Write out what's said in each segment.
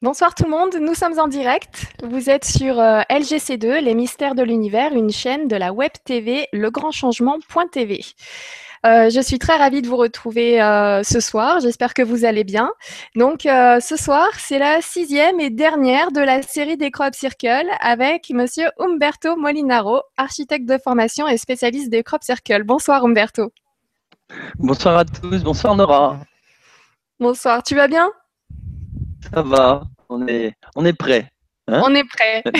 Bonsoir tout le monde, nous sommes en direct. Vous êtes sur euh, LGC2, Les Mystères de l'Univers, une chaîne de la web TV legrandchangement.tv. Euh, je suis très ravie de vous retrouver euh, ce soir. J'espère que vous allez bien. Donc, euh, ce soir, c'est la sixième et dernière de la série des Crop Circle avec Monsieur Umberto Molinaro, architecte de formation et spécialiste des Crop Circle. Bonsoir Umberto. Bonsoir à tous. Bonsoir Nora. Bonsoir. Tu vas bien? Ça va. On est, on est prêt. Hein? On est prêt.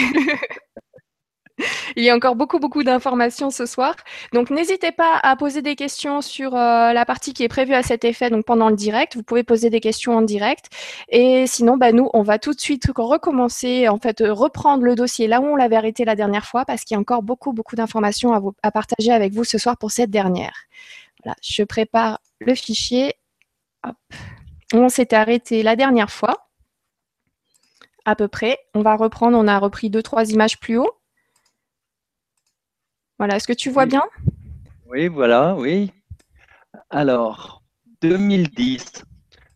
Il y a encore beaucoup, beaucoup d'informations ce soir. Donc, n'hésitez pas à poser des questions sur euh, la partie qui est prévue à cet effet, donc pendant le direct. Vous pouvez poser des questions en direct. Et sinon, bah, nous, on va tout de suite recommencer, en fait, reprendre le dossier là où on l'avait arrêté la dernière fois, parce qu'il y a encore beaucoup, beaucoup d'informations à, à partager avec vous ce soir pour cette dernière. Voilà, je prépare le fichier. Hop. On s'était arrêté la dernière fois, à peu près. On va reprendre, on a repris deux, trois images plus haut. Voilà, est-ce que tu vois bien? Oui, voilà, oui. Alors, 2010.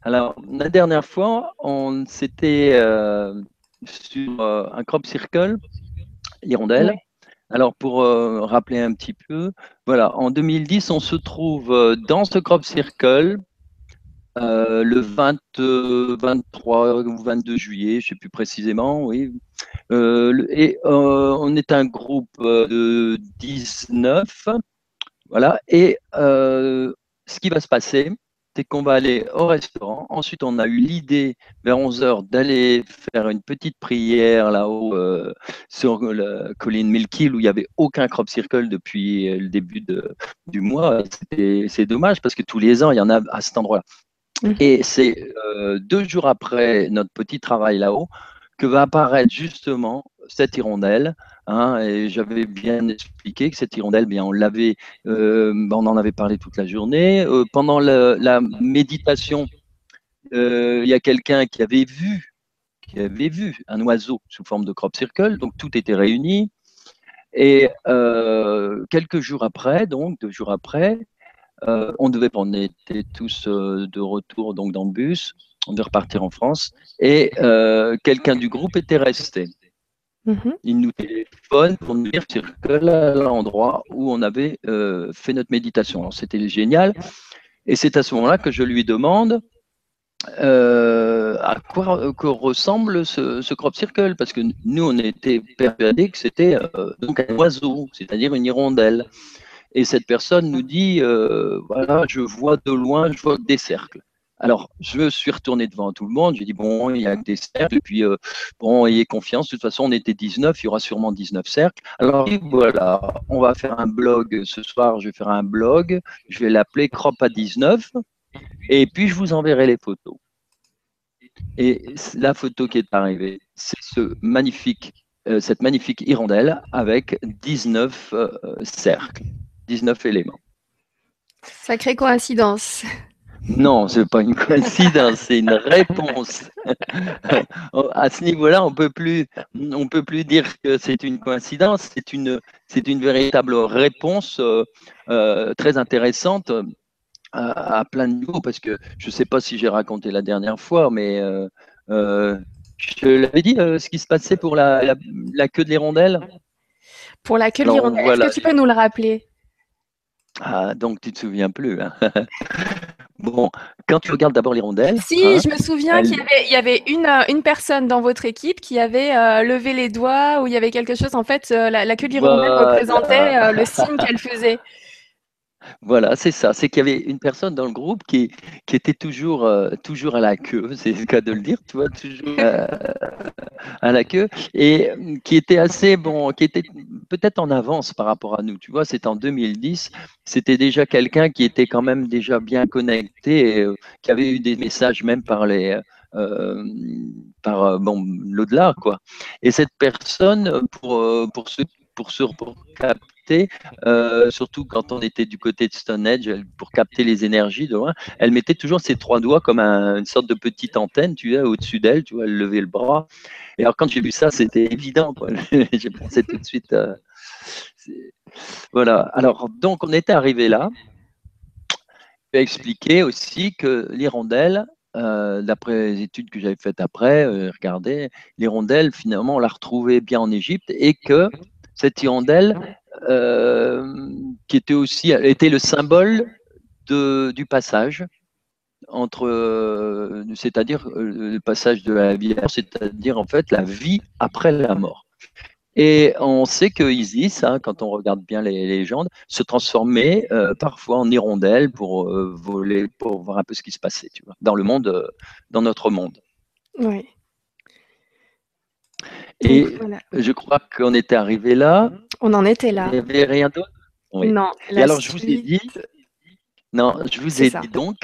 Alors, la dernière fois, on s'était euh, sur euh, un crop circle, l'hirondelle. Alors, pour euh, rappeler un petit peu, voilà, en 2010, on se trouve dans ce crop circle euh, le 20, 23 ou 22 juillet, je ne sais plus précisément, oui. Euh, et euh, on est un groupe de 19, voilà. Et ce qui va se passer, c'est qu'on va aller au restaurant. Ensuite, on a eu l'idée vers 11 heures d'aller faire une petite prière là-haut sur la colline Milkill où il n'y avait aucun crop circle depuis le début de, du mois. C'est dommage parce que tous les ans, il y en a à cet endroit-là. Mhm. Et c'est euh, deux jours après notre petit travail là-haut que va apparaître justement cette hirondelle. Hein, et j'avais bien expliqué que cette hirondelle, bien, on l'avait, euh, on en avait parlé toute la journée. Euh, pendant la, méditation, il y a quelqu'un qui avait vu, qui avait vu un oiseau sous forme de crop circle. Donc tout était réuni. Et quelques jours après, donc deux jours après, euh, on devait, on était tous euh, de retour donc dans le bus, on devait repartir en France, et euh, quelqu'un du groupe était resté. Mhm. Il nous téléphone pour nous dire que l'endroit où on avait fait notre méditation. C'était génial. Et c'est à ce moment-là que je lui demande à quoi ressemble ce, crop circle, parce que nous, on était persuadés que c'était donc un oiseau, c'est-à-dire une hirondelle. Et cette personne nous dit, euh, voilà, je vois de loin, je vois des cercles. Alors, je me suis retourné devant tout le monde, j'ai dit, bon, il y a des cercles, et puis, euh, bon, ayez confiance, de toute façon, on était 19, il y aura sûrement 19 cercles. Alors, voilà, on va faire un blog ce soir, je vais faire un blog, je vais l'appeler Crop à 19, et puis je vous enverrai les photos. Et la photo qui est arrivée, c'est ce magnifique, euh, cette magnifique hirondelle avec 19 cercles. 19 éléments. Sacrée coïncidence. Non, ce n'est pas une coïncidence, c'est une réponse. à ce niveau-là, on peut plus, on peut plus dire que c'est une coïncidence, c'est une, une véritable réponse euh, euh, très intéressante euh, à, plein de niveaux, parce que je ne sais pas si j'ai raconté la dernière fois, mais je l'avais dit, ce qui se passait pour la, la, queue de l'hirondelle? Pour la queue de l'hirondelle, est-ce que tu peux nous le rappeler? Ah, donc tu te souviens plus. Hein. bon, quand tu regardes d'abord l'hirondelle. Si, hein, je me souviens qu'il y avait, une, euh, une, personne dans votre équipe qui avait euh, levé les doigts ou il y avait quelque chose. En fait, euh, la, queue de l'hirondelle représentait le signe qu'elle faisait. Voilà, c'est ça. C'est qu'il y avait une personne dans le groupe qui, était toujours, euh, toujours à la queue, c'est le cas de le dire, tu vois, toujours euh, à la queue, et euh, qui était assez bon, qui était peut-être en avance par rapport à nous. Tu vois, c'est en 2010, c'était déjà quelqu'un qui était quand même déjà bien connecté, qui avait eu des messages même par les. par bon l'au-delà quoi et cette personne pour pour ce pour, euh, surtout quand on était du côté de Stonehenge, pour capter les énergies de loin, elle mettait toujours ses trois doigts comme une sorte de petite antenne, tu vois, au-dessus d'elle, tu vois, elle levait le bras. Et alors quand j'ai vu ça, c'était évident, j'ai pensé tout de suite. Euh, voilà. Alors donc on était arrivé là. Je vais expliquer aussi que l'hirondelle, d'après les études que j'avais faites après, regardez, l'hirondelle, finalement, on l'a retrouvée bien en Égypte et que cette hirondelle, qui était aussi était le symbole de, du passage entre, c'est-à-dire le passage de la vie, c'est-à-dire en fait la vie après la mort. Et on sait que Isis, hein, quand on regarde bien les, légendes, se transformait euh, parfois en hirondelle pour euh, voler, pour voir un peu ce qui se passait, tu vois, dans le monde, euh, dans notre monde. Oui. Et je crois qu'on était arrivé là. On en était là. Il n'y avait rien d'autre? Non. Et alors je vous ai dit, non, je vous ai dit donc,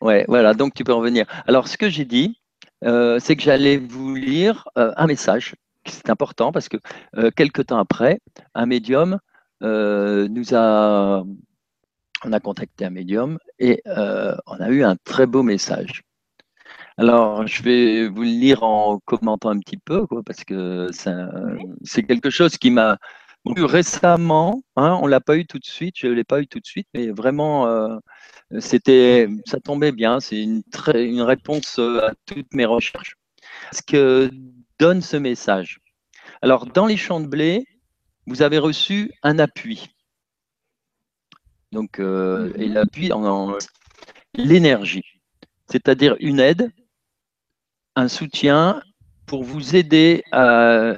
ouais, voilà, donc tu peux revenir. Alors ce que j'ai dit, c'est que j'allais vous lire un message c'est important parce que euh, quelques temps après, un médium euh, nous a, on a contacté un médium et euh, on a eu un très beau message. Alors, je vais vous le lire en commentant un petit peu, parce que c'est quelque chose qui m'a eu récemment. Hein, on l'a pas eu tout de suite, je l'ai pas eu tout de suite, mais vraiment, c'était, ça tombait bien. C'est une, une réponse à toutes mes recherches. Ce que donne ce message Alors, dans les champs de blé, vous avez reçu un appui. Donc, euh, et l'appui en, l'énergie, c'est-à-dire une aide, un soutien pour vous aider à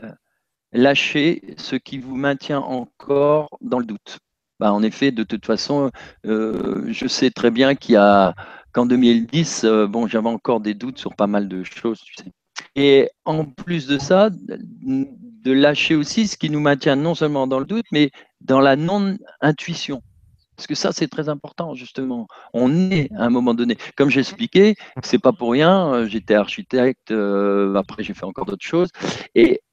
lâcher ce qui vous maintient encore dans le doute. Bah, en effet, de toute façon, euh, je sais très bien qu'il y a qu'en 2010, euh, bon, j'avais encore des doutes sur pas mal de choses, tu sais. Et en plus de ça, de lâcher aussi ce qui nous maintient non seulement dans le doute, mais dans la non-intuition. Parce que ça, c'est très important, justement. On est à un moment donné. Comme j'expliquais, c'est pas pour rien. J'étais architecte, euh, après j'ai fait encore d'autres choses. Et euh,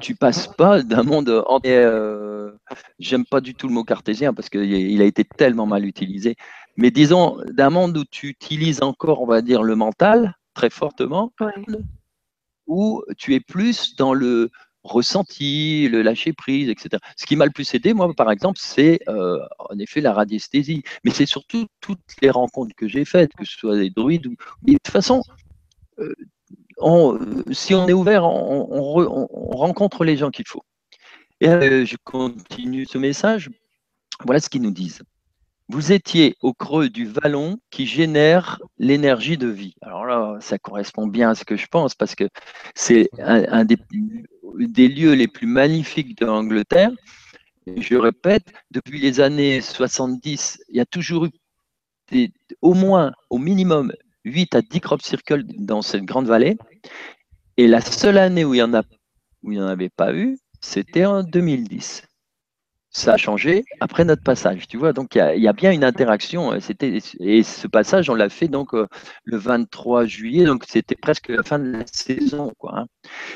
tu passes pas d'un monde entier. Euh, j'aime pas du tout le mot cartésien parce qu'il a été tellement mal utilisé. Mais disons, d'un monde où tu utilises encore, on va dire, le mental, très fortement, ou tu es plus dans le ressenti, le lâcher prise, etc. Ce qui m'a le plus aidé, moi, par exemple, c'est euh, en effet la radiesthésie, mais c'est surtout toutes les rencontres que j'ai faites, que ce soit des druides ou. de toute façon, euh, si on est ouvert, on, rencontre les gens qu'il faut. Et euh, je continue ce message. Voilà ce qu'ils nous disent. Vous étiez au creux du vallon qui génère l'énergie de vie. Alors là, ça correspond bien à ce que je pense parce que c'est un, des, lieux les plus magnifiques de l'Angleterre. Je répète, depuis les années 70, il y a toujours eu au moins, au minimum, 8 à 10 crop circles dans cette grande vallée. Et la seule année où il n'y en, en avait pas eu, c'était en 2010 ça a changé après notre passage, tu vois. Donc, il y, a bien une interaction. Euh, et ce passage, on l'a fait donc euh, le 23 juillet, donc c'était presque la fin de la saison, quoi. Hein.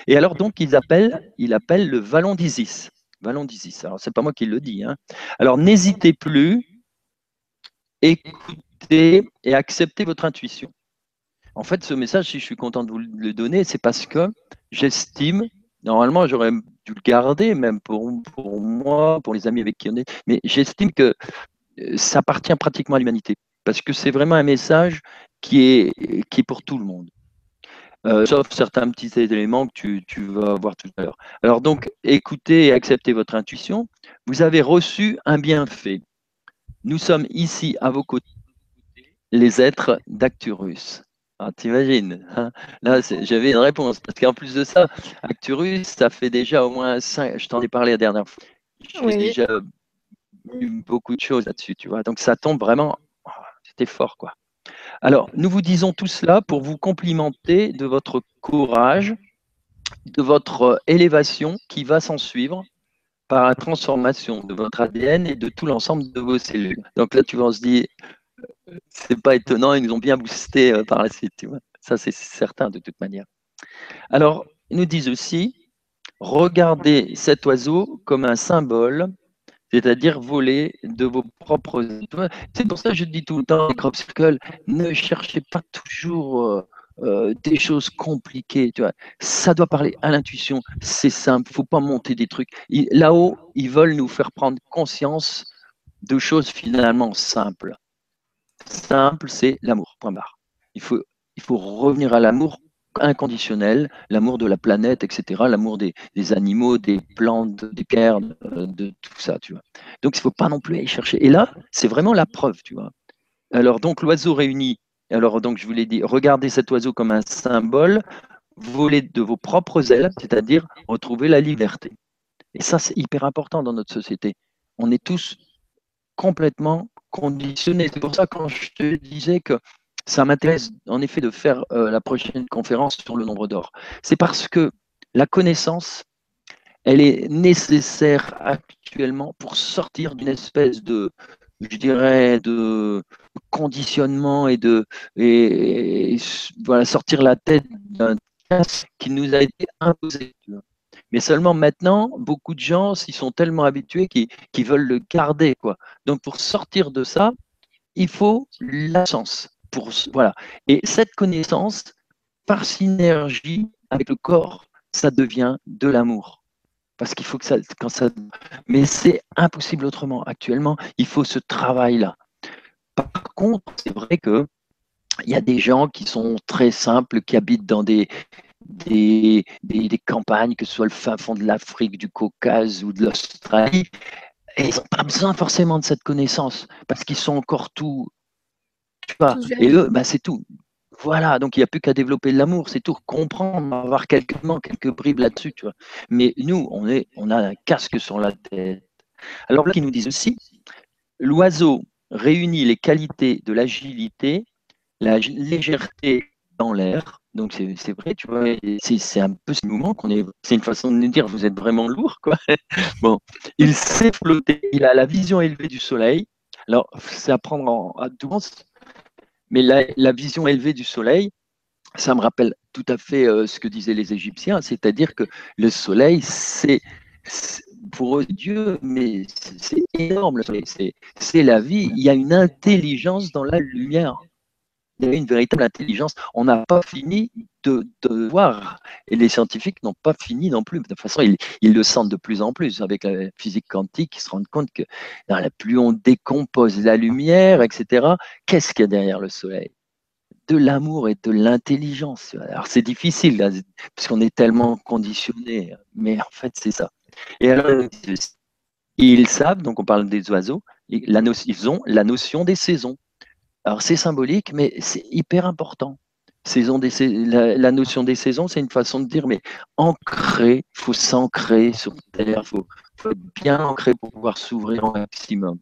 Et alors, donc, ils appellent, ils appellent le Vallon d'Isis. Vallon d'Isis. Alors, c'est pas moi qui le dis. Hein. Alors, n'hésitez plus, écoutez et acceptez votre intuition. En fait, ce message, si je suis content de vous le donner, c'est parce que j'estime, normalement, j'aurais dû le garder, même pour, moi, pour les amis avec qui on est. Mais j'estime que euh, ça appartient pratiquement à l'humanité, parce que c'est vraiment un message qui est, qui est pour tout le monde. Euh, sauf certains petits éléments que tu, tu, vas voir tout à l'heure. Alors donc, écoutez et acceptez votre intuition. Vous avez reçu un bienfait. Nous sommes ici à vos côtés, les êtres d'Acturus. Ah, t'imagines hein Là, j'avais une réponse. Parce qu'en plus de ça, Acturus, ça fait déjà au moins cinq. Je t'en ai parlé la dernière fois. J'ai déjà eu beaucoup de choses là-dessus, tu vois. Donc ça tombe vraiment. Oh, c'était fort, quoi. Alors, nous vous disons tout cela pour vous complimenter de votre courage, de votre élévation qui va s'en suivre par la transformation de votre ADN et de tout l'ensemble de vos cellules. Donc là, tu vas se dire, c'est pas étonnant, ils nous ont bien boosté euh, par la suite, tu vois. Ça, c'est certain de toute manière. Alors, ils nous disent aussi, regardez cet oiseau comme un symbole, c'est-à-dire voler de vos propres. C'est pour ça que je dis tout le temps, crop circle, ne cherchez pas toujours euh, euh, des choses compliquées. Tu vois. Ça doit parler à l'intuition, c'est simple, il faut pas monter des trucs. Là-haut, ils veulent nous faire prendre conscience de choses finalement simples simple, c'est l'amour, point barre. Il faut, il faut revenir à l'amour inconditionnel, l'amour de la planète, etc., l'amour des, animaux, des plantes, des pierres, de, tout ça, tu vois. Donc, il ne faut pas non plus aller chercher. Et là, c'est vraiment la preuve, tu vois. Alors, donc, l'oiseau réuni, alors, donc, je vous l'ai dit, regardez cet oiseau comme un symbole, voler de vos propres ailes, c'est-à-dire retrouver la liberté. Et ça, c'est hyper important dans notre société. On est tous complètement conditionnés. C'est pour ça, quand je te disais que ça m'intéresse en effet de faire euh, la prochaine conférence sur le nombre d'or. C'est parce que la connaissance, elle est nécessaire actuellement pour sortir d'une espèce de, je dirais, de conditionnement et de et, voilà, sortir la tête d'un casque qui nous a été imposé. Mais seulement maintenant, beaucoup de gens s'y sont tellement habitués qu'ils veulent le garder. Quoi. Donc pour sortir de ça, il faut la sens voilà. Et cette connaissance, par synergie avec le corps, ça devient de l'amour. Parce qu'il faut que ça, quand ça, mais c'est impossible autrement. Actuellement, il faut ce travail-là. Par contre, c'est vrai que il y a des gens qui sont très simples, qui habitent dans des, des, des, campagnes, que ce soit le fin fond de l'Afrique, du Caucase ou de l'Australie, et ils n'ont pas besoin forcément de cette connaissance, parce qu'ils sont encore tout et eux, bah, c'est tout. Voilà, donc il n'y a plus qu'à développer l'amour, c'est tout, comprendre, avoir quelques quelques bribes là-dessus, tu vois. Mais nous, on, est, on a un casque sur la tête. Alors là, ils nous disent aussi, l'oiseau réunit les qualités de l'agilité, la légèreté dans l'air. Donc c'est vrai, tu vois, c'est un peu ce mouvement qu'on est. C'est une façon de nous dire, vous êtes vraiment lourd, quoi. bon, il sait flotter, il a la vision élevée du soleil. Alors, c'est à prendre en, à mais la, vision élevée du soleil, ça me rappelle tout à fait euh, ce que disaient les Égyptiens, c'est-à-dire que le soleil, c'est pour eux Dieu, mais c'est énorme le soleil, c'est la vie. Il y a une intelligence dans la lumière il y a une véritable intelligence. On n'a pas fini de, voir, et les scientifiques n'ont pas fini non plus. De toute façon, ils, le sentent de plus en plus avec la physique quantique, ils se rendent compte que plus on décompose la lumière, etc., qu'est-ce qu'il y a derrière le Soleil? De l'amour et de l'intelligence. Alors c'est difficile, hein, parce qu'on est tellement conditionné, mais en fait c'est ça. Et alors, ils savent, donc on parle des oiseaux, ils ont la notion des saisons. Alors c'est symbolique, mais c'est hyper important. Saison des, la, notion des saisons, c'est une façon de dire, mais ancré, il faut s'ancrer sur Terre, il faut, bien ancré pour pouvoir s'ouvrir au maximum.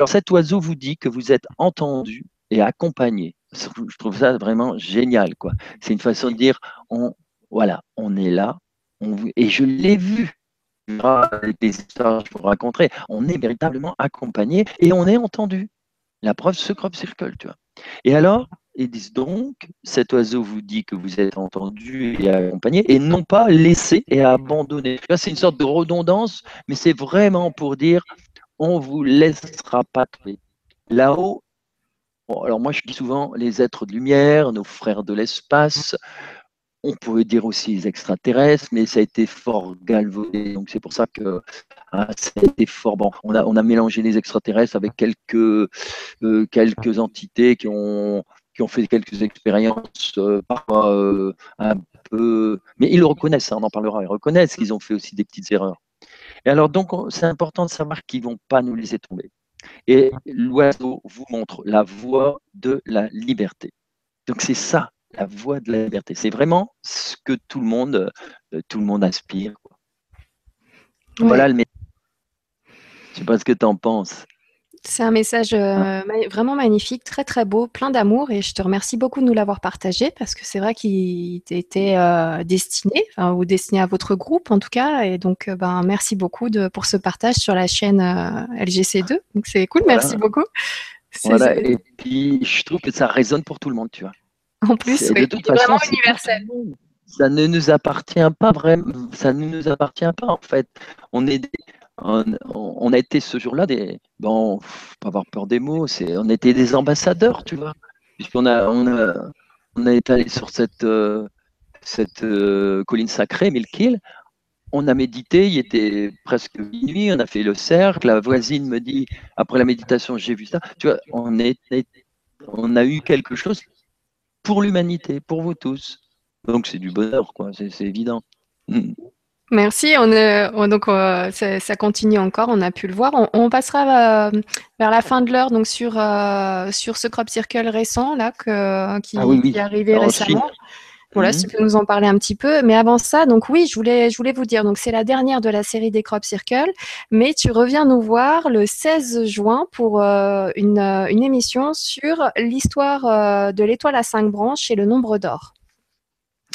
Alors cet oiseau vous dit que vous êtes entendu et accompagné. Je trouve ça vraiment génial. quoi. C'est une façon de dire, on, voilà, on est là, on, et je l'ai vu. Des histoires je vous raconterai, on est véritablement accompagné et on est entendu. La preuve, ce crop circle, tu vois. Et alors, ils disent donc, cet oiseau vous dit que vous êtes entendu et accompagné, et non pas laissé et abandonné. C'est une sorte de redondance, mais c'est vraiment pour dire, on vous laissera pas tomber. Là-haut, alors moi je dis souvent les êtres de lumière, nos frères de l'espace, on pouvait dire aussi les extraterrestres, mais ça a été fort galvaudé. Donc c'est pour ça que ah, ça a été fort. Bon, on a, on a mélangé les extraterrestres avec quelques, euh, quelques entités qui ont, qui ont fait quelques expériences, euh, parfois euh, un peu. Mais ils le reconnaissent, hein, on en parlera. Ils reconnaissent qu'ils ont fait aussi des petites erreurs. Et alors, donc, c'est important de savoir qu'ils ne vont pas nous laisser tomber. Et l'oiseau vous montre la voie de la liberté. Donc, c'est ça la voie de la liberté. C'est vraiment ce que tout le monde, euh, tout le monde aspire. Voilà le message. Je sais pas ce que tu en penses. C'est un message euh, hein? vraiment magnifique, très très beau, plein d'amour et je te remercie beaucoup de nous l'avoir partagé parce que c'est vrai qu'il était euh, destiné, ou destiné à votre groupe en tout cas et donc ben merci beaucoup de, pour ce partage sur la chaîne LGC2. Donc c'est cool, merci beaucoup. Voilà, et puis je trouve que ça résonne pour tout le monde, tu vois. En plus, c'est vraiment universel. Ça ne nous appartient pas vraiment. Ça ne nous appartient pas en fait. On est on, a été ce jour-là des. Bon, pas avoir peur des mots. C'est, on était des ambassadeurs, tu vois, puisqu'on a, on a, on a été allé sur cette, euh, cette euh, colline sacrée, Milkil. On a médité, il était presque minuit, on a fait le cercle. La voisine me dit, après la méditation, j'ai vu ça. Tu vois, on, est, on a eu quelque chose pour l'humanité, pour vous tous. Donc c'est du bonheur, quoi, c'est évident. Mm. Merci. On donc euh, ça, continue encore. On a pu le voir. On, passera euh, vers la fin de l'heure donc sur euh, sur ce crop circle récent là que, qui, ah est arrivé récemment. Voilà, si mhm. tu peux nous en parler un petit peu. Mais avant ça, donc oui, je voulais, je voulais vous dire, donc c'est la dernière de la série des Crop Circle, mais tu reviens nous voir le 16 juin pour une, une, émission sur l'histoire de l'étoile à cinq branches et le nombre d'or.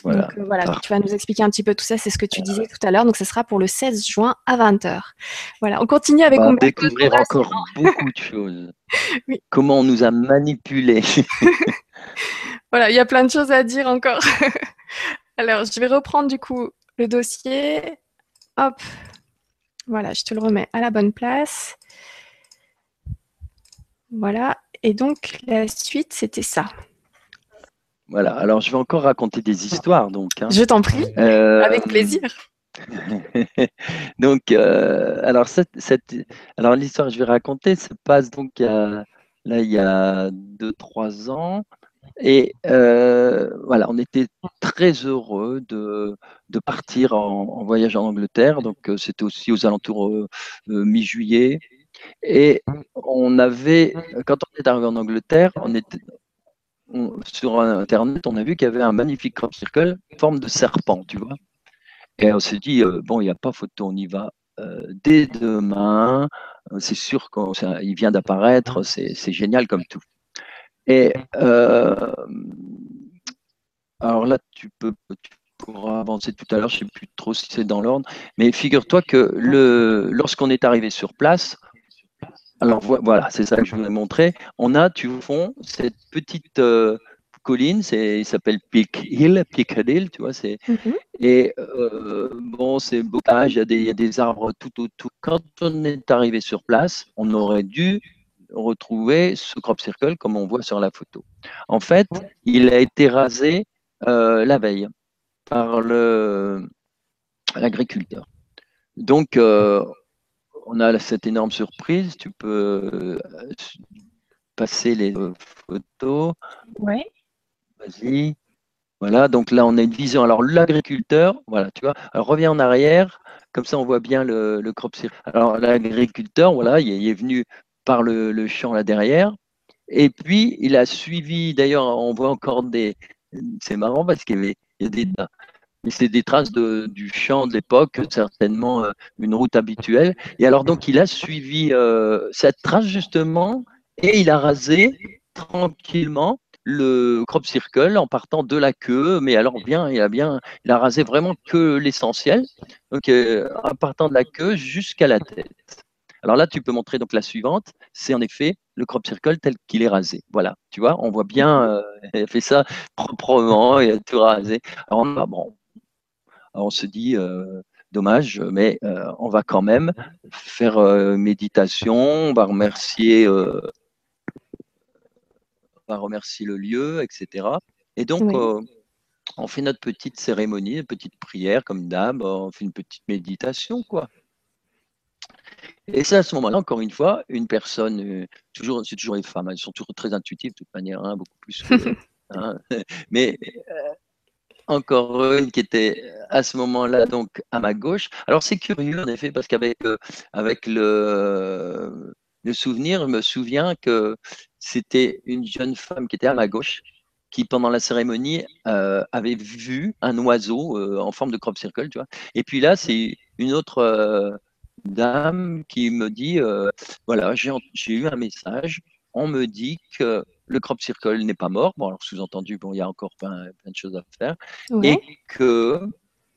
Voilà. Donc, euh, voilà, tu vas nous expliquer un petit peu tout ça, c'est ce que tu disais tout à l'heure. Donc, ce sera pour le 16 juin à 20h. Voilà, on continue avec. On va découvrir encore beaucoup de choses. Comment on nous a manipulés. voilà, il y a plein de choses à dire encore. Alors, je vais reprendre du coup le dossier. Hop, voilà, je te le remets à la bonne place. Voilà, et donc la suite, c'était ça. Voilà, alors je vais encore raconter des histoires. Donc, hein. Je t'en prie, euh, avec plaisir. donc, euh, alors, cette, alors l'histoire que je vais raconter se passe donc là, il y a 2-3 ans. Et euh, voilà, on était très heureux de, partir en, voyage en Angleterre. Donc, c'était aussi aux alentours mi-juillet. Et on avait, quand on est arrivé en Angleterre, on était, sur Internet, on a vu qu'il y avait un magnifique crop circle, forme de serpent, tu vois. Et on s'est dit, euh, bon, il n'y a pas photo, on y va euh, dès demain. C'est sûr qu'il vient d'apparaître, c'est génial comme tout. Et euh, alors là, tu peux, tu pourras avancer tout à l'heure, je ne sais plus trop si c'est dans l'ordre, mais figure-toi que lorsqu'on est arrivé sur place, alors voilà, c'est ça que je voulais montrer. On a, tu vois, cette petite euh, colline, c'est, il s'appelle Peak Hill, Peak Hill, tu vois. C'est, mhm. Et euh, bon, c'est beau, y, il y a des arbres tout autour. Quand on est arrivé sur place, on aurait dû retrouver ce crop circle comme on voit sur la photo. En fait, il a été rasé euh, la veille par l'agriculteur. Donc, on a cette énorme surprise. Tu peux euh, passer les photos. Oui. Vas-y. Voilà, donc là, on a une vision. Alors, l'agriculteur, voilà, tu vois, alors reviens en arrière, comme ça, on voit bien le, crop circle. Alors, l'agriculteur, voilà, il est, venu par le, champ là derrière. Et puis, il a suivi, d'ailleurs, on voit encore des. C'est marrant parce qu'il y avait il y a des, c'est des traces de, du champ de l'époque, certainement euh, une route habituelle. Et alors donc il a suivi euh, cette trace justement et il a rasé tranquillement le crop circle en partant de la queue, mais alors bien, il a bien, il a rasé vraiment que l'essentiel, donc euh, en partant de la queue jusqu'à la tête. Alors là, tu peux montrer donc la suivante, c'est en effet le crop circle tel qu'il est rasé. Voilà, tu vois, on voit bien, il a fait ça proprement, a tout rasé. Alors bon, on se dit euh, dommage, mais euh, on va quand même faire euh, méditation, on va remercier, on va remercier le lieu, etc. Et donc, on fait notre petite cérémonie, une petite prière comme d'hab, on fait une petite méditation, quoi. Et c'est à ce moment-là, encore une fois, une personne, toujours, c'est toujours les femmes, elles sont toujours très intuitives de toute manière, hein, beaucoup plus que, hein, mais encore une qui était à ce moment-là donc à ma gauche. Alors c'est curieux en effet parce qu'avec euh, avec le, le souvenir, je me souviens que c'était une jeune femme qui était à ma gauche qui pendant la cérémonie euh, avait vu un oiseau euh, en forme de crop circle, tu vois. Et puis là, c'est une autre dame qui me dit, voilà, j'ai eu un message, on me dit que le crop circle n'est pas mort. Bon, alors sous-entendu, bon, il y a encore plein, de choses à faire. Et que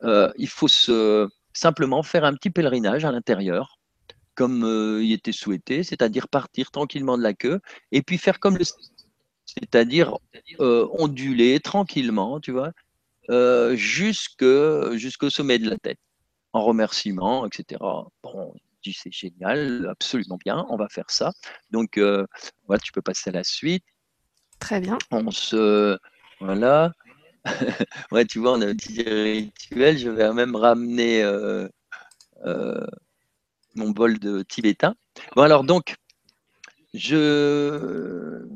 euh, il faut se, simplement faire un petit pèlerinage à l'intérieur, comme euh, il était souhaité, c'est-à-dire partir tranquillement de la queue et puis faire comme le. C'est-à-dire euh, onduler tranquillement, tu vois, jusqu'au sommet de la tête, en remerciement, etc. Bon, c'est génial, absolument bien, on va faire ça. Donc, voilà, tu peux passer à la suite. Très bien. On se. Voilà. ouais, tu vois, on a un petit rituel. Je vais même ramener euh, euh, mon bol de tibétain. Bon, alors, donc, je.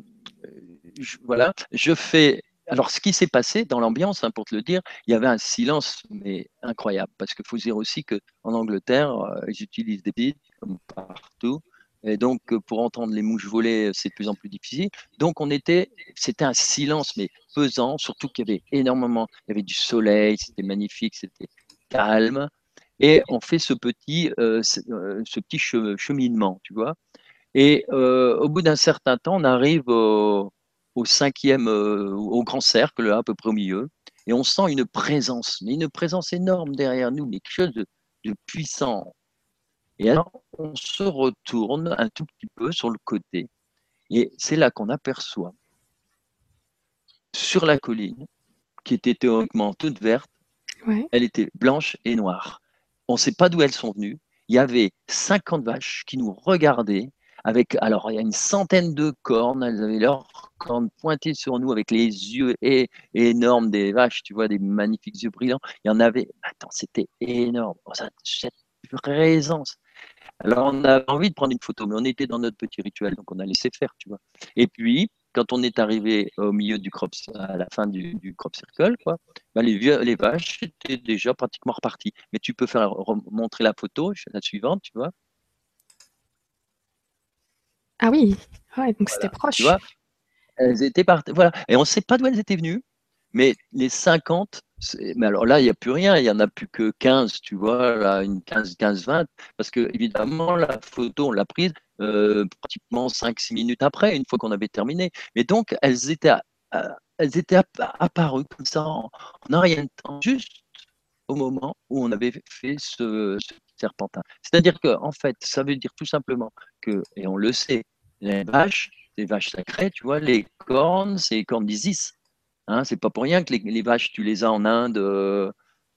voilà, je fais alors, ce qui s'est passé dans l'ambiance, hein, pour te le dire, il y avait un silence mais incroyable. Parce qu'il faut dire aussi qu'en Angleterre, euh, ils utilisent des bits comme partout. Et donc, pour entendre les mouches voler, c'est de plus en plus difficile. Donc, on était, c'était un silence, mais pesant, surtout qu'il y avait énormément, il y avait du soleil, c'était magnifique, c'était calme. Et on fait ce petit, euh, euh, ce, petit cheminement, tu vois. Et euh, au bout d'un certain temps, on arrive au, cinquième, au grand cercle, là, à peu près au milieu, et on sent une présence, mais une présence énorme derrière nous, mais quelque chose de, de puissant. Et alors, on se retourne un tout petit peu sur le côté, et c'est là qu'on aperçoit sur la colline, qui était théoriquement toute verte, elle était blanche et noire. On ne sait pas d'où elles sont venues. Il y avait 50 vaches qui nous regardaient alors il y a une centaine de cornes, elles avaient leurs cornes pointées sur nous avec les yeux énormes des vaches, tu vois, des magnifiques yeux brillants. Il y en avait, attends, c'était énorme. Oh, cette présence. Alors on avait envie de prendre une photo, mais on était dans notre petit rituel, donc on a laissé faire, tu vois. Et puis, quand on est arrivé au milieu du crop, à la fin du, crop circle, quoi, bah, les, vieux, les vaches étaient déjà pratiquement reparties. Mais tu peux faire montrer la photo, la suivante, tu vois. Ah oui, donc c'était proche. Tu vois, elles étaient parties. Voilà. Et on ne sait pas d'où elles étaient venues, mais les 50, mais alors là, il n'y a plus rien, il n'y en a plus que 15, tu vois, là, une 15, 15, 20, parce que évidemment, la photo, on l'a prise euh, pratiquement 5-6 minutes après, une fois qu'on avait terminé. Mais donc, elles étaient, elles étaient apparues comme ça en, rien de temps, juste au moment où on avait fait ce, serpentin. C'est-à-dire que, en fait, ça veut dire tout simplement que, et on le sait, les vaches, les vaches sacrées, tu vois, les cornes, c'est les cornes d'Isis. Hein, c'est pas pour rien que les, vaches, tu les as en Inde, euh,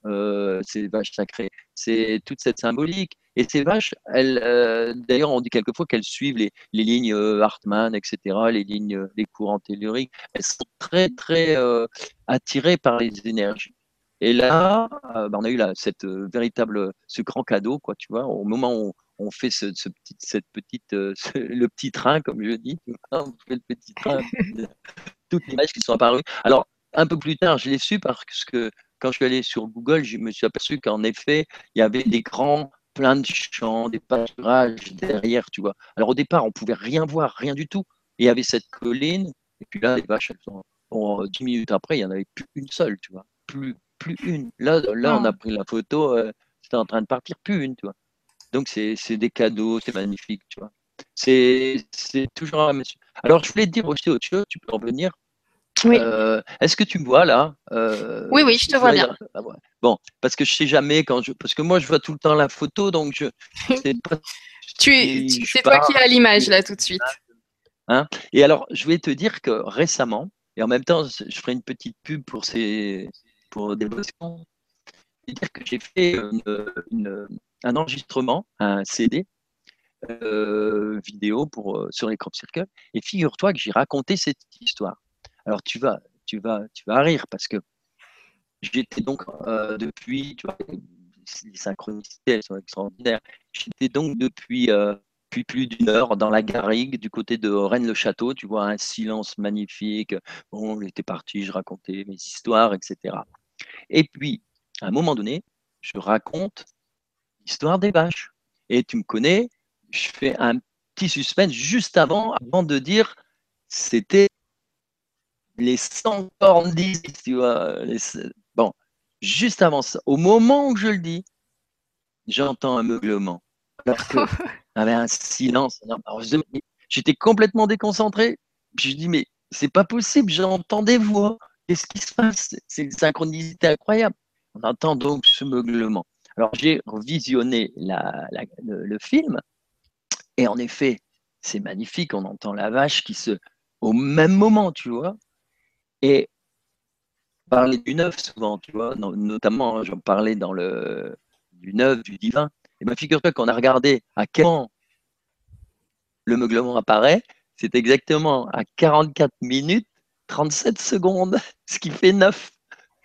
euh, ces vaches sacrées. C'est toute cette symbolique. Et ces vaches, elles, euh, d'ailleurs, on dit quelquefois qu'elles suivent les, lignes Hartmann, etc., les lignes, les courants telluriques. Elles sont très, très attirées par les énergies. Et là, bah, on a eu là, cette véritable, ce grand cadeau, quoi, tu vois, au moment où on fait ce, petit, cette petite, le petit train, comme je dis, on fait le petit train, toutes les vaches qui sont apparues. Alors, un peu plus tard, je l'ai su parce que quand je suis allé sur Google, je me suis aperçu qu'en effet, il y avait des grands, plein de champs, des pâturages derrière, tu vois. Alors au départ, on pouvait rien voir, rien du tout. Et il y avait cette colline, et puis là, les vaches, elles sont, bon, dix minutes après, il n'y en avait plus une seule, tu vois. Plus, plus une. Là, là on a pris la photo, euh, c'était en train de partir, plus une, tu vois. Donc c'est des cadeaux, c'est magnifique, tu vois. C'est toujours un monsieur. Alors je voulais te dire aussi autre chose, tu peux revenir oui. Euh, est-ce que tu me vois là? Euh, Oui, oui, je te vois bien. Ah bon, parce que je sais jamais quand je, parce que moi je vois tout le temps la photo, donc je. Pas, tu, c'est toi qui as l'image là tout de suite. Hein? Et alors, je vais te dire que récemment, et en même temps, je ferai une petite pub pour ces, pour des dire que j'ai fait un enregistrement, un CD euh, vidéo pour sur les crop circles, et figure-toi que j'ai raconté cette histoire. Alors tu vas, tu vas, tu vas rire parce que j'étais donc euh, depuis, tu vois, les synchronicités, elles sont extraordinaires. J'étais donc depuis, euh, depuis plus d'une heure dans la garrigue du côté de Rennes-le-Château. Tu vois, un silence magnifique. Bon, j'étais parti, je racontais mes histoires, etc. Et puis, à un moment donné, je raconte l'histoire des vaches. Et tu me connais, je fais un petit suspense juste avant, avant de dire c'était les 100 cornes tu vois. Bon, juste avant ça, au moment où je le dis, j'entends un meuglement. Alors que avait un silence. J'étais complètement déconcentré. je dis, mais c'est pas possible, j'entends des voix. Qu'est-ce qui se passe C'est une synchronicité incroyable. On entend donc ce meuglement. Alors j'ai revisionné le, film, et en effet, c'est magnifique. On entend la vache qui se, au même moment, tu vois, et parler du neuf souvent, tu vois, notamment, hein, j'en parlais dans le du neuf, du divin. Et bien, figure-toi qu'on a regardé à quel moment le meuglement apparaît, c'est exactement à 44 minutes 37 secondes, ce qui fait 9.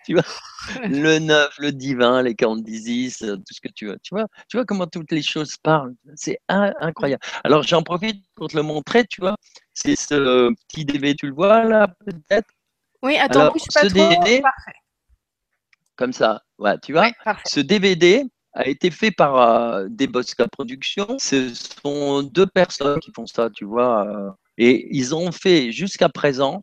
Tu vois, le neuf, le divin, les 46, tout ce que tu veux. Tu vois, tu vois comment toutes les choses parlent. C'est incroyable. Alors, j'en profite pour te le montrer, tu vois. C'est ce petit DV, tu le vois là, peut-être? Oui, attends, bouge pas ce trop. DVD, Parfait. comme ça, voilà, tu vois, Ouais, ce DVD a été fait par euh, des Bosca Productions. Ce sont deux personnes qui font ça, tu vois. euh, et ils ont fait jusqu'à présent euh,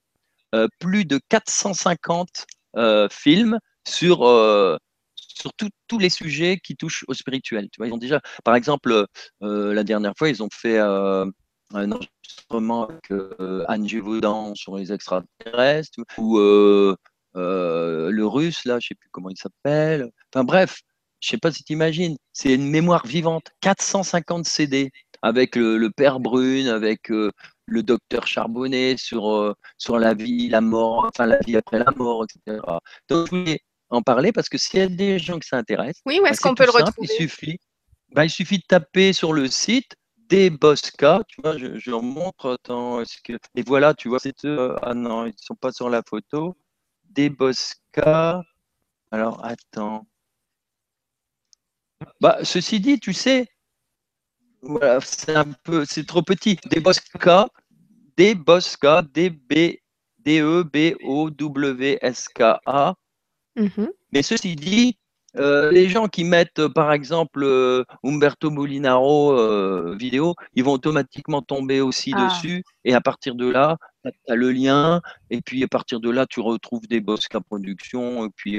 plus de 450 euh, films sur, euh, sur tout- tous les sujets qui touchent au spirituel. Tu vois, ils ont déjà, par exemple, euh, la dernière fois, ils ont fait euh, un enregistrement avec euh, Anne Gévaudan sur les extraterrestres ou euh, euh, le russe, là, je sais plus comment il s'appelle. Enfin bref, je sais pas si tu imagines, c'est une mémoire vivante. 450 CD avec le, père Brune, avec euh, le docteur Charbonnet sur, euh, sur la vie, la mort, enfin la vie après la mort, etc. Donc, je voulais en parler parce que s'il y a des gens qui s'intéressent, Oui, où bah, est-ce c'est qu'on peut le simple, retrouver? il suffit, bah, il suffit de taper sur le site des Bosca, tu vois, je, je leur montre, attends, est-ce que, et voilà, tu vois, c'est eux, ah non, ils sont pas sur la photo, des Bosca, alors attends, bah, ceci dit, tu sais, voilà, c'est un peu, c'est trop petit, des Bosca, des Bosca, D B D E B O W S K A, Mhm. Mais ceci dit, euh, les gens qui mettent, euh, par exemple, euh, Umberto Molinaro vidéo, ils vont automatiquement tomber aussi Ah. dessus. Et à partir de là, tu as le lien. Et puis à partir de là, tu retrouves des Bosca Productions. Et puis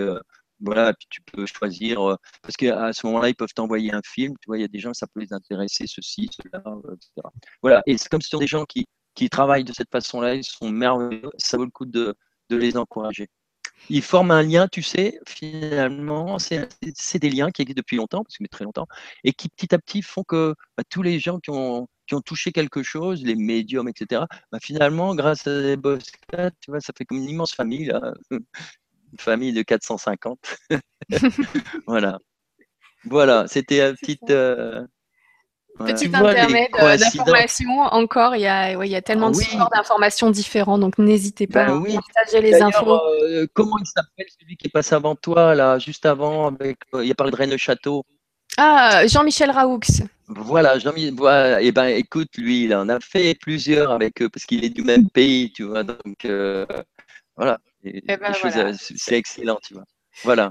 voilà, puis tu peux choisir. euh, parce qu'à ce moment-là, ils peuvent t'envoyer un film. Tu vois, il y a des gens, ça peut les intéresser, ceci, cela, euh, etc. Voilà. Et c'est comme ce sont des gens qui, qui travaillent de cette façon-là, ils sont merveilleux. Ça vaut le coup de, de les encourager ils forment un lien, tu sais, finalement, c'est des liens qui existent depuis longtemps, parce que mais très longtemps, et qui petit à petit font que bah, tous les gens qui ont, qui ont touché quelque chose, les médiums, etc., bah, finalement, grâce à des tu vois, ça fait comme une immense famille, là, une famille de 450. voilà. Voilà, c'était un petit. euh, voilà. Petit intermède euh, d'informations. Encore, il y a, ouais, il y a tellement Ah de oui. supports d'informations différents, donc n'hésitez pas Ben à oui. partager les infos. euh, comment il s'appelle celui qui est passé avant toi, là, juste avant, avec, euh, il a parlé de Rennes Château. Ah, Jean-Michel Raoux. Voilà, Jean-Mi, voilà, et ben écoute, lui, il en a fait plusieurs avec eux parce qu'il est du même pays, tu vois. Donc euh, voilà, Eh ben, choses, voilà. euh, c'est excellent, tu vois. Voilà.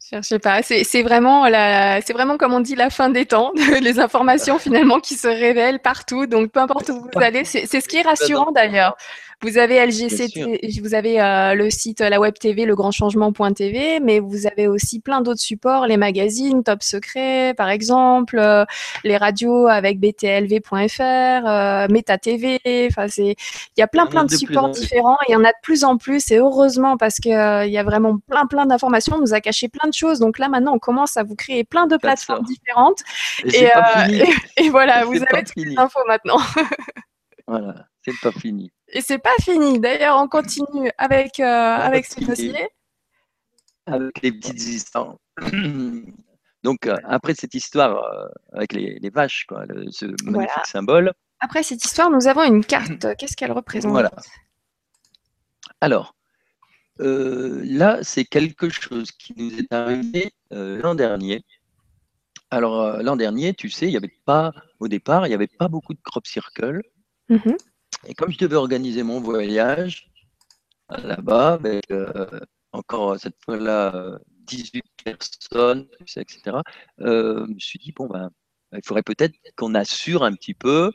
Cherchez pas. C'est vraiment la, c'est vraiment comme on dit la fin des temps, les informations finalement qui se révèlent partout. Donc peu importe où vous allez, c'est ce qui est rassurant d'ailleurs. Vous avez LGCT, vous avez euh, le site, la web TV, legrandchangement.tv, mais vous avez aussi plein d'autres supports, les magazines, Top Secret par exemple, euh, les radios avec btlv.fr, euh, Meta TV. Enfin c'est, il y a plein plein de supports différents. et Il y en a de plus en plus et heureusement parce que euh, il y a vraiment plein plein d'informations. On nous a caché plein de choses. Donc là maintenant on commence à vous créer plein de plateformes différentes. Et euh, et, et voilà, vous avez toutes les infos maintenant. Voilà, c'est pas fini. Et c'est pas fini. D'ailleurs, on continue avec, euh, avec ce dossier. Avec les petites histoires. Donc euh, après cette histoire euh, avec les, les vaches, quoi, le- ce magnifique Voilà. symbole. Après cette histoire, nous avons une carte. Qu'est-ce qu'elle représente? Voilà. Alors, là, c'est quelque chose qui nous est arrivé l'an dernier. Alors, l'an dernier, tu sais, il n'y avait pas, au départ, il n'y avait pas beaucoup de crop circle. Mhm. Et comme je devais organiser mon voyage là-bas, avec euh, encore cette fois-là euh, 18 personnes, etc., euh, je me suis dit, bon, ben, il faudrait peut-être qu'on assure un petit peu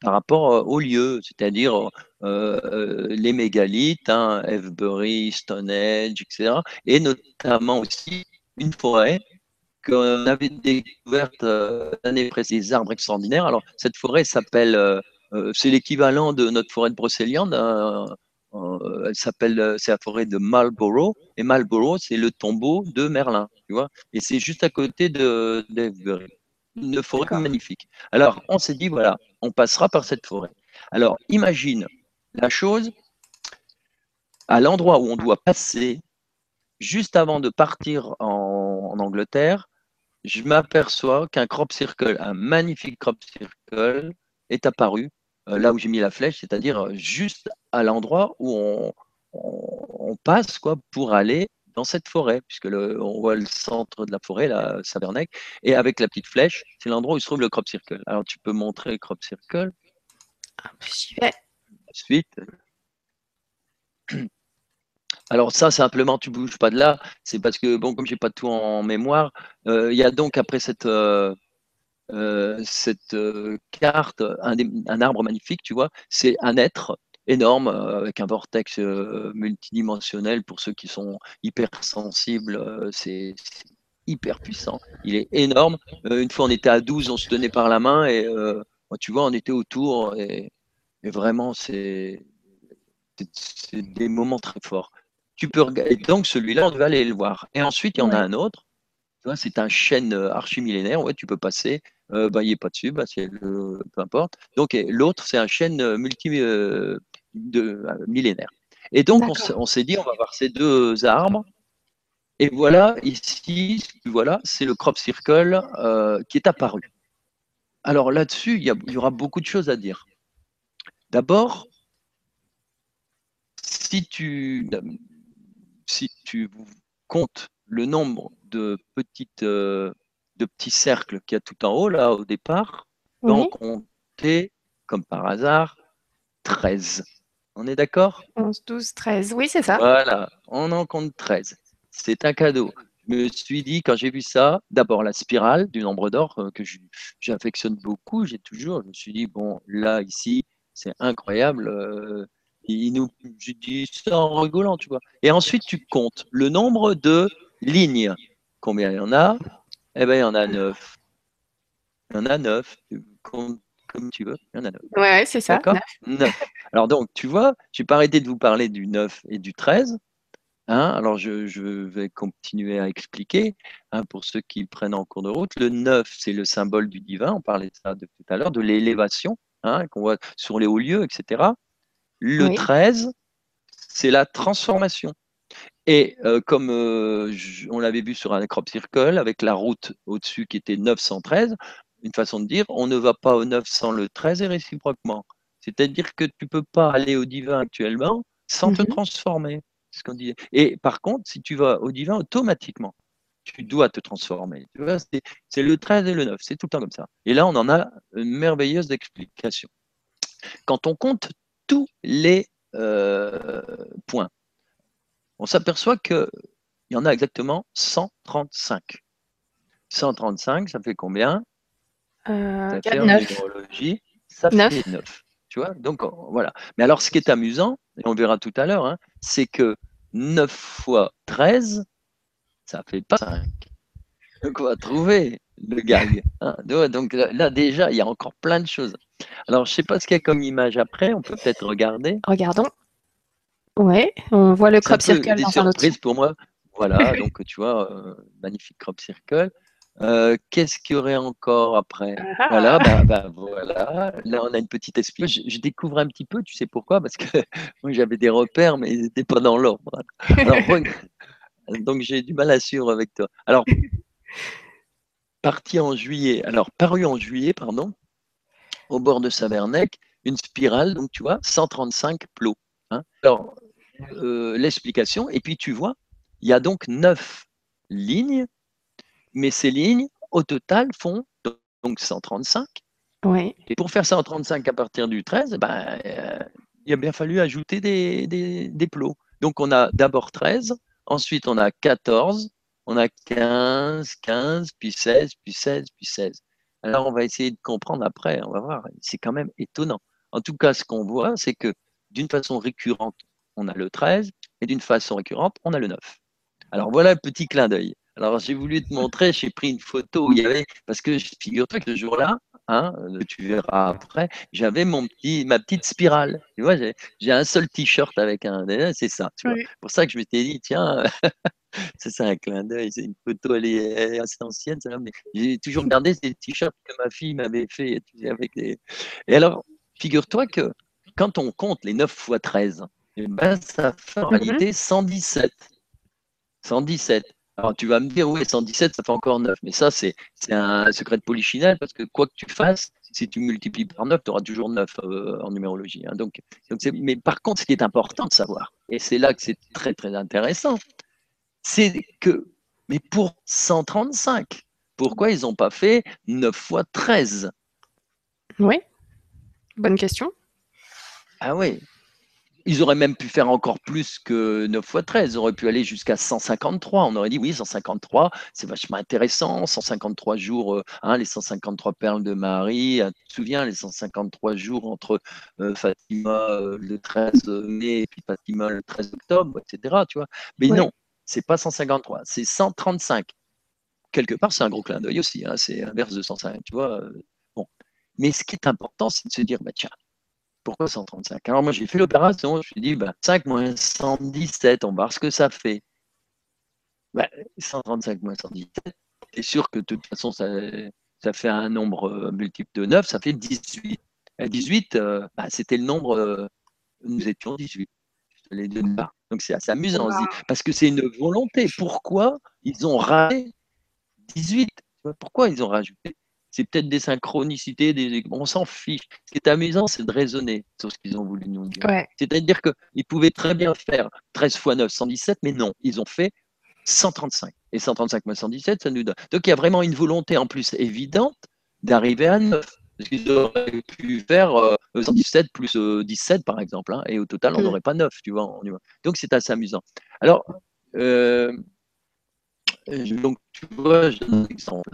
par rapport euh, au lieu, c'est-à-dire les mégalithes, hein, Avebury, Stonehenge, etc., et notamment aussi une forêt qu'on avait découverte l'année précédente, des arbres extraordinaires. Alors, cette forêt s'appelle, c'est l'équivalent de notre forêt de Brocéliande. hein, euh, elle s'appelle, euh, c'est la forêt de Marlborough. Et Marlborough, c'est le tombeau de Merlin, tu vois. Et c'est juste à côté de d'Avebury. Une forêt magnifique. Alors, on s'est dit, voilà, on passera par cette forêt. Alors, imagine la chose, à l'endroit où on doit passer, juste avant de partir en, en Angleterre, je m'aperçois qu'un crop circle, un magnifique crop circle, est apparu euh, là où j'ai mis la flèche, c'est-à-dire euh, juste à l'endroit où on, on- on passe quoi, pour aller dans cette forêt, puisque le- on voit le centre de la forêt, là, Savernec, et avec la petite flèche, c'est l'endroit où se trouve le crop circle. Alors tu peux montrer le crop circle J'y vais. ensuite. Alors ça, simplement, tu bouges pas de là. C'est parce que, bon, comme j'ai pas tout en mémoire, euh, il y a donc après cette, euh, euh, cette carte un, un, arbre magnifique, tu vois, c'est un être énorme avec un vortex multidimensionnel pour ceux qui sont hypersensibles. c'est hyper puissant. Il est énorme. une fois, on était à 12, on se tenait par la main et tu vois, on était autour et, et vraiment, c'est des moments très forts. Tu peux regarder. Donc celui-là, on devait aller le voir. Et ensuite, il y en a un autre. C'est un chêne euh, archimillénaire. Ouais, tu peux passer. Euh, bah, il n'est pas dessus, bah, le, peu importe. Donc l'autre, c'est un chêne euh, multi de, millénaire. Et donc on, s'est dit, on va voir ces deux arbres. Et voilà, ici, voilà, c'est le crop circle qui est apparu. Alors là-dessus, il y, aura beaucoup de choses à dire. D'abord, si tu, si tu comptes le nombre de, petites, euh, de petits cercles qu'il y a tout en haut, là, au départ, on va en compter, comme par hasard, 13. On est d'accord? 11, 12, 13. Oui, c'est ça. Voilà, on en compte 13. C'est un cadeau. Je me suis dit, quand j'ai vu ça, d'abord la spirale du nombre d'or euh, que j'affectionne beaucoup, j'ai toujours, je me suis dit, bon, là, ici, c'est incroyable. Euh, il nous, je dis ça en rigolant, tu vois. Et ensuite, tu comptes le nombre de lignes. Combien il y en a? Eh bien, il y en a neuf. Il y en a neuf. Compte comme tu veux. Il y en a neuf. Ouais, c'est ça. D'accord Alors, donc, tu vois, je n'ai pas arrêté de vous parler du 9 et du 13. Hein alors, je, je, vais continuer à expliquer hein, pour ceux qui prennent en cours de route. Le 9, c'est le symbole du divin. On parlait de ça tout à l'heure, de l'élévation hein, qu'on voit sur les hauts lieux, etc. Le 13, c'est la transformation. Et euh, comme euh, on l'avait vu sur un crop circle, avec la route au-dessus qui était 913, une façon de dire, on ne va pas au 9 sans le 13 et réciproquement. C'est-à-dire que tu ne peux pas aller au divin actuellement sans te mhm. transformer. Ce qu'on dit. Et par contre, si tu vas au divin, automatiquement, tu dois te transformer. C'est le 13 et le 9, c'est tout le temps comme ça. Et là, on en a une merveilleuse explication. Quand on compte tous les euh, points. On s'aperçoit qu'il y en a exactement 135. 135, ça fait combien? Euh, Ça fait 9. ça fait 9. Tu vois? Donc voilà. Mais alors, ce qui est amusant, et on verra tout à l'heure, hein, c'est que 9 fois 13, ça fait pas 5. Donc on va trouver le gag. Hein. Donc là, déjà, il y a encore plein de choses. Alors, je ne sais pas ce qu'il y a comme image après. On peut peut-être regarder. Regardons. Ouais, on voit le crop circle. Des surprises pour moi. Voilà, donc tu vois, euh, magnifique crop circle. Euh, qu'est-ce qu'il y aurait encore après? Ah. Voilà, bah, bah, voilà. Là, on a une petite explication. Je, découvre un petit peu, tu sais pourquoi? Parce que j'avais des repères, mais ils n'étaient pas dans l'ordre. donc j'ai du mal à suivre avec toi. Alors, parti en juillet, alors paru en juillet, pardon, au bord de Savernec, une spirale, donc tu vois, 135 plots. Hein. Alors, euh, l'explication, et puis tu vois, il y a donc 9 lignes, mais ces lignes, au total, font donc 135. Oui. Et pour faire 135 à partir du 13, ben, euh, il a bien fallu ajouter des, des, des plots. Donc on a d'abord 13, ensuite on a 14, on a 15, 15, puis 16, puis 16, puis 16. Alors, on va essayer de comprendre après, on va voir. C'est quand même étonnant. En tout cas, ce qu'on voit, c'est que d'une façon récurrente, on a le 13, et d'une façon récurrente, on a le 9. Alors, voilà un petit clin d'œil. Alors, j'ai voulu te montrer, j'ai pris une photo où il y avait, parce que figure-toi que ce jour-là, hein, tu verras après, j'avais mon petit, ma petite spirale. Tu vois, j'ai un seul t-shirt avec un, c'est ça. C'est pour ça que je m'étais dit, tiens, c'est ça un clin d'œil, c'est une photo, elle est, assez ancienne, mais j'ai toujours regardé ces t-shirts que ma fille m'avait fait. Avec Et alors, figure-toi que quand on compte les 9 fois 13, eh ben, ça fait en réalité 117. 117. Alors tu vas me dire, oui, 117, ça fait encore 9. Mais ça, c'est un secret de polychinelle parce que quoi que tu fasses, si tu multiplies par 9, tu auras toujours 9 euh, en numérologie. Hein. Donc, donc mais par contre, ce qui est important de savoir, et c'est là que c'est très très intéressant, c'est que, mais pour 135, pourquoi ils n'ont pas fait 9 fois 13 Oui, bonne question. Ah oui. Ils auraient même pu faire encore plus que 9 x 13. Ils auraient pu aller jusqu'à 153. On aurait dit oui, 153, c'est vachement intéressant. 153 jours, euh, hein, les 153 perles de Marie. Euh, tu te souviens, les 153 jours entre euh, Fatima le 13 mai et puis Fatima le 13 octobre, etc. Tu vois Mais non, c'est pas 153, c'est 135. Quelque part, c'est un gros clin d'œil aussi. Hein, c'est inverse de 105. Tu vois bon. Mais ce qui est important, c'est de se dire, bah, tiens, pourquoi 135 Alors moi j'ai fait l'opération, je me suis dit 5 bah, moins 117, on va voir ce que ça fait. 135 bah, moins 117, c'est sûr que de toute façon ça, ça fait un nombre euh, multiple de 9, ça fait 18. Et 18, euh, bah, c'était le nombre, euh, nous étions 18. Les deux Donc c'est assez amusant parce que c'est une volonté. Pourquoi ils ont rajouté 18 Pourquoi ils ont rajouté c'est peut-être des synchronicités, des... on s'en fiche. Ce qui est amusant, c'est de raisonner sur ce qu'ils ont voulu nous dire. C'est-à-dire qu'ils pouvaient très bien faire 13 x 9, 117, mais non, ils ont fait 135. Et 135 moins 117, ça nous donne. Donc il y a vraiment une volonté en plus évidente d'arriver à 9. Parce qu'ils auraient pu faire 117 euh, plus 17, euh, par exemple, hein, et au total, on mm. n'aurait pas 9, tu vois. Donc c'est assez amusant. Alors, euh, donc, tu vois, j'ai un exemple.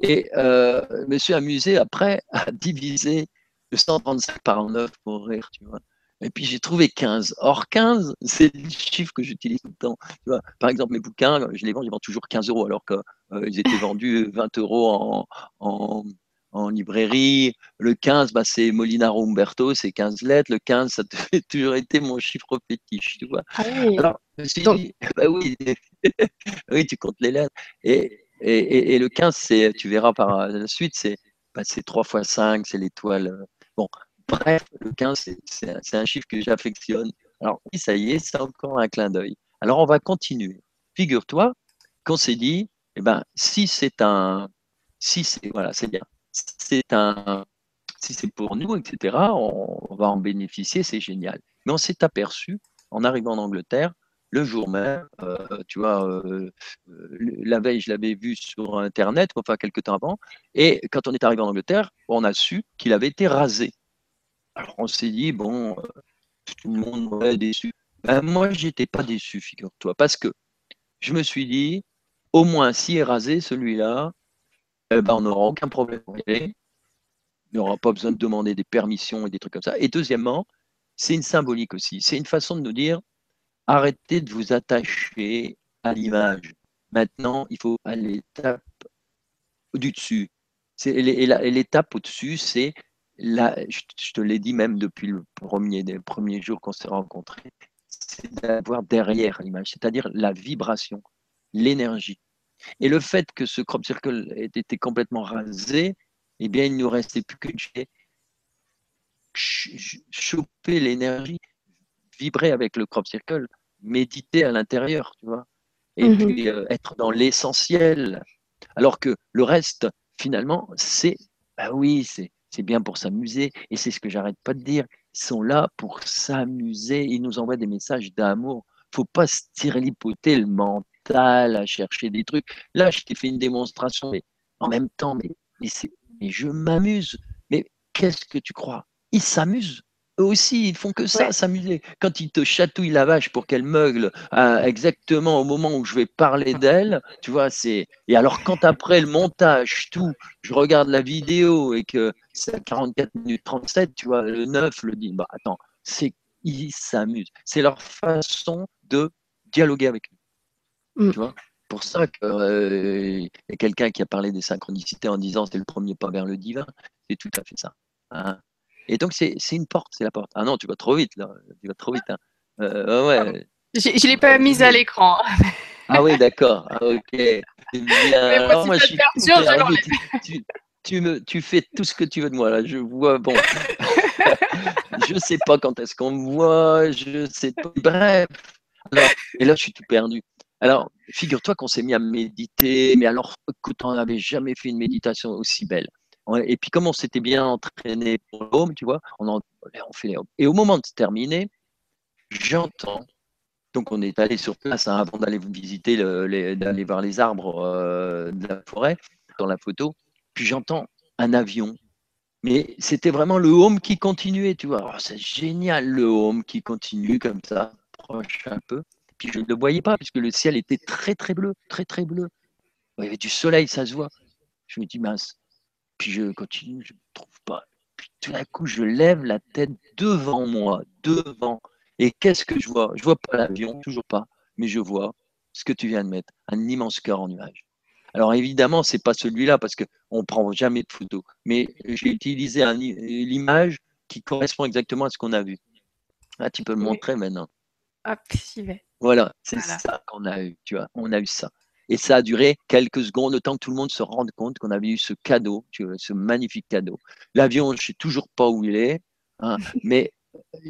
Et euh, je me suis amusé après à diviser le 135 par 9 pour rire, tu vois. Et puis j'ai trouvé 15. Or 15, c'est le chiffre que j'utilise tout le temps. Tu vois, par exemple, mes bouquins, je les vends, je vends toujours 15 euros alors qu'ils euh, étaient vendus 20 euros en, en, en librairie. Le 15, bah, c'est Molinaro Umberto, c'est 15 lettres. Le 15, ça a toujours été mon chiffre fétiche, tu vois. Ah oui. Alors, je me suis dit, bah oui, oui, tu comptes les lettres. Et, et, le 15, c'est, tu verras par la suite, c'est, bah, 3 x 5, c'est l'étoile. Euh, bon, bref, le 15, c'est, un chiffre que j'affectionne. Alors oui, ça y est, c'est encore un clin d'œil. Alors on va continuer. Figure-toi qu'on s'est dit, eh ben, si c'est un, si c'est, voilà, c'est bien, c'est un, si c'est pour nous, etc., on, on va en bénéficier, c'est génial. Mais on s'est aperçu, en arrivant en Angleterre, le jour même, euh, tu vois, euh, euh, la veille, je l'avais vu sur Internet, enfin quelques temps avant, et quand on est arrivé en Angleterre, on a su qu'il avait été rasé. Alors on s'est dit, bon, tout le monde est déçu. Ben, moi, j'étais pas déçu, figure-toi, parce que je me suis dit, au moins, s'il est rasé, celui-là, eh ben, on n'aura aucun problème Il n'aura pas besoin de demander des permissions et des trucs comme ça. Et deuxièmement, c'est une symbolique aussi. C'est une façon de nous dire, arrêtez de vous attacher à l'image. Maintenant, il faut à l'étape du dessus. Et l'étape au-dessus, c'est, je te l'ai dit même depuis le premier, des premiers jours qu'on s'est rencontrés, c'est d'avoir derrière l'image, c'est-à-dire la vibration, l'énergie. Et le fait que ce crop circle ait été complètement rasé, eh bien, il ne nous restait plus que de choper l'énergie, vibrer avec le crop circle méditer à l'intérieur, tu vois, et mhm. puis euh, être dans l'essentiel. Alors que le reste, finalement, c'est, bah oui, c'est, c'est bien pour s'amuser, et c'est ce que j'arrête pas de dire. Ils sont là pour s'amuser, ils nous envoient des messages d'amour. Faut pas se tirer l'hypothèse le mental à chercher des trucs. Là, je t'ai fait une démonstration, mais en même temps, mais, mais, mais je m'amuse. Mais qu'est-ce que tu crois? Ils s'amusent eux aussi, ils font que ça, s'amuser. Quand ils te chatouillent la vache pour qu'elle meugle euh, exactement au moment où je vais parler d'elle, tu vois, c'est. Et alors, quand après le montage, tout, je regarde la vidéo et que c'est à 44 minutes 37, tu vois, le 9 le dit, bah attends, c'est ils s'amusent. C'est leur façon de dialoguer avec nous. Mm. Tu vois? Pour ça qu'il euh, y a quelqu'un qui a parlé des synchronicités en disant c'est le premier pas vers le divin. C'est tout à fait ça. Hein. Et donc, c'est une porte, c'est la porte. Ah non, tu vas trop vite, là. Tu vas trop vite. Hein. Euh, ouais. Je ne l'ai pas mise à l'écran. ah oui, d'accord. Ah, ok. Bien. moi, je suis tu, tu, me, tu fais tout ce que tu veux de moi, là. Je vois, bon. je ne sais pas quand est-ce qu'on me voit. Je sais pas. Bref. et là, je suis tout perdu. Alors, figure-toi qu'on s'est mis à méditer, mais alors, écoute, on n'avait jamais fait une méditation aussi belle. Et puis, comme on s'était bien entraîné pour l'homme, tu vois, on, en, fait les Et au moment de terminer, j'entends. Donc, on est allé sur place hein, avant d'aller visiter, d'aller voir les arbres euh, de la forêt, dans la photo. Puis j'entends un avion Mais c'était vraiment le home qui continuait, tu vois. Oh, c'est génial, le home qui continue comme ça, proche un peu. Puis je ne le voyais pas, puisque le ciel était très, très bleu, très, très bleu. Il y avait du soleil, ça se voit. Je me dis, mince. Puis je continue, je ne trouve pas. Puis tout d'un coup, je lève la tête devant moi, devant. Et qu'est-ce que je vois? Je vois pas l'avion, toujours pas, mais je vois ce que tu viens de mettre, un immense cœur en nuage. Alors évidemment, c'est pas celui-là parce qu'on ne prend jamais de photos, mais j'ai utilisé l'image qui correspond exactement à ce qu'on a vu. Ah, tu peux le montrer maintenant. Hop, j'y vais. Voilà, c'est ça qu'on a eu, tu vois, on a eu ça. Et ça a duré quelques secondes, le temps que tout le monde se rende compte qu'on avait eu ce cadeau, ce magnifique cadeau. L'avion, je ne sais toujours pas où il est, hein, mais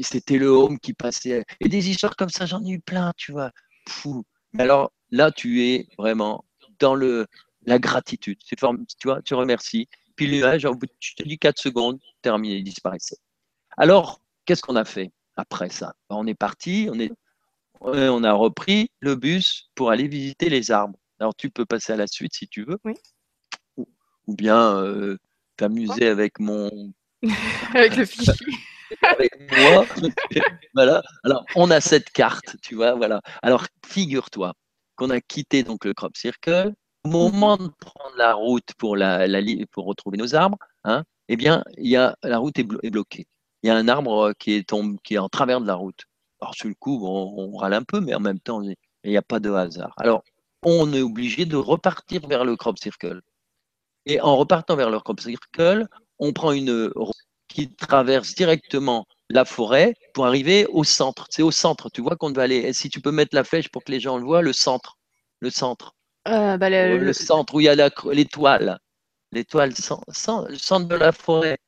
c'était le home qui passait. Et des histoires comme ça, j'en ai eu plein, tu vois. Fou. Alors là, tu es vraiment dans le, la gratitude. Tu vois, tu remercies. Puis le nuage, tu te dis 4 secondes, terminé, il disparaissait. Alors, qu'est-ce qu'on a fait après ça? On est parti, on, est, on a repris le bus pour aller visiter les arbres. Alors, tu peux passer à la suite si tu veux. Oui. Ou, bien euh, t'amuser avec mon. avec le fichier. avec moi. voilà. Alors, on a cette carte, tu vois. Voilà. Alors, figure-toi qu'on a quitté donc le crop circle. Au moment de prendre la route pour, la, pour retrouver nos arbres, hein, eh bien, il y a, la route est, bloquée. Il y a un arbre qui est, qui est en travers de la route. Alors, sur le coup, on, râle un peu, mais en même temps, il n'y a pas de hasard. Alors, on est obligé de repartir vers le crop circle. Et en repartant vers le crop circle, on prend une route qui traverse directement la forêt pour arriver au centre. C'est au centre, tu vois qu'on doit aller. Et si tu peux mettre la flèche pour que les gens le voient, le centre. Le centre. Euh, bah, le, centre où il y a l'étoile. L'étoile, le centre de la forêt.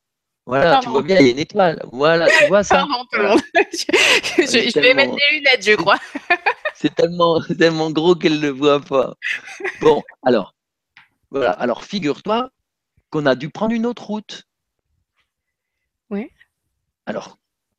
Voilà, tu vois bien, il y a une étoile. Voilà, tu vois ça. Pardon, je, je, vais mettre des lunettes, je crois. c'est tellement, tellement gros qu'elle ne le voit pas. Bon, alors, voilà. Alors, figure-toi qu'on a dû prendre une autre route. Oui. Alors,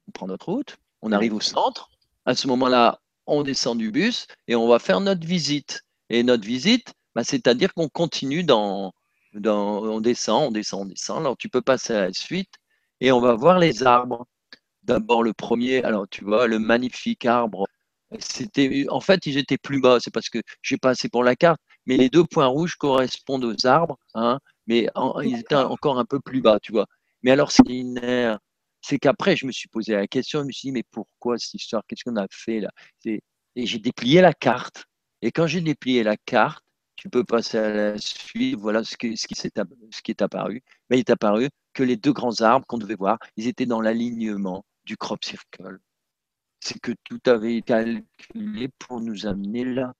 on prend notre route, on arrive au centre. À ce moment-là, on descend du bus et on va faire notre visite. Et notre visite, bah, c'est-à-dire qu'on continue dans, on descend, on descend, on descend. Alors tu peux passer à la suite et on va voir les arbres. D'abord le premier, alors tu vois, le magnifique arbre. C'était, en fait, ils étaient plus bas. C'est parce que j'ai pas assez pour la carte, mais les deux points rouges correspondent aux arbres, hein, mais ils étaient encore un peu plus bas, tu vois. Mais alors c'est c'est qu'après, je me suis posé la question, je me suis dit, mais pourquoi cette histoire? Qu'est-ce qu'on a fait là? Et j'ai déplié la carte. Et quand j'ai déplié la carte, tu peux passer à la suite, voilà ce, qui, est apparu. Mais il est apparu que les deux grands arbres qu'on devait voir, ils étaient dans l'alignement du crop circle. C'est que tout avait été calculé pour nous amener là.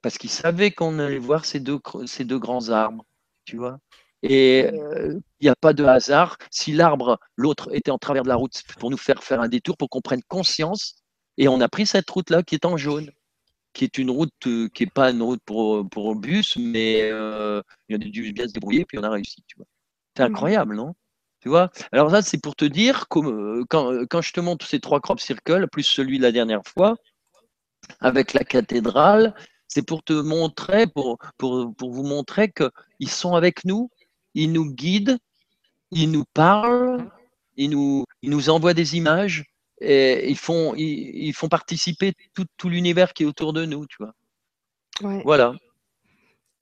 Parce qu'ils savaient qu'on allait voir ces deux, ces deux grands arbres, tu vois. Et euh, il n'y a pas de hasard. Si l'arbre, l'autre, était en travers de la route pour nous faire faire un détour, pour qu'on prenne conscience, et on a pris cette route-là qui est en jaune, qui est une route euh, qui n'est pas une route pour, pour bus, mais euh, il y a dû bien se débrouiller, puis on a réussi. Tu vois. C'est mmh. incroyable, non? Tu vois? Alors ça, c'est pour te dire, quand, quand je te montre ces trois crop circles, plus celui de la dernière fois, avec la cathédrale, c'est pour te montrer, pour, pour, pour vous montrer qu'ils sont avec nous, ils nous guident, ils nous parlent, ils nous, ils nous envoient des images et ils font, ils, font participer tout, tout l'univers qui est autour de nous, tu vois. Voilà.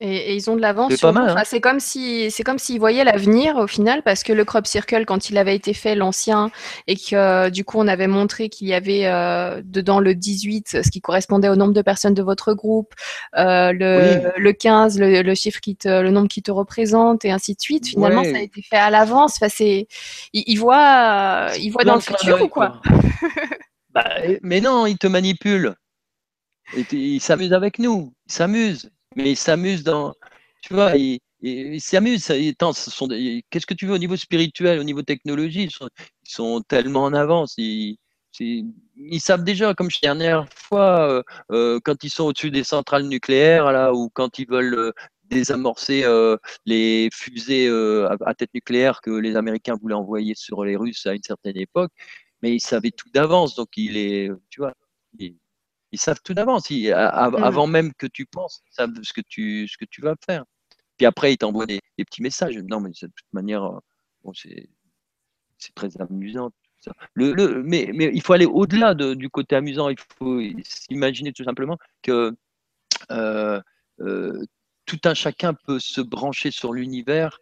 Et, ils ont de l'avance sur hein. C'est comme si c'est comme s'ils voyaient l'avenir au final, parce que le crop circle, quand il avait été fait, l'ancien, et que euh, du coup on avait montré qu'il y avait euh, dedans le 18, ce qui correspondait au nombre de personnes de votre groupe, euh, le, le 15, le, chiffre qui te, le nombre qui te représente, et ainsi de suite. Finalement, ça a été fait à l'avance. Enfin, c'est, ils, voient, ils voient dans le futur ou quoi, bah, Mais non, ils te manipulent. Ils s'amusent avec nous. Ils s'amusent mais ils s'amusent dans. Tu vois, ils s'amusent. Qu'est-ce que tu veux au niveau spirituel, au niveau technologie Ils sont, tellement en avance. Ils, savent déjà, comme la dernière fois, euh, euh, quand ils sont au-dessus des centrales nucléaires, là, ou quand ils veulent euh, désamorcer les fusées à, tête nucléaire que les Américains voulaient envoyer sur les Russes à une certaine époque, mais ils savaient tout d'avance, donc il tu vois, ils savent tout d'avance. Mmh. Avant même que tu penses, ils savent ce que tu, ce que tu vas faire. Puis après, ils t'envoient des, petits messages. Non, mais de toute manière, bon, c'est très amusant. Le, mais, mais, il faut aller au-delà du côté amusant. Il faut s'imaginer tout simplement que euh, euh, tout un chacun peut se brancher sur l'univers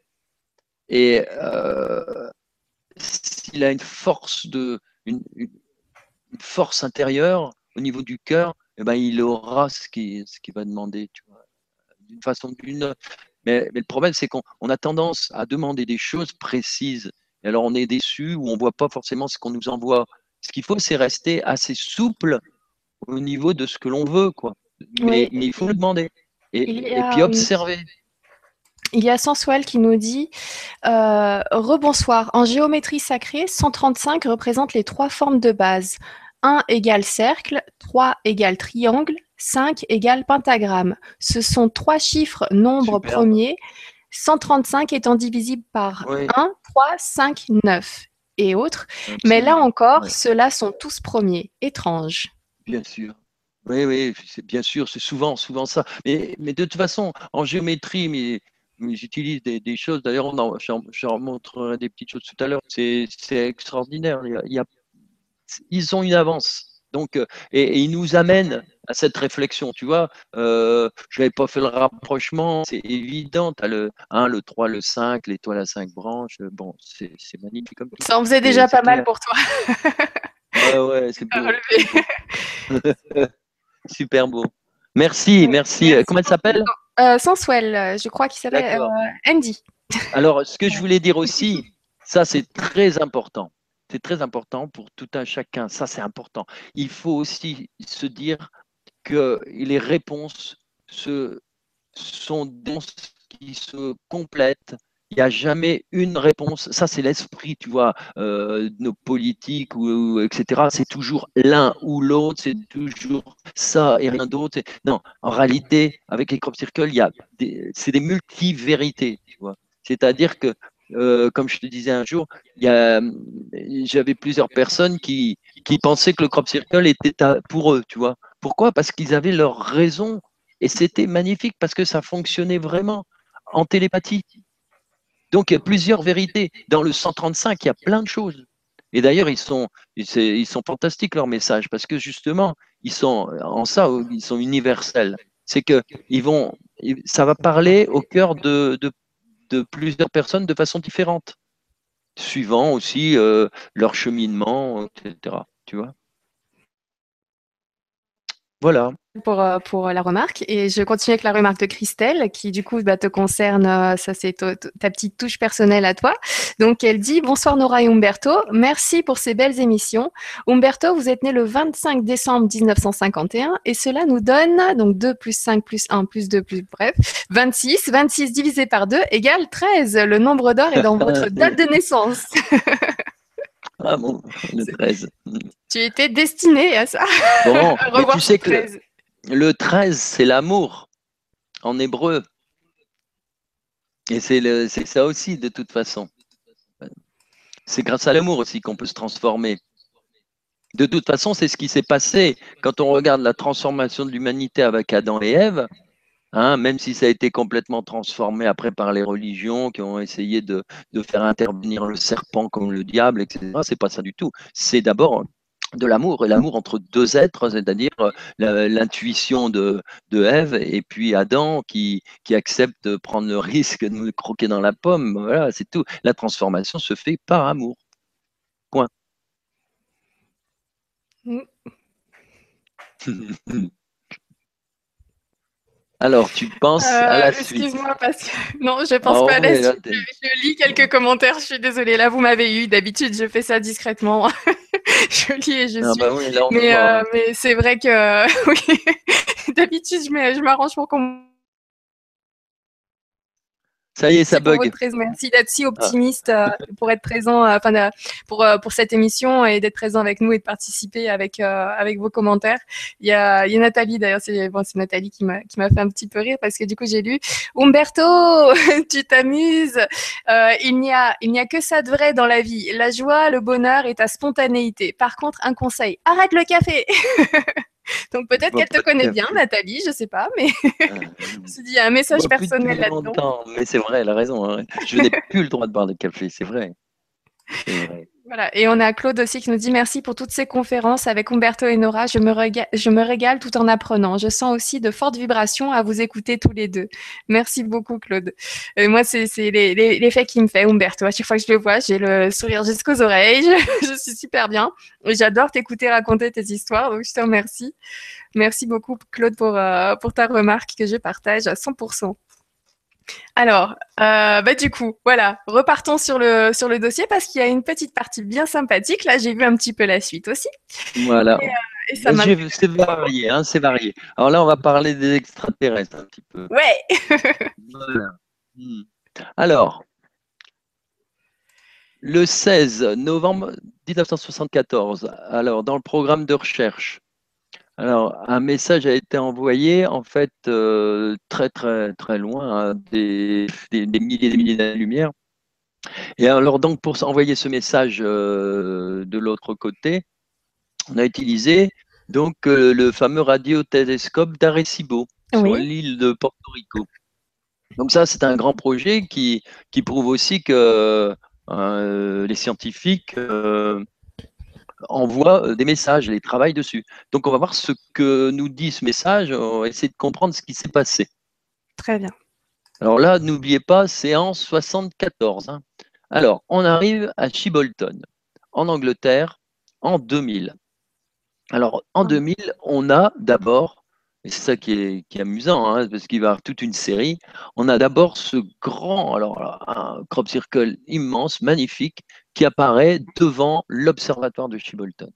et euh, s'il a une force de une, force intérieure au niveau du cœur, eh ben, il aura ce qu'il ce qui va demander, d'une façon ou d'une autre. Mais, mais, le problème, c'est qu'on a tendance à demander des choses précises et alors on est déçu ou on ne voit pas forcément ce qu'on nous envoie. Ce qu'il faut, c'est rester assez souple au niveau de ce que l'on veut, quoi. Mais, il faut le demander et, puis observer. Il y a Sensuel qui nous dit euh, Rebonsoir. En géométrie sacrée, 135 représente les trois formes de base. 1 égale cercle, 3 égale triangle, 5 égale pentagramme. Ce sont trois chiffres nombres premiers 135 étant divisible par 1, 3, 5, 9 et autres. Mais là encore, ceux-là sont tous premiers. Étrange. Bien sûr. Oui, oui, c'est bien sûr, c'est souvent, souvent ça. Mais, mais, de toute façon, en géométrie, mais, j'utilise des, choses. D'ailleurs, je montrerai des petites choses tout à l'heure. C'est extraordinaire. Il y a, ils ont une avance. Donc, euh, et, il nous amène à cette réflexion, tu vois. Euh, je n'avais pas fait le rapprochement, c'est évident. Tu as le 1, le 3, le 5, l'étoile à 5 branches. Bon, c'est magnifique comme Ça en faisait déjà pas mal pour toi. ouais, ouais, c'est beau. Super beau. Merci, merci. Comment elle s'appelle? Euh, Sensuel, je crois qu'il s'appelle euh, Andy. Alors, ce que je voulais dire aussi, ça c'est très important. C'est très important pour tout un chacun. Ça, c'est important. Il faut aussi se dire que les réponses se, sont des qui se complètent. Il n'y a jamais une réponse. Ça, c'est l'esprit, tu vois, euh, nos politiques, ou, etc. C'est toujours l'un ou l'autre, c'est toujours ça et rien d'autre. Non, en réalité, avec les crop circles, il y a c'est des multivérités, tu vois. C'est-à-dire que euh, comme je te disais un jour, j'avais plusieurs personnes qui, pensaient que le crop circle était pour eux, tu vois. Pourquoi? Parce qu'ils avaient leur raison et c'était magnifique parce que ça fonctionnait vraiment en télépathie. Donc il y a plusieurs vérités. Dans le 135, il y a plein de choses. Et d'ailleurs, ils sont, ils sont fantastiques leurs messages parce que justement, ils sont en ça, ils sont universels. C'est que ils vont, ça va parler au cœur de de plusieurs personnes de façon différente, suivant aussi euh, leur cheminement, etc. Tu vois Voilà pour, euh, pour la remarque. Et je continue avec la remarque de Christelle, qui du coup bah, te concerne, euh, ça c'est ta petite touche personnelle à toi. Donc elle dit Bonsoir Nora et Umberto, merci pour ces belles émissions. Umberto, vous êtes né le 25 décembre 1951 et cela nous donne donc 2 plus 5 plus 1 plus 2 plus bref, 26. 26 divisé par 2 égale 13. Le nombre d'or est dans votre date de naissance. Ah bon, le 13. Tu étais destiné à ça. Bon, tu sais que le 13, c'est l'amour en hébreu. Et c'est ça aussi, de toute façon. C'est grâce à l'amour aussi qu'on peut se transformer. De toute façon, c'est ce qui s'est passé quand on regarde la transformation de l'humanité avec Adam et Ève. Hein, même si ça a été complètement transformé après par les religions qui ont essayé de, de faire intervenir le serpent comme le diable, etc. C'est pas ça du tout. C'est d'abord de l'amour, et l'amour entre deux êtres, c'est-à-dire euh, l'intuition de, de Ève et puis Adam qui, qui accepte de prendre le risque de nous croquer dans la pomme. Voilà, c'est tout. La transformation se fait par amour. Point. Mm. Alors, tu penses à la euh, suite Excuse-moi, parce que non, je pense ah pas à la suite. Je, lis quelques commentaires, je suis désolée. Là, vous m'avez eu. D'habitude, je fais ça discrètement. je lis et je ah suis. Bah mais, euh, mais c'est vrai que oui. D'habitude, je m'arrange pour qu'on ça y est, ça bug. Merci d'être si optimiste euh, pour être présent, euh, enfin, pour, euh, pour cette émission et d'être présent avec nous et de participer avec, avec vos commentaires. Il y a, il y a Nathalie, d'ailleurs, c'est bon, Nathalie qui m'a fait un petit peu rire parce que du coup, j'ai lu Umberto, tu t'amuses. il n'y a, il n'y a que ça de vrai dans la vie. La joie, le bonheur et ta spontanéité. Par contre, un conseil, arrête le café. Donc peut-être qu'elle te connaît bien, Nathalie, je ne sais pas, mais je me suis dit, il y a un message personnel là-dedans. Mais c'est vrai, elle a raison. Hein. Je n'ai plus le droit de boire de café, c'est vrai. Voilà. Et on a Claude aussi qui nous dit merci pour toutes ces conférences avec Umberto et Nora. Je me, régale, je me régale tout en apprenant. Je sens aussi de fortes vibrations à vous écouter tous les deux. Merci beaucoup, Claude. Et moi, c'est l'effet qui me fait Umberto. À chaque fois que je le vois, j'ai le sourire jusqu'aux oreilles. Je, suis super bien. J'adore t'écouter raconter tes histoires. Donc, je te remercie. Merci beaucoup, Claude, pour, euh, pour ta remarque que je partage à 100%. Alors, euh, bah du coup, voilà, repartons sur le, sur le dossier parce qu'il y a une petite partie bien sympathique. Là, j'ai vu un petit peu la suite aussi. Voilà. Euh, c'est varié, hein, c'est varié. Alors là, on va parler des extraterrestres un petit peu. Ouais. voilà. Hmm. Alors, le 16 novembre 1974, alors dans le programme de recherche alors, un message a été envoyé en fait euh, très très très loin, hein, des, milliers et des milliers d'années-lumière. Et alors donc pour envoyer ce message euh, de l'autre côté, on a utilisé donc euh, le fameux radiotélescope d'Arecibo sur l'île de Porto Rico. Donc ça c'est un grand projet qui, qui prouve aussi que les scientifiques envoie euh, des messages, les travaille dessus. Donc on va voir ce que nous dit ce message, on va essayer de comprendre ce qui s'est passé. Très bien. Alors là, n'oubliez pas, c'est en 74. Hein. Alors, on arrive à Chibolton, en Angleterre, en 2000. Alors, en 2000, on a d'abord et c'est ça qui est, amusant, hein, parce qu'il va y avoir toute une série. On a d'abord ce grand, alors un crop circle immense, magnifique, qui apparaît devant l'observatoire de Chibolton.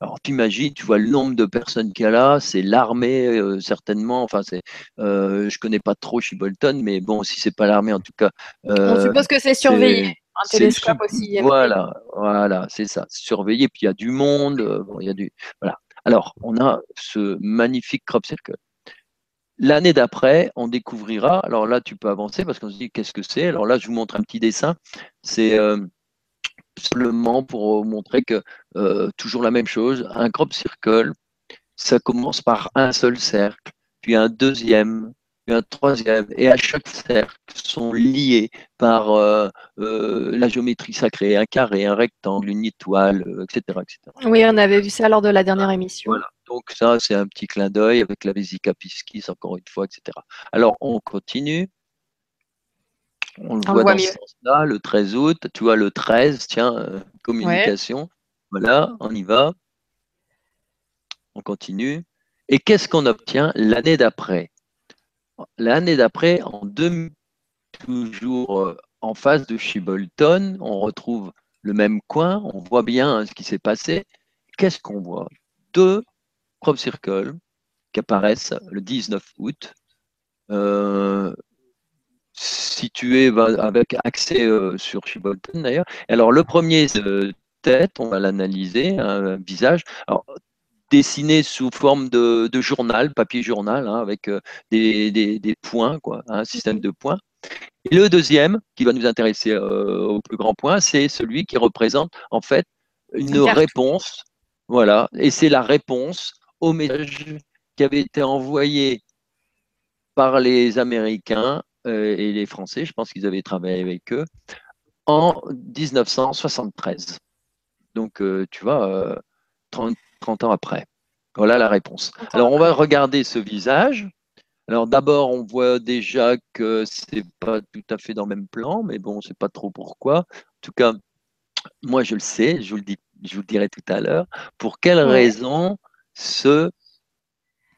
Alors, tu imagines, tu vois le nombre de personnes qu'il y a là, c'est l'armée, euh, certainement. Enfin, c'est, euh, je connais pas trop Chibolton, mais bon, si c'est pas l'armée, en tout cas. Euh, On suppose que c'est surveillé. Un télescope aussi. Voilà, voilà, c'est ça. Surveillé, puis il y a du monde, euh, il y a du. Voilà. Alors, on a ce magnifique crop circle. L'année d'après, on découvrira, alors là, tu peux avancer parce qu'on se dit qu'est-ce que c'est? Alors là, je vous montre un petit dessin. C'est euh, simplement pour montrer que euh, toujours la même chose, un crop circle, ça commence par un seul cercle, puis un deuxième, un troisième, et à chaque cercle sont liés par euh, euh, la géométrie sacrée, un carré, un rectangle, une étoile, etc., euh, etc. Oui, on avait vu ça lors de la dernière émission. Voilà. Donc ça, c'est un petit clin d'œil avec la Vesica piscis, encore une fois, etc. Alors, on continue. On le voit, dans ce sens-là, le 13 août. Tu vois, le 13, tiens, communication. Voilà, on y va. On continue. Et qu'est-ce qu'on obtient l'année d'après? L'année d'après, en 2000, toujours euh, en face de Shibolton, on retrouve le même coin, on voit bien hein, ce qui s'est passé. Qu'est-ce qu'on voit? Deux crop circles qui apparaissent le 19 août, euh, situés avec accès euh, sur Shibolton d'ailleurs. Alors le premier tête, on va l'analyser, un visage. Alors, dessiné sous forme de, journal, papier journal, hein, avec euh, des, points, quoi, un système de points. Et le deuxième, qui va nous intéresser euh, au plus grand point, c'est celui qui représente en fait une réponse. Voilà, et c'est la réponse au message qui avait été envoyé par les Américains euh, et les Français, je pense qu'ils avaient travaillé avec eux, en 1973. Donc, tu vois, 30, 30 ans après Voilà la réponse. Alors, on va regarder ce visage. Alors, d'abord, on voit déjà que c'est pas tout à fait dans le même plan, mais bon, on ne sait pas trop pourquoi. En tout cas, moi, je le sais, je vous le, dis, je vous dirai tout à l'heure. Pour quelle raison ce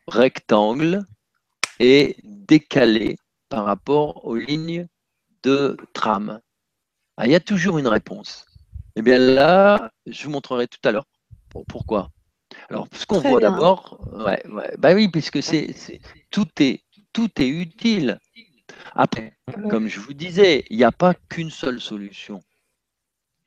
rectangle est décalé par rapport aux lignes de tram? Ah, Il y a toujours une réponse. Eh bien là, je vous montrerai tout à l'heure pourquoi. Alors, ce qu'on voit d'abord, ouais, bah oui, puisque c'est, tout, est, tout est utile. Après, comme je vous disais, il n'y a pas qu'une seule solution.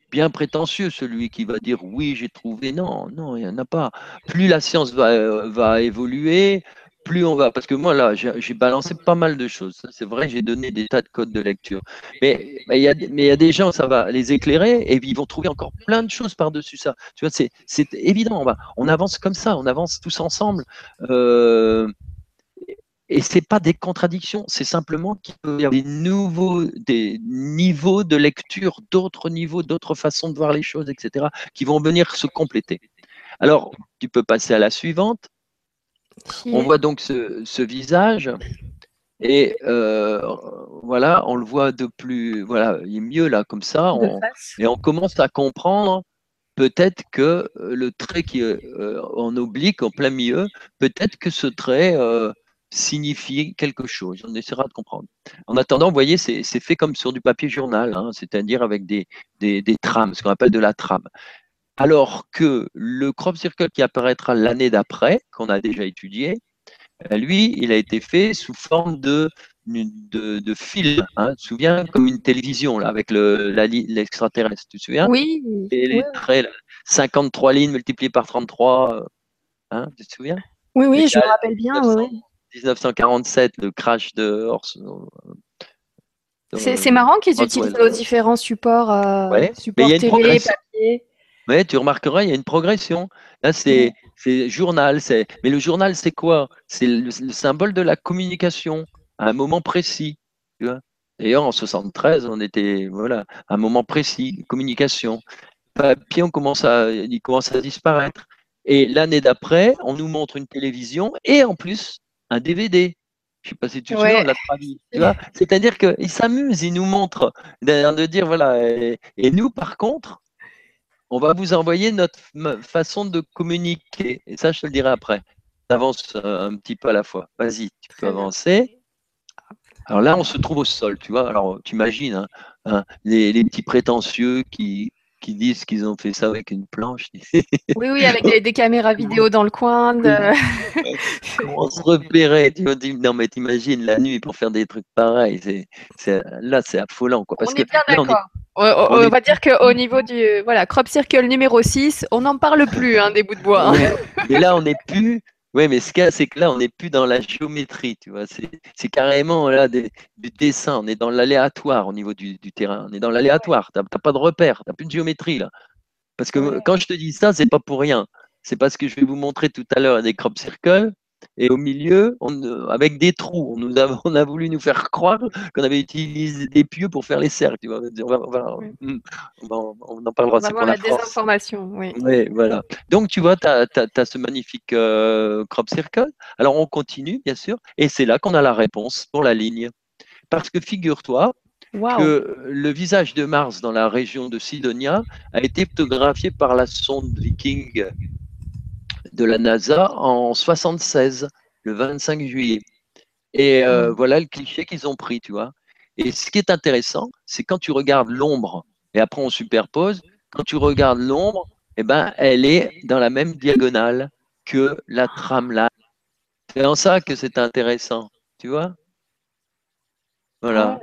Bien prétentieux, celui qui va dire oui, j'ai trouvé. Non, non, il n'y en a pas. Plus la science va, va évoluer, plus on va, parce que moi là, j'ai balancé pas mal de choses. C'est vrai, j'ai donné des tas de codes de lecture. Mais il y, a, des gens, ça va les éclairer et ils vont trouver encore plein de choses par-dessus ça. Tu vois, c'est évident. On, va, on avance comme ça, on avance tous ensemble. Euh, et c'est pas des contradictions, c'est simplement qu'il y avoir des nouveaux des niveaux de lecture, d'autres niveaux, d'autres façons de voir les choses, etc., qui vont venir se compléter. Alors, tu peux passer à la suivante. On voit donc ce, visage. Et euh, voilà, on le voit de plus, voilà, il est mieux là comme ça. et on commence à comprendre peut-être que euh, le trait qui est euh, en oblique, en plein milieu, peut-être que ce trait signifie quelque chose. On essaiera de comprendre. En attendant, vous voyez, c'est fait comme sur du papier journal, hein, c'est-à-dire avec des, des, des trames, ce qu'on appelle de la trame alors que le crop circle qui apparaîtra l'année d'après, qu'on a déjà étudié, euh, lui, il a été fait sous forme de, de, film. Hein. tu te souviens, comme une télévision là, avec l'extraterrestre, tu te souviens? Oui. Et les traits, 53 lignes multipliées par 33, euh, hein, tu te souviens? Oui, oui, je me rappelle bien. 1947, le crash de C'est marrant qu'ils utilisent nos différents supports, euh, supports télé, papier. Mais tu remarqueras, il y a une progression. Là, c'est journal. Mais le journal, c'est quoi? C'est le, symbole de la communication à un moment précis. D'ailleurs, en 73, on était voilà, à un moment précis, communication. Papier, on commence à, il commence à disparaître. Et l'année d'après, on nous montre une télévision et en plus un DVD. Je ne sais pas si tu te souviens, la C'est-à-dire qu'ils s'amusent, ils nous montrent, de dire voilà. et nous, par contre, on va vous envoyer notre façon de communiquer. Et ça, je te le dirai après. Avance euh, un petit peu à la fois. Vas-y, tu peux avancer. Alors là, on se trouve au sol, tu vois. Alors, tu imagines hein, hein, les, petits prétentieux qui, qui disent qu'ils ont fait ça avec une planche. oui, oui, avec des, caméras vidéo dans le coin. De... Comment se repérer tu Non, mais t'imagines la nuit pour faire des trucs pareils. C'est, là, c'est affolant. Quoi. Parce on est bien d'accord. On, va dire qu'au niveau du voilà, crop circle numéro 6, on n'en parle plus hein, des bouts de bois. Hein. Mais là, on n'est plus oui, mais ce qu'il y a, c'est que là, on n'est plus dans la géométrie, tu vois. C'est carrément là du dessin. On est dans l'aléatoire au niveau du, terrain. On est dans l'aléatoire. Tu n'as pas de repère. Tu n'as plus de géométrie, là. Parce que quand je te dis ça, c'est pas pour rien. C'est parce que je vais vous montrer tout à l'heure des crop circles et au milieu, on, euh, avec des trous, on, nous a, on a voulu nous faire croire qu'on avait utilisé des pieux pour faire les cercles. Tu vois. On, on, en parlera. On va la, désinformation. Oui. oui. voilà. Donc, tu vois, tu as, ce magnifique euh, crop circle. Alors, on continue, bien sûr. Et c'est là qu'on a la réponse pour la ligne. Parce que figure-toi, que le visage de Mars dans la région de Sidonia a été photographié par la sonde Viking de la NASA en 76, le 25 juillet. Et euh, voilà le cliché qu'ils ont pris, tu vois. Et ce qui est intéressant, c'est quand tu regardes l'ombre, et après on superpose, quand tu regardes l'ombre, eh ben, elle est dans la même diagonale que la trame là. C'est en ça que c'est intéressant, tu vois Voilà.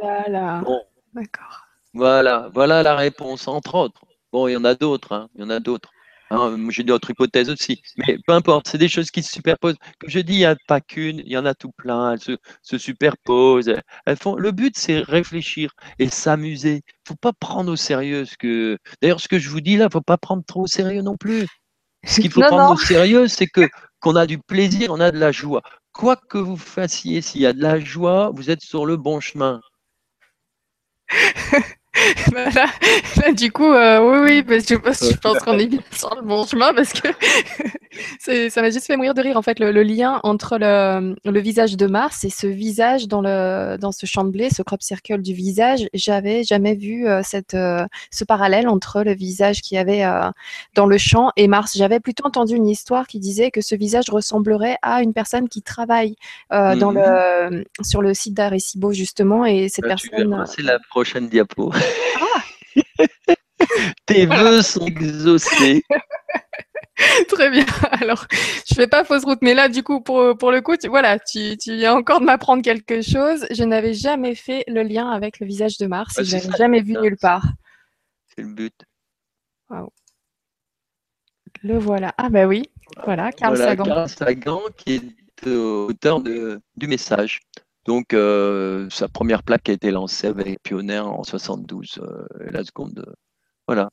Oh D'accord. Voilà, voilà la réponse, entre autres. Bon, il y en a d'autres, hein, il y en a d'autres. Hein, j'ai d'autres hypothèses aussi, mais peu importe, c'est des choses qui se superposent. Comme je dis, il n'y a pas qu'une, il y en a tout plein, elles se, superposent. Elles font... Le but, c'est réfléchir et s'amuser. Il ne faut pas prendre au sérieux ce que. D'ailleurs, ce que je vous dis là, il ne faut pas prendre trop au sérieux non plus. Ce qu'il faut prendre au sérieux, c'est que qu'on a du plaisir, on a de la joie. Quoi que vous fassiez, s'il y a de la joie, vous êtes sur le bon chemin. Bah, là, du coup, euh, oui, oui, parce que je pense qu'on est bien sur le bon chemin parce que ça m'a juste fait mourir de rire en fait le, lien entre le, le, visage de Mars et ce visage dans le dans ce champ de blé, ce crop circle du visage. J'avais jamais vu euh, cette euh, ce parallèle entre le visage qu'il y avait dans le champ et Mars. J'avais plutôt entendu une histoire qui disait que ce visage ressemblerait à une personne qui travaille dans mhm. le sur le site d'Arecibo justement et cette personne. C'est la prochaine diapo. Tes vœux sont exaucés. Très bien. Alors, je fais pas fausse route, mais là, du coup, pour, pour le coup, tu, voilà, tu, tu viens encore de m'apprendre quelque chose. Je n'avais jamais fait le lien avec le visage de Mars. je l'avais jamais vu nulle part. C'est le but. Le voilà. Ah bah oui, voilà, Carl Sagan. Carl Sagan qui est auteur du message. Donc, sa première plaque a été lancée avec Pioneer en 72, la seconde. voilà.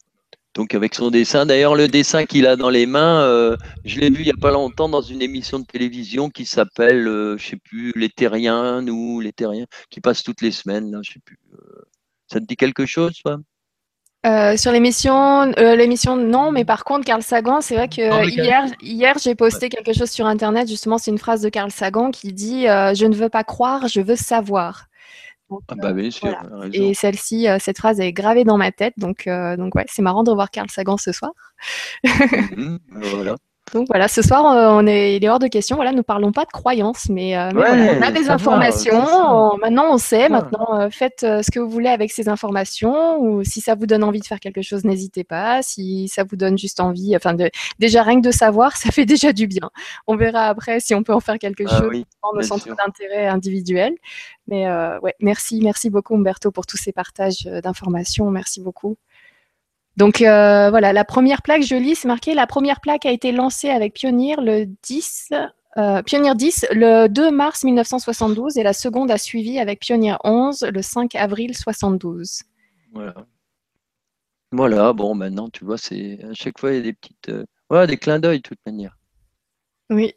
Donc avec son dessin, d'ailleurs le dessin qu'il a dans les mains, euh, je l'ai vu il n'y a pas longtemps dans une émission de télévision qui s'appelle, euh, je sais plus, Les Terriens ou Les Terriens, qui passe toutes les semaines, là, je sais plus. Euh. ça te dit quelque chose, toi? Sur l'émission, l'émission non, mais par contre Carl Sagan, c'est vrai que hier, hier j'ai posté quelque chose sur internet. Justement, c'est une phrase de Carl Sagan qui dit "Je ne veux pas croire, je veux savoir." ah bah sûr, Et celle-ci, euh, cette phrase est gravée dans ma tête, donc, euh, donc ouais, c'est marrant de revoir Carl Sagan ce soir. Mmh voilà. Donc voilà, ce soir, euh, on est, il est hors de question. Voilà, nous parlons pas de croyances, mais, euh, on a des informations. maintenant, on sait. Maintenant, euh, faites ce que vous voulez avec ces informations. Ou si ça vous donne envie de faire quelque chose, n'hésitez pas. Si ça vous donne juste envie, enfin, de, déjà rien que de savoir, ça fait déjà du bien. On verra après si on peut en faire quelque ah chose dans nos centres d'intérêt individuels. Mais ouais, merci, merci beaucoup Umberto pour tous ces partages d'informations. Merci beaucoup. Donc euh, voilà, la première plaque, je lis, c'est marqué, la première plaque a été lancée avec Pioneer le 10, euh, 10 le 2 mars 1972 et la seconde a suivi avec Pioneer 11 le 5 avril 72. Voilà. Voilà, bon, maintenant, tu vois, c'est à chaque fois, il y a des petites. Euh, voilà, des clins d'œil, de toute manière. Oui.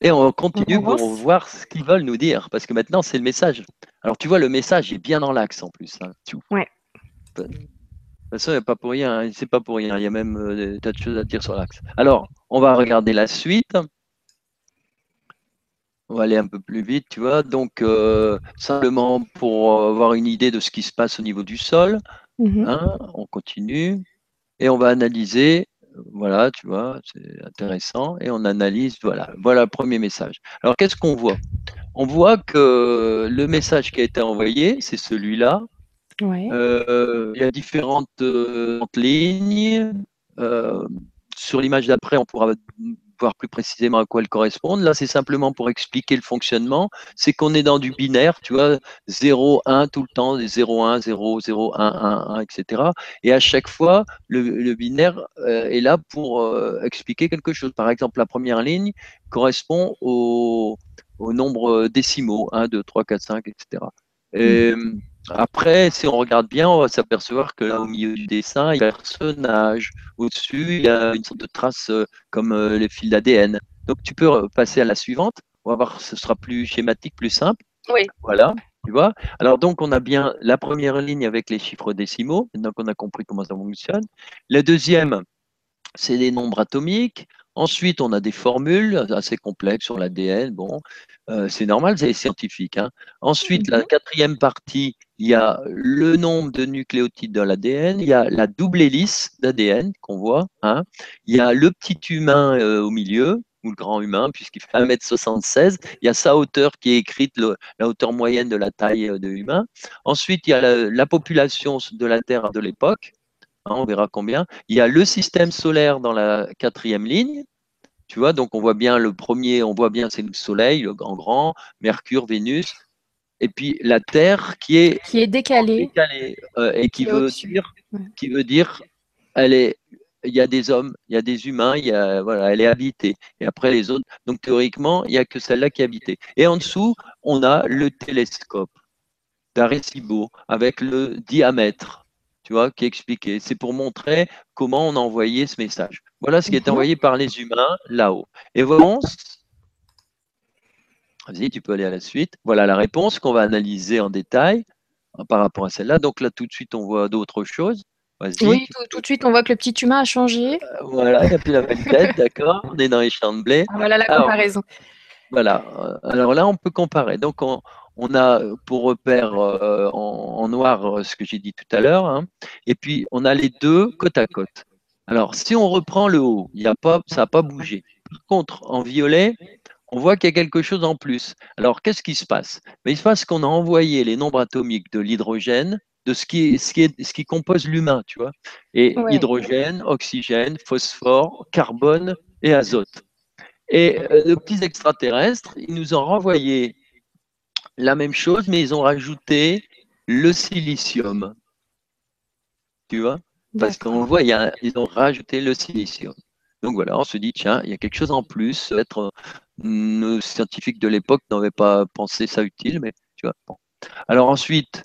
Et on continue pour voir ce qu'ils veulent nous dire, parce que maintenant, c'est le message. Alors, tu vois, le message est bien dans l'axe en plus. Hein. Ouais. De toute façon, pas pour rien. Hein. C'est pas pour rien. Il y a même euh, des tas de choses à dire sur l'axe. Alors, on va regarder la suite. On va aller un peu plus vite, tu vois. Donc, euh, simplement pour avoir une idée de ce qui se passe au niveau du sol, mm-hmm. hein, on continue et on va analyser. Voilà, tu vois, c'est intéressant. Et on analyse, voilà, voilà le premier message. Alors, qu'est-ce qu'on voit? On voit que le message qui a été envoyé, c'est celui-là. Euh, il y a différentes euh, lignes. Euh, sur l'image d'après, on pourra voir plus précisément à quoi elles correspondent. Là, c'est simplement pour expliquer le fonctionnement. C'est qu'on est dans du binaire, tu vois, 0, 1 tout le temps, 0, 1, 0, 0, 1, 1, 1, etc. Et à chaque fois, le, binaire est là pour expliquer quelque chose. Par exemple, la première ligne correspond au, au nombre décimaux, 1, 2, 3, 4, 5, etc. Et, après, si on regarde bien, on va s'apercevoir que là, au milieu du dessin, il y a un personnage. Au-dessus, il y a une sorte de trace euh, comme euh, les fils d'ADN. Donc, tu peux passer à la suivante. On va voir, ce sera plus schématique, plus simple. Oui. Voilà, tu vois. Alors, donc, on a bien la première ligne avec les chiffres décimaux. Maintenant qu'on a compris comment ça fonctionne. La deuxième, c'est les nombres atomiques. Ensuite, on a des formules assez complexes sur l'ADN. Bon, euh, c'est normal, c'est scientifique. Hein. Ensuite, la mhm. quatrième partie, il y a le nombre de nucléotides dans l'ADN, il y a la double hélice d'ADN qu'on voit, hein. il y a le petit humain euh, au milieu, ou le grand humain, puisqu'il fait 1m76, il y a sa hauteur qui est écrite, la hauteur moyenne de la taille euh, de l'humain. Ensuite, il y a la, population de la Terre de l'époque, hein, on verra combien. Il y a le système solaire dans la quatrième ligne, tu vois, donc on voit bien le premier, on voit bien c'est le Soleil, le grand grand, Mercure, Vénus, et puis la Terre qui est qui est décalée, euh, et qui veut dire, qui veut dire, elle est, il y a des hommes, il y a des humains, il y a, voilà, elle est habitée. Et après les autres, donc théoriquement, il n'y a que celle-là qui est habitée. Et en dessous, on a le télescope d'Arecibo avec le diamètre, tu vois, qui expliqué. C'est pour montrer comment on a envoyé ce message. Voilà ce qui est mhm. envoyé par les humains là-haut. Et voilà, vas-y, tu peux aller à la suite. Voilà la réponse qu'on va analyser en détail hein, par rapport à celle-là. Donc là, tout de suite, on voit d'autres choses. Oui, tout, de suite, on voit que le petit humain a changé. Euh, voilà, il n'y a plus la même tête, d'accord On est dans les champs de blé. Ah, voilà la comparaison. voilà, euh, alors là, on peut comparer. Donc, on, a pour repère euh, en, noir ce que j'ai dit tout à l'heure, hein. et puis on a les deux côte à côte. Alors, si on reprend le haut, y a pas, ça n'a pas bougé. Par contre, en violet, on voit qu'il y a quelque chose en plus. Alors, qu'est-ce qui se passe? Mais Il se passe qu'on a envoyé les nombres atomiques de l'hydrogène, de ce qui, ce, qui ce qui compose l'humain, tu vois. Et hydrogène, oxygène, phosphore, carbone et azote. Et euh, les petits extraterrestres, ils nous ont renvoyé la même chose, mais ils ont rajouté le silicium. Tu vois? Parce qu'on voit, ils ont rajouté le silicium. Donc voilà, on se dit, tiens, il y a quelque chose en plus. Être, nos scientifiques de l'époque n'avaient pas pensé ça utile, mais tu vois. Alors ensuite,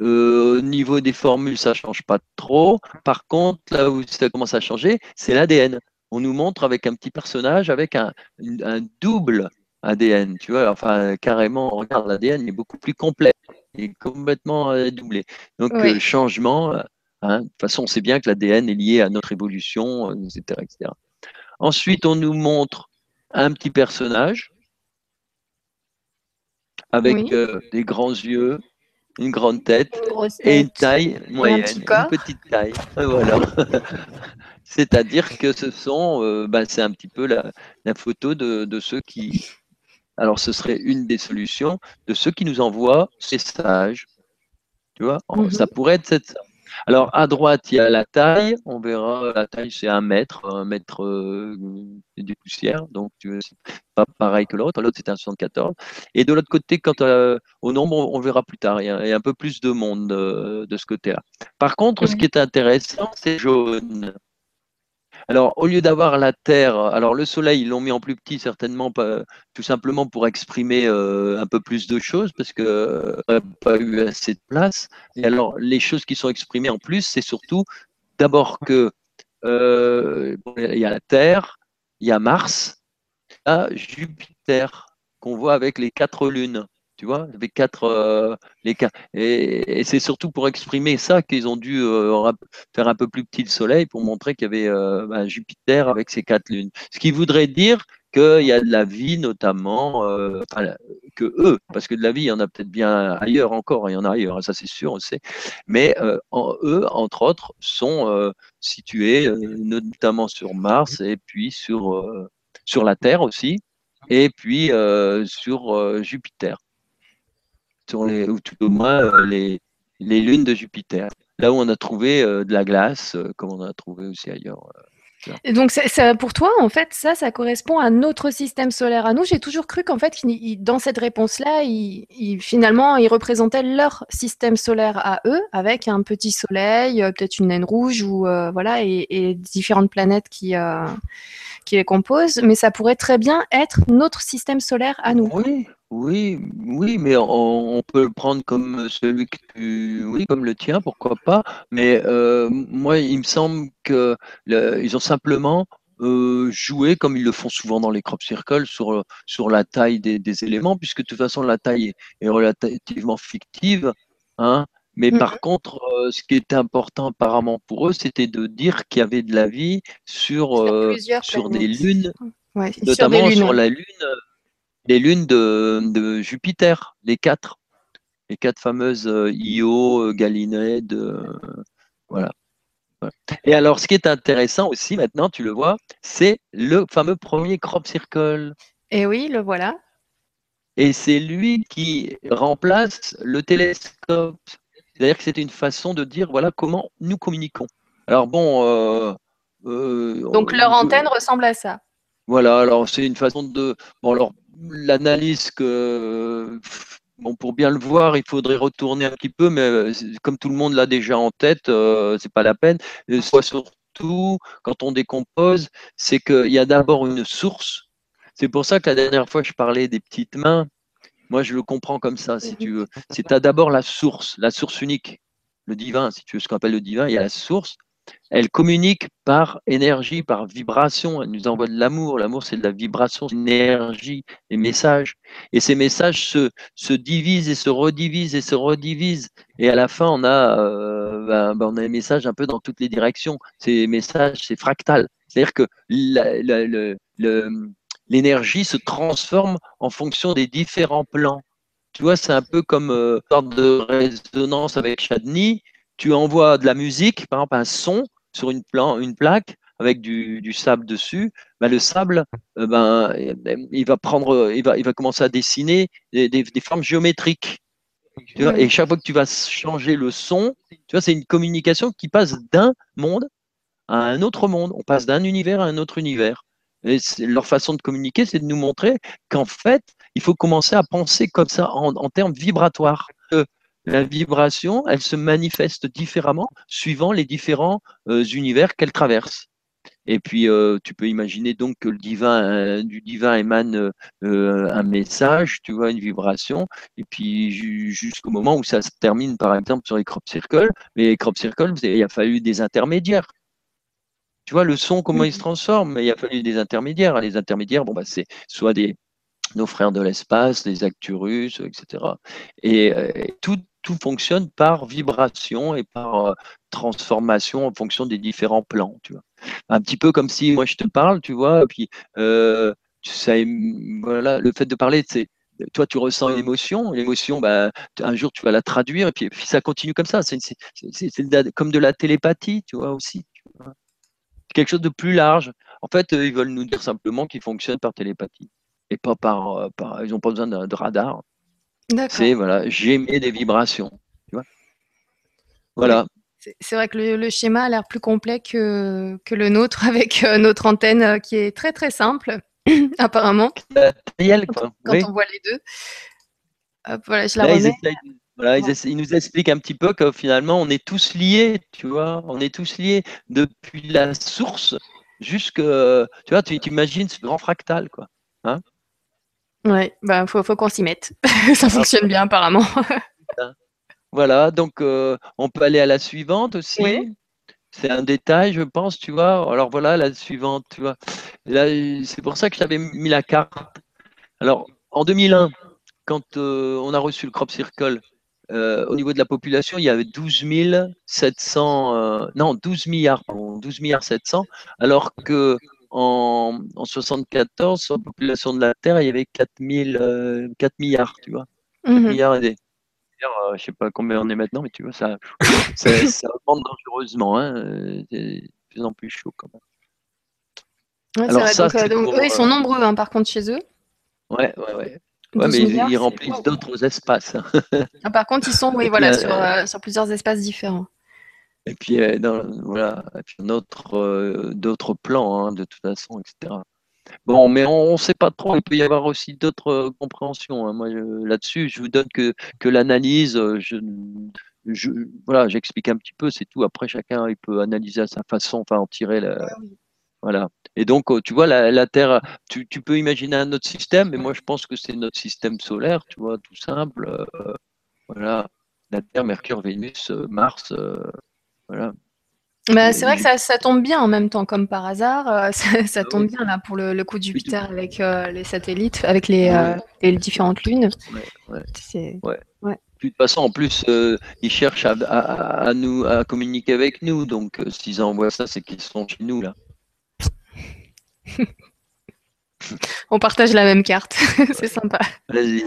euh, au niveau des formules, ça ne change pas trop. Par contre, là où ça commence à changer, c'est l'ADN. On nous montre avec un petit personnage avec un, double ADN, tu vois, enfin carrément, regarde, l'ADN est beaucoup plus complet, il est complètement euh, doublé. Donc, euh, changement, hein, de toute façon, on sait bien que l'ADN est lié à notre évolution, etc., etc. Ensuite, on nous montre un petit personnage avec des grands yeux, une grande tête et une taille moyenne, une petite taille. Voilà. C'est-à-dire que ce sont, euh, bah, c'est un petit peu la, photo de, ceux qui, alors ce serait une des solutions, de ceux qui nous envoient ces sages. Tu vois, mhm. ça pourrait être cette, alors, à droite, il y a la taille. On verra, la taille, c'est un mètre, un mètre euh, du poussière. Donc, c'est pas pareil que l'autre. L'autre, c'est un 74. Et de l'autre côté, quant au nombre, on, verra plus tard. Il y, a, un peu plus de monde euh, de ce côté-là. Par contre, ce qui est intéressant, c'est jaune. Alors, au lieu d'avoir la Terre, alors le Soleil, ils l'ont mis en plus petit, certainement, tout simplement pour exprimer euh, un peu plus de choses, parce qu'il n'y a pas eu assez de place. Et alors, les choses qui sont exprimées en plus, c'est surtout d'abord que euh, il y a la Terre, il y a Mars, il y a Jupiter, qu'on voit avec les quatre lunes tu vois, les quatre, euh, les quatre. Et, c'est surtout pour exprimer ça qu'ils ont dû euh, faire un peu plus petit le Soleil pour montrer qu'il y avait euh, Jupiter avec ses quatre lunes. Ce qui voudrait dire qu'il y a de la vie notamment, que eux, parce que de la vie, il y en a peut-être bien ailleurs encore, il y en a ailleurs, ça c'est sûr, on sait. Mais eux, entre autres, sont situés notamment sur Mars et puis sur, sur la Terre aussi, et puis sur Jupiter sur les, ou tout au moins euh, les, les, lunes de Jupiter. Là où on a trouvé euh, de la glace, euh, comme on en a trouvé aussi ailleurs. Et donc, ça, pour toi, en fait, ça, ça correspond à notre système solaire à nous. J'ai toujours cru qu'en fait, dans cette réponse-là, finalement, ils représentaient leur système solaire à eux, avec un petit soleil, peut-être une naine rouge, ou voilà, et, différentes planètes qui, qui les composent. Mais ça pourrait très bien être notre système solaire à nous. Oui, oui, oui, mais on, peut le prendre comme celui que tu, oui, comme le tien, pourquoi pas. Mais euh, moi, il me semble que ils ont simplement euh, joué, comme ils le font souvent dans les crop circles, sur, sur la taille des, éléments, puisque de toute façon la taille est, relativement fictive. Hein. Mais par mm-hmm. contre, euh, ce qui était important apparemment pour eux, c'était de dire qu'il y avait de la vie sur, sur, des lunes, notamment sur la lune les lunes de, Jupiter, les quatre. Les quatre fameuses euh, Io, euh, euh, voilà. Et alors, ce qui est intéressant aussi maintenant, tu le vois, c'est le fameux premier crop circle. Et oui, le voilà. Et c'est lui qui remplace le télescope. C'est-à-dire que c'était une façon de dire voilà comment nous communiquons. Alors bon. Donc leur antenne ressemble à ça. Voilà, alors c'est une façon de. Bon, alors l'analyse que bon, pour bien le voir, il faudrait retourner un petit peu, mais euh, comme tout le monde l'a déjà en tête, euh, c'est pas la peine. Soit surtout, quand on décompose, c'est qu'il y a d'abord une source. C'est pour ça que la dernière fois, je parlais des petites mains. Moi, je le comprends comme ça, si tu veux. C'est d'abord la source, la source unique, le divin, si tu veux ce qu'on appelle le divin. Il y a la source, elle communique par énergie, par vibration. Elle nous envoie de l'amour. L'amour, c'est de la vibration, d'énergie, des messages. Et ces messages se, se, divisent et se redivisent et se redivisent. Et à la fin, on a, euh, ben, ben, on a un message un peu dans toutes les directions. Ces messages, c'est fractal. C'est-à-dire que l'énergie se transforme en fonction des différents plans. Tu vois, c'est un peu comme euh, sorte de résonance avec Chadni tu envoies de la musique, par exemple un son sur une, une plaque avec du, sable dessus, ben, le sable, euh, ben, il va prendre, il va, il va commencer à dessiner des, formes géométriques. et chaque fois que tu vas changer le son, tu vois, c'est une communication qui passe d'un monde à un autre monde. On passe d'un univers à un autre univers. Et leur façon de communiquer, c'est de nous montrer qu'en fait, il faut commencer à penser comme ça en, en termes vibratoires la vibration, elle se manifeste différemment suivant les différents euh, univers qu'elle traverse. Et puis, euh, tu peux imaginer donc que le divin, euh, du divin émane un message, tu vois, une vibration, et puis jusqu'au moment où ça se termine, par exemple, sur les crop circles. Mais les crop circles, il a fallu des intermédiaires. Tu vois, le son, comment il se transforme, mais il a fallu des intermédiaires. Les intermédiaires, bon, bah, c'est soit des, nos frères de l'espace, les Acturus, etc. Et, tout, tout fonctionne par vibration et par transformation en fonction des différents plans, tu vois. Un petit peu comme si moi je te parle, tu vois, et puis euh, voilà, le fait de parler, c'est toi tu ressens une émotion, l'émotion, bah, un jour tu vas la traduire, et puis, ça continue comme ça. C'est comme de la télépathie, tu vois aussi. Quelque chose de plus large. En fait, ils veulent nous dire simplement qu'ils fonctionnent par télépathie et pas par, ils n'ont pas besoin de, radar. C'est voilà, j'émets des vibrations. Tu vois voilà. C'est vrai que le, schéma a l'air plus complet que, que le nôtre avec euh, notre antenne euh, qui est très très simple, apparemment. Quand, on voit les deux. voilà, je la remets. voilà, ils, nous expliquent un petit peu que finalement on est tous liés, tu vois, on est tous liés depuis la source jusque, tu vois, tu imagines ce grand fractal, quoi. Hein ouais, bah faut, faut qu'on s'y mette. Ça fonctionne bien apparemment. Voilà, donc euh, on peut aller à la suivante aussi. C'est un détail, je pense, tu vois. Alors voilà, la suivante, tu vois. Là, c'est pour ça que j'avais mis la carte. Alors, en 2001, quand euh, on a reçu le Crop Circle, euh, au niveau de la population, il y avait 12 700, non, 12 milliards, 12 milliards 700, alors que en, en 74, sur la population de la Terre, il y avait 4, 4 milliards, tu vois. 4 mhm. milliards et des. Euh, je sais pas combien on est maintenant, mais tu vois, ça, ça, ça augmente dangereusement. Hein, euh, c'est de plus en plus chaud quand même. Alors ça, donc, eux, ils sont nombreux hein, par contre chez eux. Ouais, ouais, ouais. Ouais, mais ils, remplissent d'autres espaces. ah, par contre, ils sont, oui, voilà, sur, euh, sur, plusieurs espaces différents. Et puis, dans, voilà, et puis d'autres plans, hein, de toute façon, etc. Bon, mais on ne sait pas trop. Il peut y avoir aussi d'autres euh, compréhensions. Hein. Moi, là-dessus, je vous donne que, que l'analyse. Euh, je, je, voilà, j'explique un petit peu, c'est tout. Après, chacun il peut analyser à sa façon, enfin en tirer la. Voilà. Et donc, euh, tu vois, la, Terre, tu, tu, peux imaginer un autre système, mais moi, je pense que c'est notre système solaire, tu vois, tout simple. voilà. La Terre, Mercure, Vénus, Mars, voilà. Bah, c'est vrai que ça, tombe bien en même temps, comme par hasard. Euh, ça, ah tombe bien là pour le, coup de Jupiter avec euh, les satellites, avec les, euh, différentes lunes. Ouais, De toute façon, en plus, ils cherchent à, nous, à communiquer avec nous. Donc, s'ils envoient ça, c'est qu'ils sont chez nous là. On partage la même carte. c'est sympa. Vas-y.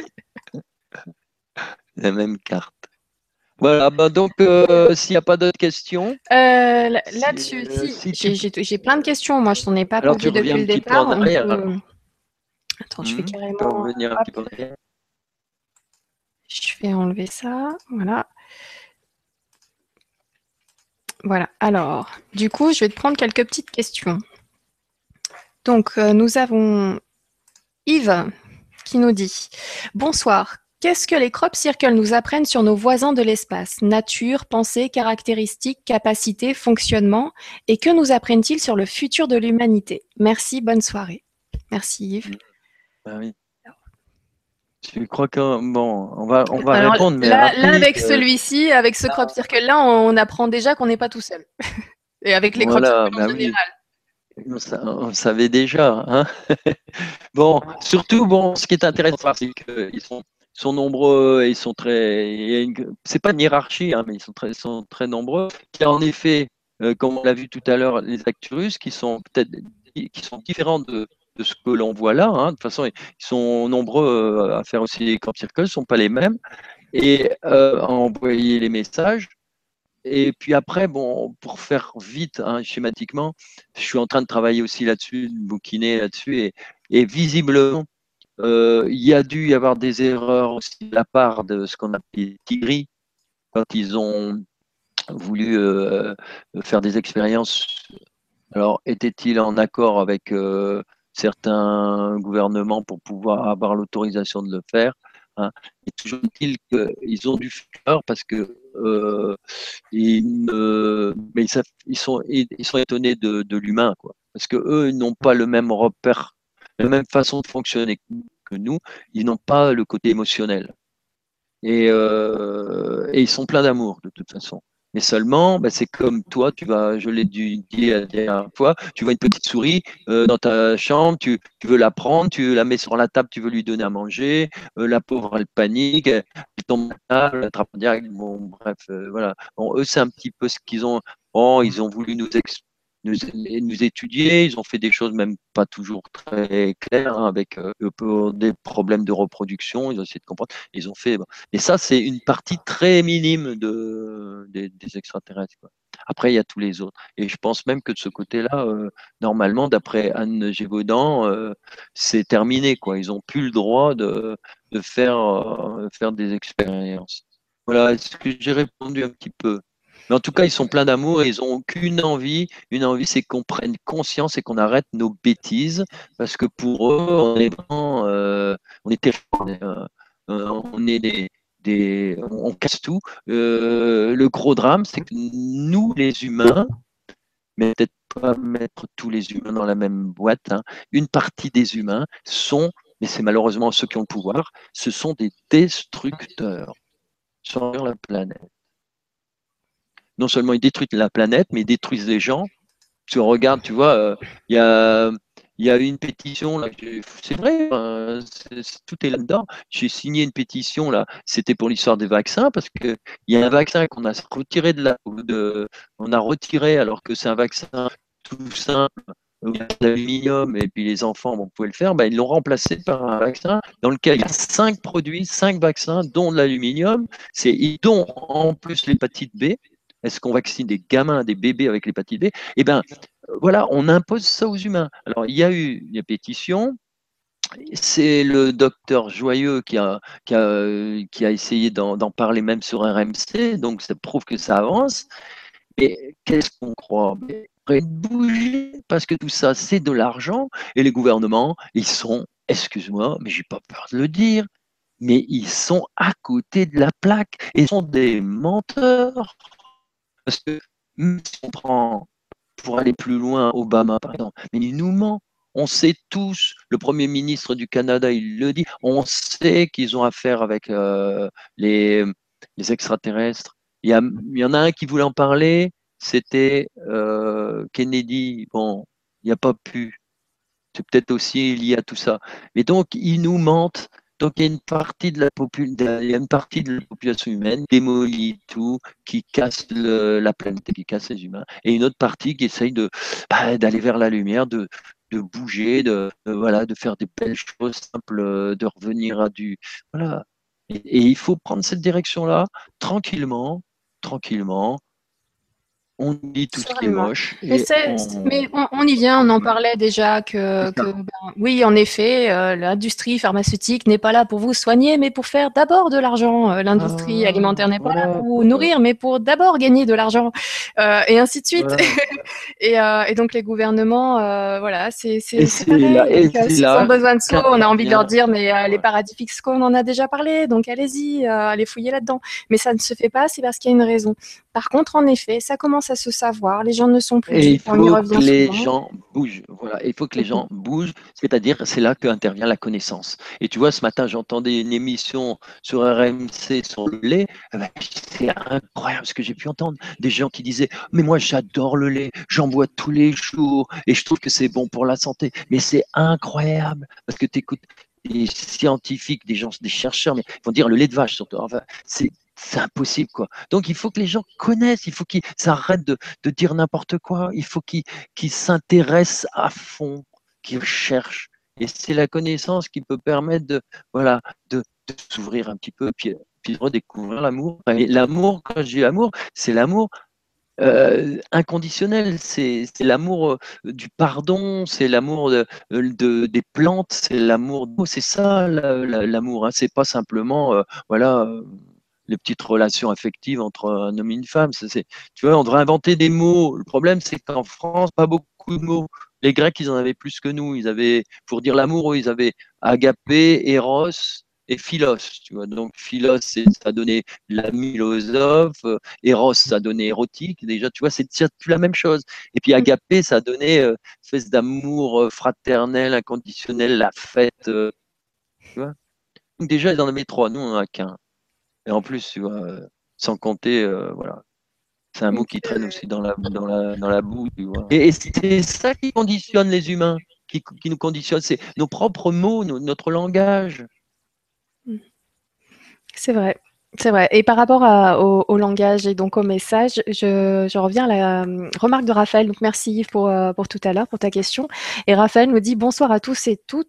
La même carte. Voilà, bah, donc euh, s'il n'y a pas d'autres questions. Euh, là-dessus, si, j'ai plein de questions. Moi, je t'en ai pas posé depuis le départ. Attends, je vais hmm, carrément. Je vais enlever ça. Voilà. Voilà. Alors, du coup, je vais te prendre quelques petites questions. Donc, euh, nous avons Yves qui nous dit Bonsoir. Qu'est-ce que les crop circles nous apprennent sur nos voisins de l'espace? Nature, pensée, caractéristiques, capacités, fonctionnement Et que nous apprennent-ils sur le futur de l'humanité? Merci, bonne soirée. Merci Yves. Oui. Je crois que bon, on va, on va répondre. Mais là, avec celui-ci, avec ce crop circle-là, on apprend déjà qu'on n'est pas tout seul. Et avec les crop circles en bah général. On, savait déjà. Hein bon, surtout, bon, ce qui est intéressant, c'est qu'ils sont sont nombreux ils sont très. C'est pas une hiérarchie, hein, mais ils sont très, sont très nombreux. Il y a en effet, euh, comme on l'a vu tout à l'heure, les Acturus qui sont peut-être qui sont différents de, de ce que l'on voit là. Hein. De toute façon, ils sont nombreux euh, à faire aussi les camp circles, ne sont pas les mêmes, et euh, à envoyer les messages. Et puis après, bon, pour faire vite, hein, schématiquement, je suis en train de travailler aussi là-dessus, de bouquiner là-dessus, et visiblement, euh, il y a dû y avoir des erreurs aussi de la part de ce qu'on appelle Tigri, quand ils ont voulu euh, faire des expériences. Alors, était-il en accord avec euh, certains gouvernements pour pouvoir avoir l'autorisation de le faire hein? Toujours qu'ils ont dû faire parce que ils, sont, ils sont étonnés de, de l'humain, quoi. parce que eux n'ont pas le même repère, la même façon de fonctionner nous. Ils n'ont pas le côté émotionnel. Et, euh, et ils sont pleins d'amour de toute façon. Mais seulement, bah, c'est comme toi, tu vas, je l'ai dit la dernière fois, tu vois une petite souris euh, dans ta chambre, tu, veux la prendre, tu la mets sur la table, tu veux lui donner à manger, euh, la pauvre, elle panique, elle tombe à table, elle attrape direct. Bon, bref, voilà. Bon, eux, c'est un petit peu ce qu'ils ont. Bon, ils ont voulu nous expliquer nous, étudier. Ils ont fait des choses même pas toujours très claires, hein, avec euh, des problèmes de reproduction. Ils ont essayé de comprendre. Ils ont fait. Et ça, c'est une partie très minime de, des, extraterrestres. Après, il y a tous les autres. Et je pense même que de ce côté-là, euh, normalement, d'après Anne Gévaudan, euh, c'est terminé. Quoi. Ils n'ont plus le droit de, de faire, euh, faire des expériences. Voilà, est-ce que j'ai répondu un petit peu? Mais en tout cas, ils sont pleins d'amour et ils n'ont aucune envie. Une envie, c'est qu'on prenne conscience et qu'on arrête nos bêtises. Parce que pour eux, on est euh, on euh, on est des, des, on casse tout. Euh, le gros drame, c'est que nous, les humains, mais peut-être pas mettre tous les humains dans la même boîte, hein, une partie des humains sont, mais c'est malheureusement ceux qui ont le pouvoir, ce sont des destructeurs sur la planète non seulement ils détruisent la planète, mais ils détruisent les gens. Tu regardes, tu vois, euh, il y a y une pétition, là, c'est vrai, tout est là-dedans. J'ai signé une pétition, là, c'était pour l'histoire des vaccins, parce qu'il y a un vaccin qu'on a retiré de la, on a retiré alors que c'est un vaccin tout simple, l'aluminium et puis les enfants pouvoir le faire, ben, ils l'ont remplacé par un vaccin dans lequel il y a cinq produits, cinq vaccins, dont de l'aluminium, c'est dont en plus l'hépatite B, est-ce qu'on vaccine des gamins, des bébés avec l'hépatite B? Eh bien, voilà, on impose ça aux humains. Alors, il y a eu une pétition. C'est le docteur Joyeux qui a, essayé d'en parler même sur RMC, donc ça prouve que ça avance. Et qu'est-ce qu'on croit? Bouger parce que tout ça, c'est de l'argent et les gouvernements, ils sont, excuse-moi, mais j'ai pas peur de le dire, mais ils sont à côté de la plaque ils sont des menteurs. Parce que si on prend, pour aller plus loin, Obama, par exemple, mais il nous ment. On sait tous, le Premier ministre du Canada, il le dit, on sait qu'ils ont affaire avec euh, les, extraterrestres. Il y, y, en a un qui voulait en parler, c'était euh, Kennedy. Bon, il n'y a pas pu. C'est peut-être aussi lié à tout ça. Mais donc, ils nous mentent donc il y a une partie de la, une partie de la population humaine qui démolit tout, qui casse la planète, qui casse les humains, et une autre partie qui essaye bah, d'aller vers la lumière, de, de bouger, de, voilà, de faire des belles choses simples, de revenir à du voilà. et il faut prendre cette direction-là tranquillement, tranquillement, on dit tout ce qui est moche. Mais, on... y vient, on en parlait déjà que, ben, oui, en effet, euh, l'industrie pharmaceutique n'est pas là pour vous soigner, mais pour faire d'abord de l'argent. Euh, l'industrie ah, alimentaire n'est pas là pour vous nourrir, mais pour d'abord gagner de l'argent, euh, et ainsi de suite. et, donc les gouvernements, voilà, c'est pareil. S'ils ont besoin de soi, on a envie de leur dire, mais les paradis fiscaux, on en a déjà parlé, donc allez-y, allez fouiller là-dedans. Mais ça ne se fait pas, c'est parce qu'il y a une raison. Par contre, en effet, ça commence à se savoir. Les gens ne sont plus. il faut que les gens bougent. Voilà, il faut que les gens bougent. C'est-à-dire, c'est là qu'intervient la connaissance. Et tu vois, ce matin, j'entendais une émission sur RMC sur le lait. Eh ben, c'est incroyable ce que j'ai pu entendre. Des gens qui disaient, mais moi, j'adore le lait. J'en bois tous les jours et je trouve que c'est bon pour la santé. Mais c'est incroyable parce que tu écoutes des scientifiques, des gens, des chercheurs, mais ils vont dire le lait de vache surtout. Enfin, c'est c'est impossible quoi. Donc il faut que les gens connaissent, il faut qu'ils s'arrêtent de, dire n'importe quoi, il faut qu'ils s'intéressent à fond, qu'ils cherchent. Et c'est la connaissance qui peut permettre de voilà de, s'ouvrir un petit peu, puis, puis de redécouvrir l'amour. Et l'amour, quand je dis l'amour, c'est l'amour euh, inconditionnel, c'est l'amour euh, du pardon, c'est l'amour de, des plantes, c'est l'amour. C'est ça l'amour. Hein. C'est pas simplement euh, voilà les petites relations affectives entre un homme et une femme. C'est, tu vois, on devrait inventer des mots. Le problème, c'est qu'en France, pas beaucoup de mots. Les Grecs, ils en avaient plus que nous. Ils avaient, pour dire l'amour, ils avaient agapé, eros, et philos, tu vois. Donc philos, ça donné l'ami philosophe, Eros, ça donné érotique. Déjà, tu vois, c'est plus la même chose. Et puis agapé, ça donné une espèce d'amour fraternel, inconditionnel, la fête. tu vois. Donc déjà, dans les trois, nous, on n'en a qu'un. Et en plus, tu vois, sans compter, voilà, c'est un mot qui traîne aussi dans la, dans la, dans la boue, tu vois. Et, c'est ça qui conditionne les humains, qui, qui nous conditionne, c'est nos propres mots, notre langage. C'est vrai. C'est vrai. Et par rapport au, langage et donc au message, je, reviens à la euh, remarque de Raphaël. Donc merci Yves pour, euh, pour tout à l'heure, pour ta question. Et Raphaël nous dit bonsoir à tous et toutes.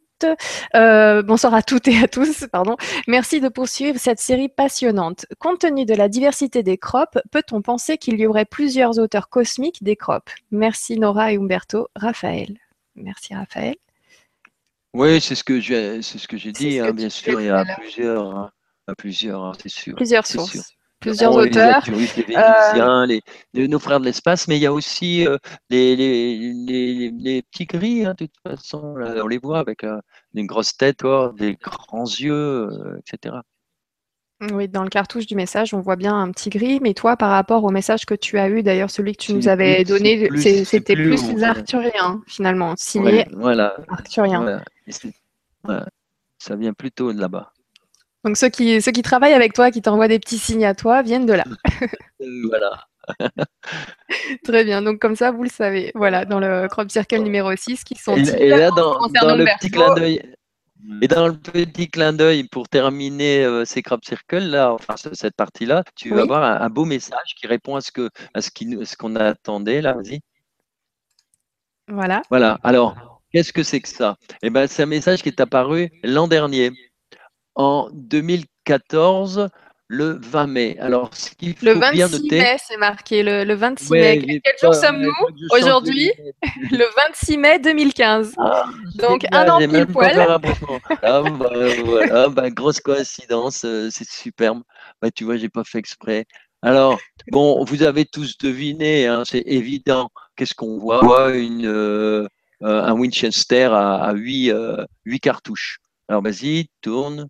Euh, bonsoir à toutes et à tous, pardon. Merci de poursuivre cette série passionnante. Compte tenu de la diversité des crops, peut-on penser qu'il y aurait plusieurs auteurs cosmiques des crops? Merci Nora et Umberto. Raphaël. Merci Raphaël. Oui, c'est ce que j'ai, c'est ce que j'ai dit. Hein, bien sûr, il y a plusieurs. Hein plusieurs, hein, c'est sûr. Plusieurs sources. Plusieurs auteurs. Les, Vénusiens, euh, les, nos frères de l'espace, mais il y a aussi euh, les, les, petits gris, hein, de toute façon. on les voit avec euh, une grosse tête, des grands yeux, etc. Oui, dans le cartouche du message, on voit bien un petit gris, mais toi, par rapport au message que tu as eu, d'ailleurs, celui que tu nous avais donné, c'était plus, arthurien, finalement, signé voilà, arthurien. Ça vient plutôt de là-bas. Donc ceux qui, ceux qui travaillent avec toi, qui t'envoient des petits signes à toi, viennent de là. voilà. Très bien, donc comme ça, vous le savez. Voilà, dans le crop circle numéro 6, qui sont... Et, là, dans, le petit clin d'œil... Et dans le petit clin d'œil, pour terminer euh, ces crop circles, là, enfin cette partie-là, tu vas avoir un, beau message qui répond à ce que à ce ce qu'on attendait là. Vas-y. Voilà. Voilà. Alors, qu'est-ce que c'est que ça? Eh ben, c'est un message qui est apparu l'an dernier en 2014 le 20 mai. Alors, ce qu'il faut le 26 bien noter, mai, c'est marqué, le, 26 mai. Quel jour sommes-nous aujourd'hui Le 26 mai 2015. Ah, Donc, un an pile poil. ah, bah, voilà, bah, grosse coïncidence, euh, c'est superbe. Bah, tu vois, j'ai pas fait exprès. Alors, bon, vous avez tous deviné, hein, c'est évident. Qu'est-ce qu'on voit? On voit une, euh, un Winchester à, à 8, 8 cartouches. Alors, vas-y, tourne,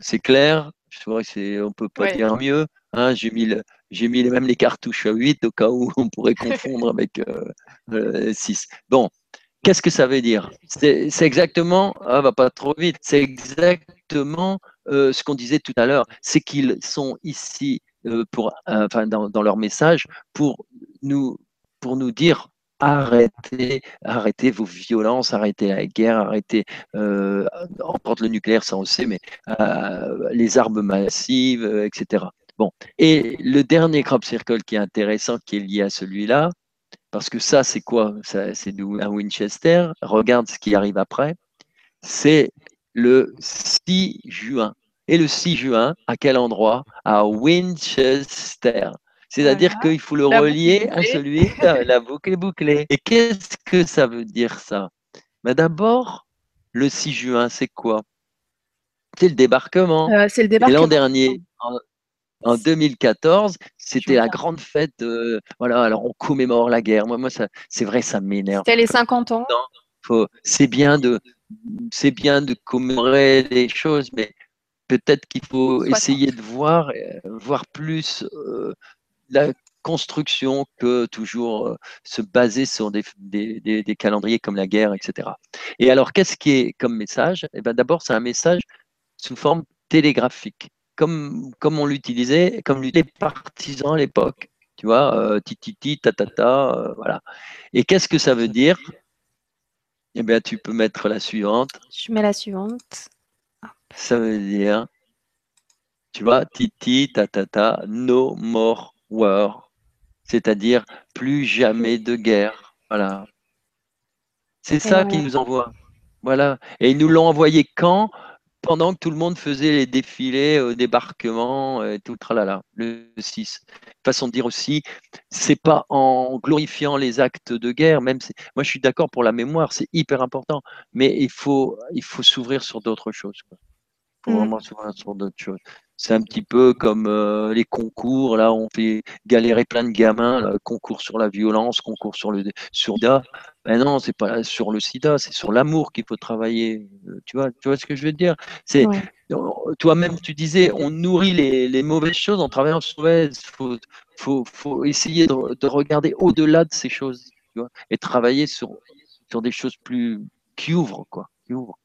c'est clair. Je ne c'est, on peut pas dire mieux. Hein. j'ai mis, j'ai mis même les cartouches à 8 au cas où on pourrait confondre avec 6. Euh, bon, qu'est-ce que ça veut dire? C'est, exactement, ah, va pas trop vite, c'est exactement euh, ce qu'on disait tout à l'heure, c'est qu'ils sont ici euh, pour, enfin, dans, dans, leur message pour nous, pour nous dire arrêtez, arrêtez vos violences, arrêtez la guerre, arrêtez, euh, emporte le nucléaire, ça on sait, mais euh, les armes massives, euh, etc. Bon, et le dernier crop circle qui est intéressant, qui est lié à celui-là, parce que ça, c'est quoi? C'est un Winchester. Regarde ce qui arrive après. C'est le 6 juin. Et le 6 juin, à quel endroit? À Winchester. C'est-à-dire qu'il faut le relier à celui, la boucle est bouclée. Et qu'est-ce que ça veut dire ça? Ben D'abord, le 6 juin, c'est quoi? C'est le débarquement. Euh, c'est le débarquement. l'an dernier, en, 2014, c'était la grande fête. voilà, alors on commémore la guerre. Moi, moi c'est vrai, ça m'énerve. C'était les 50 ans. C'est bien de, c'est bien de commémorer les choses, mais peut-être qu'il faut essayer de voir, euh, voir plus euh, la construction que toujours euh, se baser sur des, calendriers comme la guerre, etc. Et alors, qu'est-ce qui est comme message? Eh ben, D'abord, c'est un message sous forme télégraphique, comme, comme on l'utilisait, comme les partisans à l'époque. Tu vois, euh, tititi, tatata, euh, voilà. Et qu'est-ce que ça veut dire? Eh bien, tu peux mettre la suivante. Je mets la suivante. Ça veut dire, tu vois, titi, tatata, no more war, c'est-à-dire plus jamais de guerre. Voilà. C'est ça qu'ils nous envoient. Voilà. Et ils nous l'ont envoyé quand? Pendant que tout le monde faisait les défilés au débarquement et tout tralala, le 6. Façon de dire aussi, c'est pas en glorifiant les actes de guerre, même si, moi je suis d'accord pour la mémoire, c'est hyper important, mais il faut, il faut s'ouvrir sur d'autres choses. Il faut mmh. vraiment s'ouvrir sur d'autres choses. C'est un petit peu comme euh, les concours, là, on fait galérer plein de gamins, concours sur la violence, concours sur le sur le sida. Ben non, c'est pas sur le sida, c'est sur l'amour qu'il faut travailler. Euh, tu vois, tu vois ce que je veux dire? C'est toi-même, tu disais, on nourrit les, mauvaises choses en travaillant sur Il faut, faut, essayer de, regarder au-delà de ces choses et travailler sur, sur des choses plus qui ouvrent, quoi, qui ouvrent.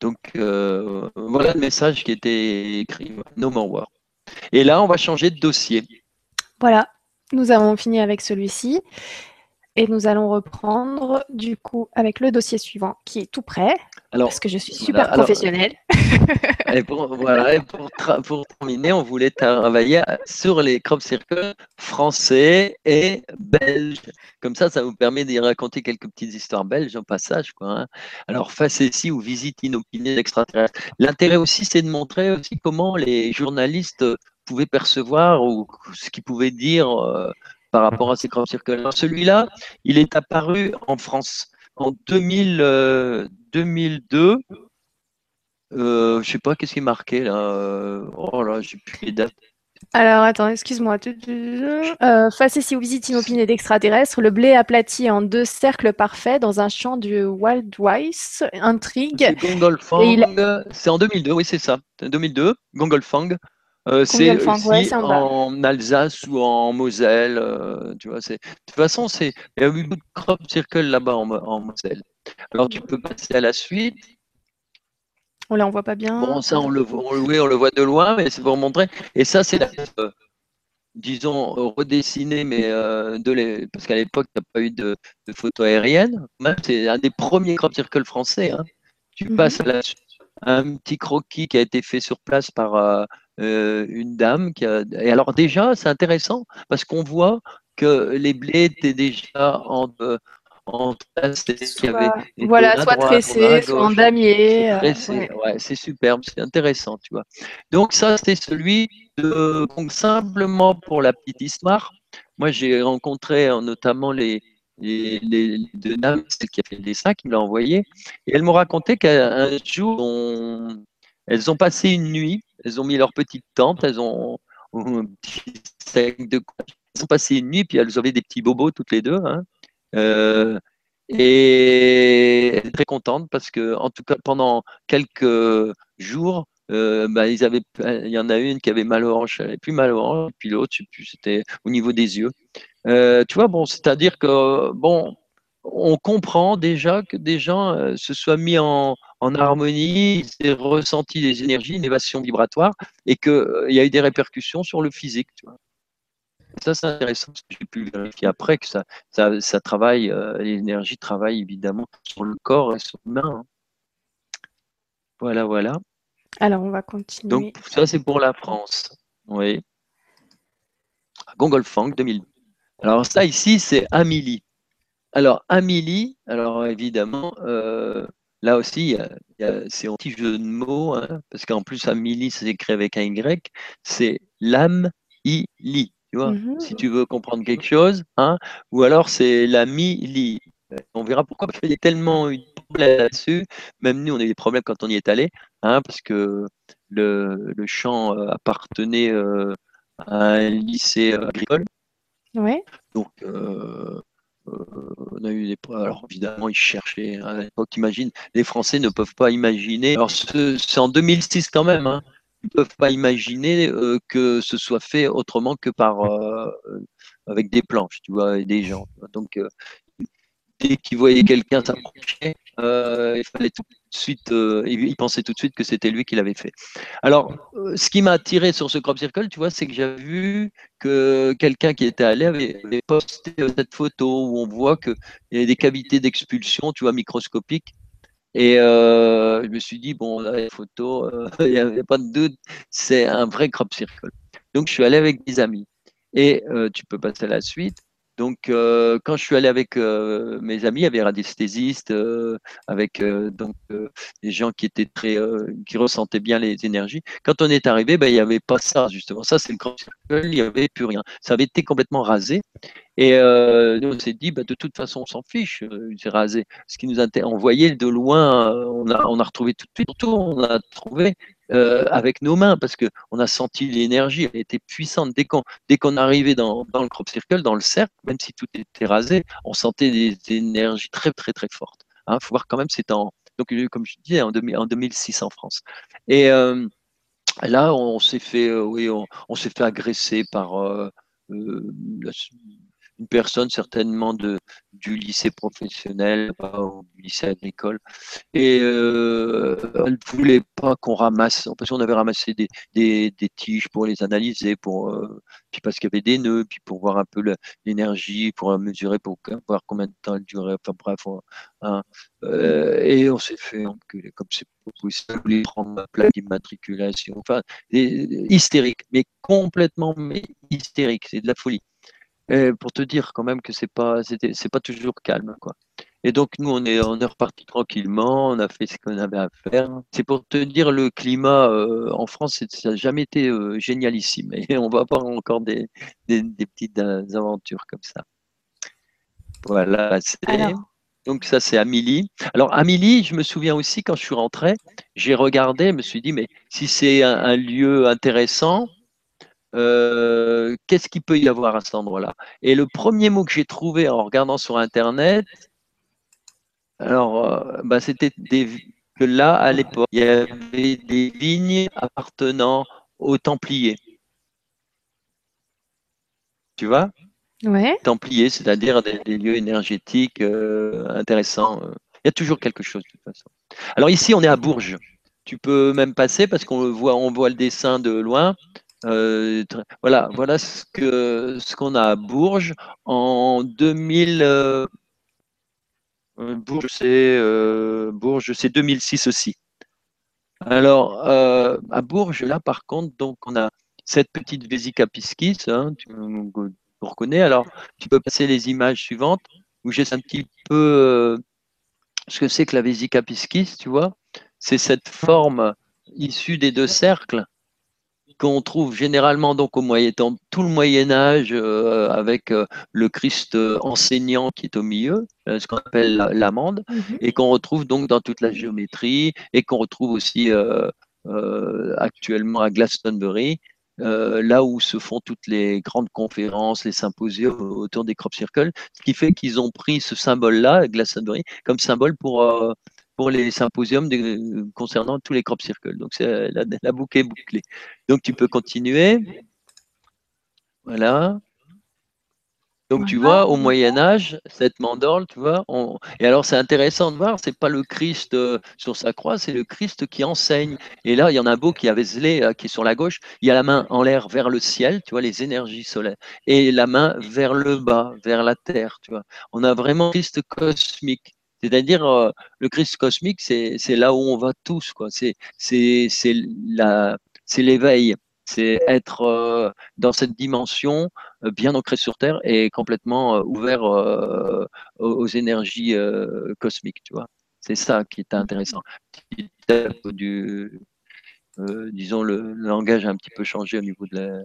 Donc euh, voilà le message qui était écrit, No More War. Et là, on va changer de dossier. Voilà, nous avons fini avec celui-ci. Et nous allons reprendre du coup avec le dossier suivant qui est tout prêt. Parce que je suis super professionnelle. et pour, voilà, pour, terminer, on voulait travailler sur les crop circles français et belges. Comme ça, ça vous permet d'y raconter quelques petites histoires belges en passage. Quoi, hein. Alors, face ici ou visite inopinée d'extraterrestres. L'intérêt aussi, c'est de montrer aussi comment les journalistes pouvaient percevoir ou ce qu'ils pouvaient dire. Euh, par rapport à ces crop circles. Celui-là, il est apparu en France en 2000, 2002. Je ne sais pas qu'est-ce qui est marqué là. Euh, oh là, j'ai plus les dates. Alors attends, excuse-moi. Euh, face ici aux visites inopinées d'extraterrestres, le blé aplati en deux cercles parfaits dans un champ du Wildweiss, intrigue. C'est en 2002, oui c'est ça. 2002, Gongolfang. Euh, c'est aussi en Alsace ou en Moselle. Euh, tu vois, de toute façon, il y a eu beaucoup de crop circle là-bas en, Moselle. Alors, tu peux passer à la suite. On ne voit pas bien. Bon, ça, on le, voit, on, le voit de loin, mais c'est pour montrer. Et ça, c'est la euh, disons, redessinée, mais de parce qu'à l'époque, il n'y a pas eu de, photos aériennes. C'est un des premiers crop circle français. Hein. Tu mhm. passes à la suite. Un petit croquis qui a été fait sur place par euh, une dame qui a... Et alors déjà, c'est intéressant parce qu'on voit que les blés étaient déjà en, en soit, voilà, soit tressés, soit en damier. Euh, ouais. c'est superbe, c'est intéressant, tu vois. Donc ça, c'était celui de donc, simplement pour la petite histoire. Moi, j'ai rencontré euh, notamment les, les, les, deux dames, celle qui a fait le dessin, qui me l'a envoyé, et elles m'ont raconté qu'un jour, elles ont passé une nuit elles ont mis leur petite tente, elles ont, Elles ont passé une nuit, puis elles avaient des petits bobos toutes les deux. Hein. Euh, et elles étaient très contentes parce que, en tout cas, pendant quelques jours, euh, bah, ils avaient, il y en a une qui avait mal aux hanches, elle avait plus mal aux hanches, puis l'autre, c'était au niveau des yeux. Euh, tu vois, bon, c'est-à-dire que, bon, on comprend déjà que des gens se soient mis en, en harmonie, ont ressenti des énergies, une évasion vibratoire, et qu'il euh, y a eu des répercussions sur le physique. Ça, c'est intéressant, parce que j'ai pu vérifier après que ça, ça, travaille, euh, l'énergie travaille évidemment sur le corps et sur l'humain. Hein. Voilà, voilà. Alors, on va continuer. Donc, ça, c'est pour la France. Oui. Gongolfang 2000. Alors, ça, ici, c'est Amélie. Alors, Amélie, alors évidemment, euh, Là aussi, c'est un petit jeu de mots, hein, parce qu'en plus, Amélie, c'est écrit avec un Y, c'est l'âme, i, li. Tu vois, mmh si tu veux comprendre quelque chose, hein, ou alors c'est l'ami, li. On verra pourquoi, parce qu'il y a tellement eu de problèmes là-dessus. Même nous, on a eu des problèmes quand on y est allé, hein, parce que le, le champ euh, appartenait euh, à un lycée euh, agricole. Ouais. Donc, on a eu des alors évidemment ils cherchaient à l'époque imagine les Français ne peuvent pas imaginer alors c'est en 2006 quand même hein, ils ne peuvent pas imaginer euh, que ce soit fait autrement que par euh, avec des planches tu vois et des gens donc euh, dès qu'ils voyaient quelqu'un s'approcher de suite il pensait tout de suite que c'était lui qui l'avait fait alors ce qui m'a attiré sur ce crop circle tu vois c'est que j'ai vu que quelqu'un qui était allé avait, posté cette photo où on voit qu'il y a des cavités d'expulsion, tu vois, microscopiques. Et euh, je me suis dit, bon, là, les photos, euh, il n'y avait pas de doute, c'est un vrai crop circle. Donc, je suis allé avec des amis. Et euh, tu peux passer à la suite. Donc, euh, quand je suis allé avec euh, mes amis, avait radiesthésistes, euh, avec donc des gens qui étaient très, qui ressentaient bien les énergies. Quand on est arrivé, ben, il n'y avait pas ça justement. Ça, c'est le grand il n'y avait plus rien. Ça avait été complètement rasé. Et nous, on s'est dit, ben, de toute façon, on s'en fiche, c'est rasé. Ce qui nous on voyait de loin, on a, on a retrouvé tout de suite, surtout, on a trouvé euh, avec nos mains parce qu'on a senti l'énergie, elle était puissante. Dès qu'on arrivait dans, le crop circle, dans le cercle, même si tout était rasé, on sentait des, énergies très très très fortes. Il hein, faut voir quand même, c'est en, Donc, comme je disais, en, 2006 en France. Et là, on s'est fait, oui, on, s'est fait agresser par une personne certainement de, du lycée professionnel ou du lycée agricole. Et euh, elle ne voulait pas qu'on ramasse, parce qu'on avait ramassé des, des, tiges pour les analyser, pour, euh, puis parce qu'il y avait des nœuds, puis pour voir un peu l'énergie, pour mesurer, pour voir combien de temps elle durait. Enfin bref, hein, euh, et on s'est fait enculer comme c'est possible. voulait prendre ma plaque d'immatriculation. Enfin, hystérique, mais complètement hystérique. C'est de la folie pour te dire quand même que c'est pas, c'est pas toujours calme, quoi. Et donc nous, on est, on est reparti tranquillement, on a fait ce qu'on avait à faire. C'est pour te dire le climat euh, en France, ça n'a jamais été euh, génialissime. Et on va avoir encore des, des, petites euh, aventures comme ça. Voilà. Donc ça, c'est Amélie. Alors Amélie, je me souviens aussi quand je suis rentré, j'ai regardé, je me suis dit, mais si c'est un lieu intéressant, euh, qu'est-ce qu'il peut y avoir à cet endroit-là? Et le premier mot que j'ai trouvé en regardant sur Internet, alors, euh, bah, c'était que là, à l'époque, il y avait des vignes appartenant aux Templiers. Tu vois? Ouais. Templiers, c'est-à-dire des, lieux énergétiques euh, intéressants. Il y a toujours quelque chose de toute façon. Alors ici, on est à Bourges. Tu peux même passer parce qu'on voit, on voit le dessin de loin. Euh, voilà, ce qu'on a à Bourges en 2000. Euh, euh, Bourges, c'est Bourges, c'est 2006 aussi. Alors à Bourges, là, par contre, donc on a cette petite vésica piscis, hein, tu, reconnais. Alors, tu peux passer les images suivantes où j'ai un petit peu ce que c'est que la vésica piscis, tu vois. C'est cette forme issue des deux cercles qu'on trouve généralement donc au moyen temps tout le Moyen Âge euh, avec euh, le Christ euh, enseignant qui est au milieu, ce qu'on appelle l'amande, mhm. et qu'on retrouve donc dans toute la géométrie et qu'on retrouve aussi actuellement à Glastonbury. là où se font toutes les grandes conférences, les symposiums autour des crop circles, ce qui fait qu'ils ont pris ce symbole-là, Glastonbury, comme symbole pour pour les symposiums concernant tous les crop circles. Donc, c'est la, la, boucle est bouclée. Donc, tu peux continuer. Voilà. Donc, tu vois, au Moyen Âge, cette mandorle, tu vois, et alors c'est intéressant de voir, c'est pas le Christ euh, sur sa croix, c'est le Christ qui enseigne. Et là, il y en a un beau qui avait zélé, euh, qui est sur la gauche, il y a la main en l'air vers le ciel, tu vois, les énergies solaires, et la main vers le bas, vers la terre, tu vois. On a vraiment Christ cosmique. C'est-à-dire, euh, le Christ cosmique, c'est là où on va tous. C'est l'éveil. C'est être euh, dans cette dimension euh, bien ancrée sur Terre et complètement ouvert aux, énergies cosmiques. Tu vois, c'est ça qui est intéressant. Disons, le, langage a un petit peu changé au niveau de la,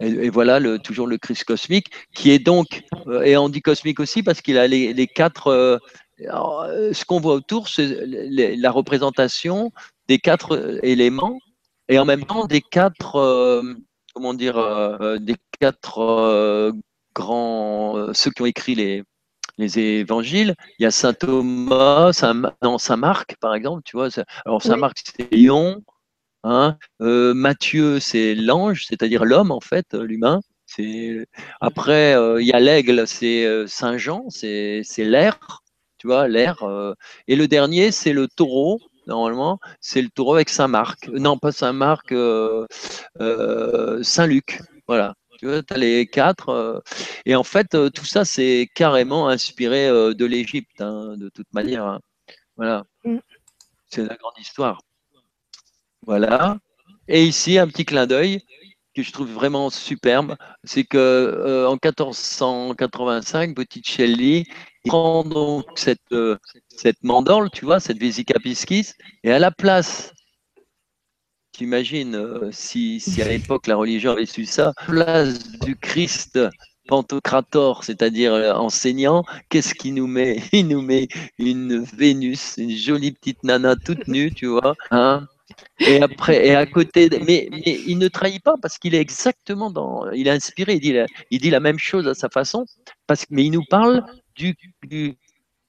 et, voilà toujours le Christ cosmique, qui est donc, et on dit cosmique aussi parce qu'il a les quatre, euh, ce qu'on voit autour, c'est la représentation des quatre euh, éléments et en même temps des quatre, euh, comment dire, des quatre grands, ceux qui ont écrit les, les évangiles. Il y a saint Thomas, saint, saint Marc, par exemple, tu vois. Alors, saint Marc, c'est Lion. Hein, Matthieu, c'est l'ange, c'est-à-dire l'homme, en fait, l'humain. Après, il y a l'aigle, c'est Saint Jean, c'est l'air tu vois, l'air. Euh, et le dernier, c'est le taureau. Normalement, c'est le taureau avec Saint-Marc. Non, pas Saint-Marc, euh, euh, Saint-Luc. Voilà. Tu vois, tu as les quatre. et en fait, tout ça, c'est carrément inspiré de l'Égypte, hein, de toute manière. Hein. Voilà. Mm. C'est la grande histoire. Voilà. Et ici, un petit clin d'œil que je trouve vraiment superbe, c'est que euh, en 1485, Botticelli prend donc cette, euh, cette mandorle, tu vois, cette Vésica piscis, et à la place, tu imagines, euh, si, si, à l'époque la religion avait su ça, place du Christ Pantocrator, c'est-à-dire enseignant, qu'est-ce qu'il nous met Il nous met une Vénus, une jolie petite nana toute nue, tu vois, hein. Et après, et à côté, mais, mais, il ne trahit pas parce qu'il est exactement dans, il est inspiré, il dit, la, il dit la même chose à sa façon, parce, mais il nous parle du,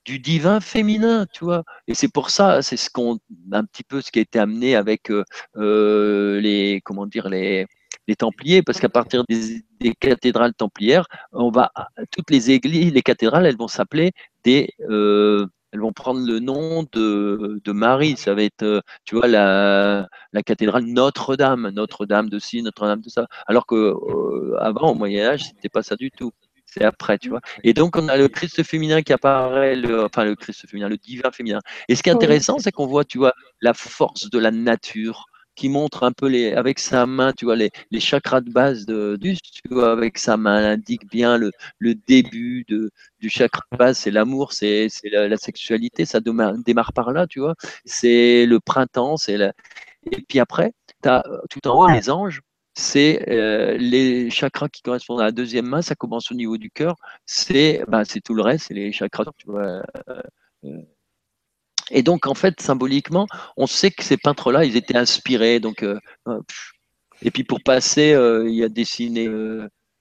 du divin féminin, tu vois. Et c'est pour ça, c'est ce qu'on, un petit peu ce qui a été amené avec euh, euh, les, comment dire, les, les Templiers, parce qu'à partir des, cathédrales templières, on va, toutes les églises, les cathédrales, elles vont s'appeler des, euh, elles vont prendre le nom de, de, Marie. Ça va être, tu vois, la, la cathédrale Notre-Dame, Notre-Dame de ci, Notre-Dame de ça. Alors que avant, au Moyen Âge, c'était pas ça du tout c'est après, tu vois. Et donc, on a le Christ féminin qui apparaît, le, enfin, le Christ féminin, le divin féminin. Et ce qui est intéressant, c'est qu'on voit, tu vois, la force de la nature qui montre un peu les, avec sa main, tu vois, les, les chakras de base de, du, tu vois, avec sa main, elle indique bien le, le début de, du chakra de base, c'est l'amour, c'est la, la, sexualité, ça démarre, démarre par là, tu vois. C'est le printemps, c'est la... Et puis après, tu as tout en haut les anges, c'est euh, les chakras qui correspondent à la deuxième main, ça commence au niveau du cœur, c'est bah, tout le reste, c'est les chakras. Tu vois, euh, euh. et donc, en fait, symboliquement, on sait que ces peintres-là, ils étaient inspirés. Donc, et puis pour passer, il a dessiné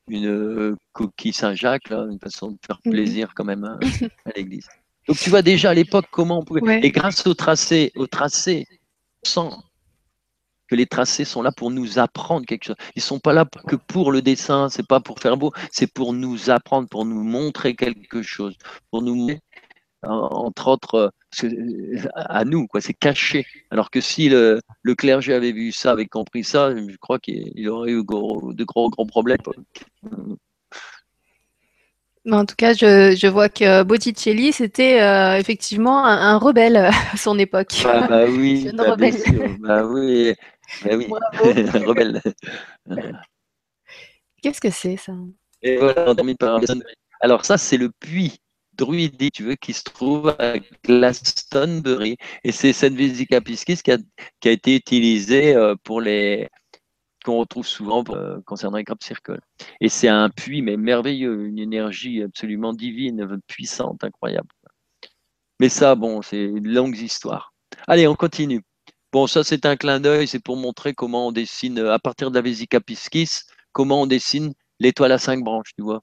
une coquille Saint-Jacques, une façon de faire mhm. plaisir quand même hein, à l'église. Donc tu vois déjà à l'époque comment on pouvait. Et grâce au tracé, au tracé, sans les tracés sont là pour nous apprendre quelque chose. Ils sont pas là que pour le dessin, c'est pas pour faire beau, c'est pour nous apprendre, pour nous montrer quelque chose, pour nous entre autres euh, à nous quoi c'est caché alors que si le, clergé avait vu ça avait compris ça je crois qu'il aurait eu de gros gros problèmes en tout cas, je, vois que Botticelli, c'était euh, effectivement un, rebelle à son époque. Ah bah oui, bah, bah oui, oui. rebelle. Qu'est-ce que c'est ça? Et voilà, Alors ça, c'est le puits druidique, tu veux, qui se trouve à Glastonbury. Et c'est cette Vesica piscis qui a, qui a été utilisée euh, pour les, qu'on retrouve souvent euh, concernant les crop circles. Et c'est un puits, mais merveilleux, une énergie absolument divine, puissante, incroyable. Mais ça, bon, c'est une longue histoire. Allez, on continue. Bon, ça, c'est un clin d'œil, c'est pour montrer comment on dessine, à partir de la Vesica piscis, comment on dessine l'étoile à cinq branches, tu vois,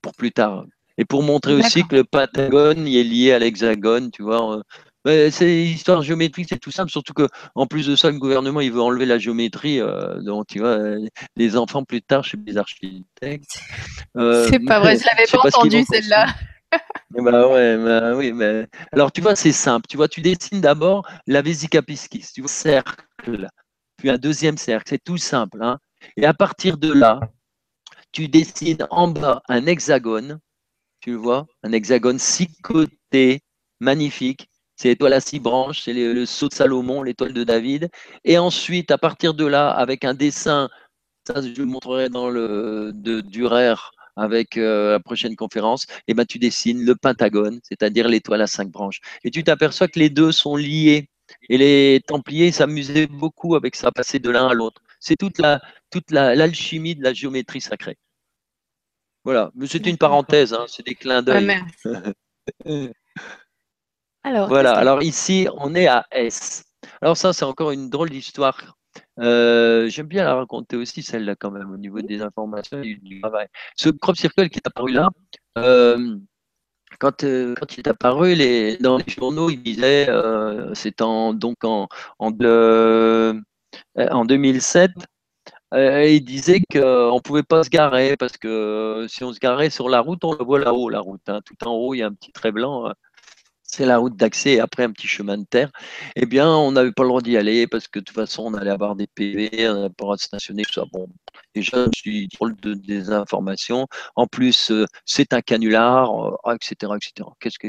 pour plus tard. Et pour montrer aussi que le pentagone est lié à l'hexagone, tu vois, c'est histoire géométrique, c'est tout simple, surtout que en plus de ça, le gouvernement il veut enlever la géométrie, euh, donc tu vois, les enfants plus tard chez les architectes. Euh, c'est pas vrai, je l'avais pas, entendu celle-là. Ouais, bah oui, mais alors tu vois, c'est simple. Tu vois, tu dessines d'abord la vesica piscis, tu vois, cercle, puis un deuxième cercle, c'est tout simple. Hein. Et à partir de là, tu dessines en bas un hexagone, tu vois, un hexagone six côtés, magnifique, c'est l'étoile à six branches, c'est le, saut de Salomon, l'étoile de David. Et ensuite, à partir de là, avec un dessin, ça je le montrerai dans le de Durer avec euh, la prochaine conférence, et eh ben, tu dessines le pentagone, c'est-à-dire l'étoile à cinq branches. Et tu t'aperçois que les deux sont liés. Et les Templiers s'amusaient beaucoup avec ça, passer de l'un à l'autre. C'est toute la toute l'alchimie de la géométrie sacrée. Voilà, mais c'était une parenthèse, hein, c'est des clins d'œil. Alors, voilà, alors ici, on est à S. Alors ça, c'est encore une drôle d'histoire. Euh, j'aime bien la raconter aussi, celle-là, quand même, au niveau des informations du travail. Ce crop circle qui est apparu là, euh, quand, euh, quand, il est apparu les, dans les journaux, il disait, c'est en, donc en, en, en 2007, il disait qu'on ne pouvait pas se garer parce que si on se garait sur la route, on le voit là-haut, la route. Hein. Tout en haut, il y a un petit trait blanc c'est la route d'accès et après un petit chemin de terre, eh bien, on n'avait pas le droit d'y aller parce que de toute façon, on allait avoir des PV, on n'avait pas le droit de stationner, tout ça. Bon, déjà, je suis drôle de des informations. En plus, euh, c'est un canular, etc., euh, etc. Qu'est-ce que.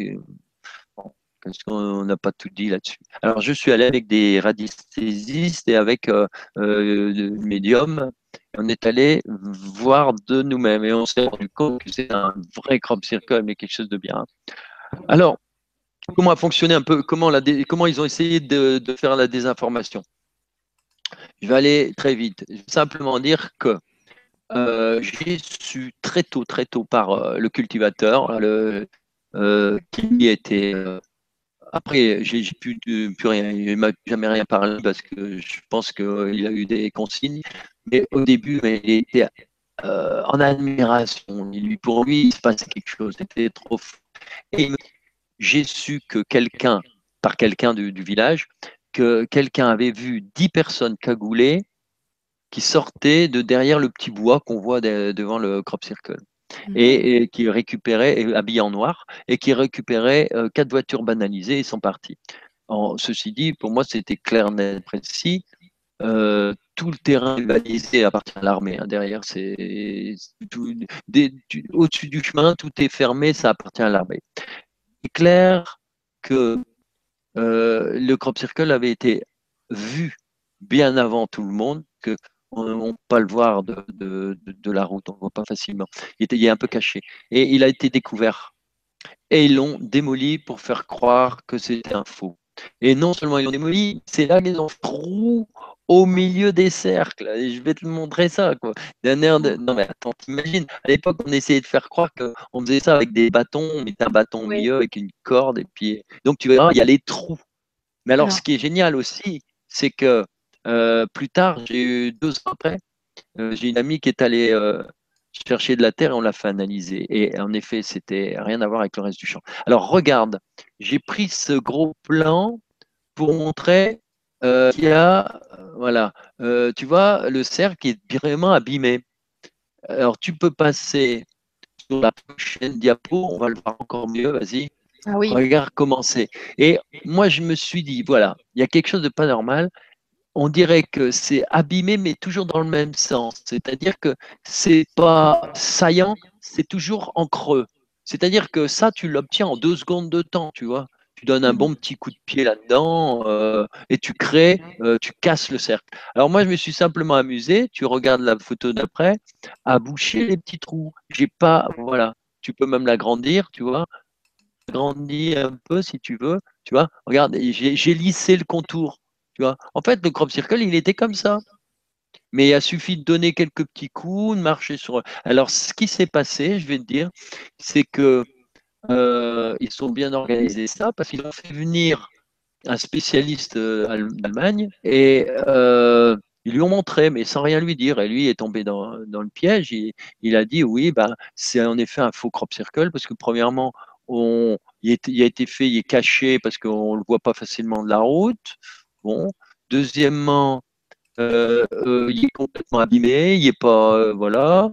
Qu'on n'a pas tout dit là-dessus. Alors, je suis allé avec des radiesthésistes et avec euh, euh médiums. On est allé voir de nous-mêmes et on s'est rendu compte que c'est un vrai crop circle, mais quelque chose de bien. Alors, comment a fonctionné un peu, comment, la, comment ils ont essayé de, faire la désinformation? Je vais aller très vite. Je vais simplement dire que euh, j'ai su très tôt, très tôt par euh, le cultivateur, le, euh, qui était. après, j'ai plus, plus rien, il m'a jamais rien parlé parce que je pense qu'il a eu des consignes. Mais au début, il était en admiration. pour lui, il se passait quelque chose, c'était trop fou. J'ai su que quelqu'un, par quelqu'un du, village, que quelqu'un avait vu dix personnes cagoulées qui sortaient de derrière le petit bois qu'on voit devant le crop circle. Mhm. Et, qui récupéraient, habillés en noir, et qui récupéraient euh, quatre voitures banalisées et sont partis. En, ceci dit, pour moi, c'était clair, net, précis. Euh, tout le terrain balisé appartient à l'armée. Hein. Derrière, c'est au-dessus du chemin, tout est fermé, ça appartient à l'armée. Clair que euh, le crop circle avait été vu bien avant tout le monde, que on ne peut pas le voir de, la route, on ne voit pas facilement. Il, était, est un peu caché. Et il a été découvert. Et ils l'ont démoli pour faire croire que c'était un faux. Et non seulement ils l'ont démoli, c'est là qu'ils ont trou au milieu des cercles. Et je vais te montrer ça. Quoi. D'un air de... Non mais attends, t'imagines, à l'époque on essayait de faire croire qu'on faisait ça avec des bâtons, on mettait un bâton au milieu avec une corde, et puis donc tu verras, il y a les trous. Mais alors, ce qui est génial aussi, c'est que euh, plus tard, j'ai eu deux ans après, euh, j'ai une amie qui est allée euh, chercher de la terre et on l'a fait analyser. Et en effet, c'était rien à voir avec le reste du champ. Alors regarde, j'ai pris ce gros plan pour montrer qu'il y a, voilà, tu vois, le cercle est vraiment abîmé. Alors tu peux passer sur la prochaine diapo, on va le voir encore mieux, vas-y. Ah oui. Regarde comment c'est. Et moi, je me suis dit, voilà, il y a quelque chose de pas normal on dirait que c'est abîmé, mais toujours dans le même sens. C'est-à-dire que c'est pas saillant, c'est toujours en creux. C'est-à-dire que ça, tu l'obtiens en deux secondes de temps, tu vois. Tu donnes un mmh bon petit coup de pied là-dedans euh, et tu crées, euh, tu casses le cercle. Alors moi, je me suis simplement amusé. Tu regardes la photo d'après, à boucher les petits trous. J'ai pas, voilà. Tu peux même l'agrandir, tu vois. Agrandir un peu si tu veux, tu vois. Regarde, j'ai lissé le contour en fait, le crop circle, il était comme ça. Mais il a suffi de donner quelques petits coups, de marcher sur. Alors, ce qui s'est passé, je vais te dire, c'est que euh, ils sont bien organisés ça parce qu'ils ont fait venir un spécialiste euh, d'Allemagne et euh, ils lui ont montré, mais sans rien lui dire. Et lui est tombé dans, le piège. Il, a dit oui, bah, c'est en effet un faux crop circle parce que premièrement, on, il, a été fait, il est caché parce qu'on ne le voit pas facilement de la route. Bon. Deuxièmement, il est complètement abîmé, il est pas, voilà.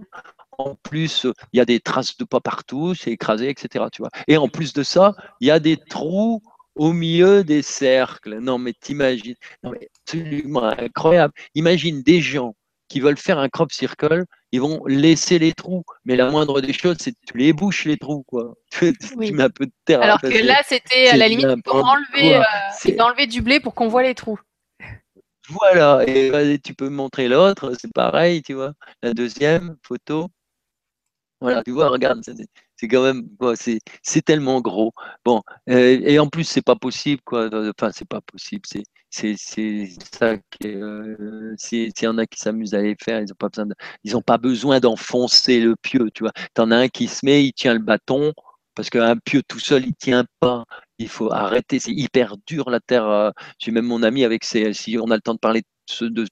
En plus, il y a des traces de pas partout, c'est écrasé, etc. Tu vois. Et en plus de ça, il y a des trous au milieu des cercles. Non, mais t'imagines, non, mais absolument incroyable. Imagine des gens qui veulent faire un crop circle, ils vont laisser les trous. Mais la moindre des choses, c'est que tu les bouches, les trous, quoi. Tu, mets un peu de terre. Alors que là, c'était à la limite pour enlever, euh, enlever du blé pour qu'on voit les trous. Voilà, et tu peux montrer l'autre, c'est pareil, tu vois. La deuxième photo. Voilà, tu vois, regarde, c'est quand même, c'est tellement gros. Bon, euh, et en plus, c'est pas possible, quoi. Enfin, c'est pas possible. C'est c'est ça qui euh, s'il y en a qui s'amusent à les faire, ils n'ont pas besoin ils ont pas besoin d'enfoncer le pieu, tu vois. Tu en as un qui se met, il tient le bâton, parce qu'un pieu tout seul, il tient pas. Il faut arrêter, c'est hyper dur la terre. Euh. J'ai même mon ami avec ses, si on a le temps de parler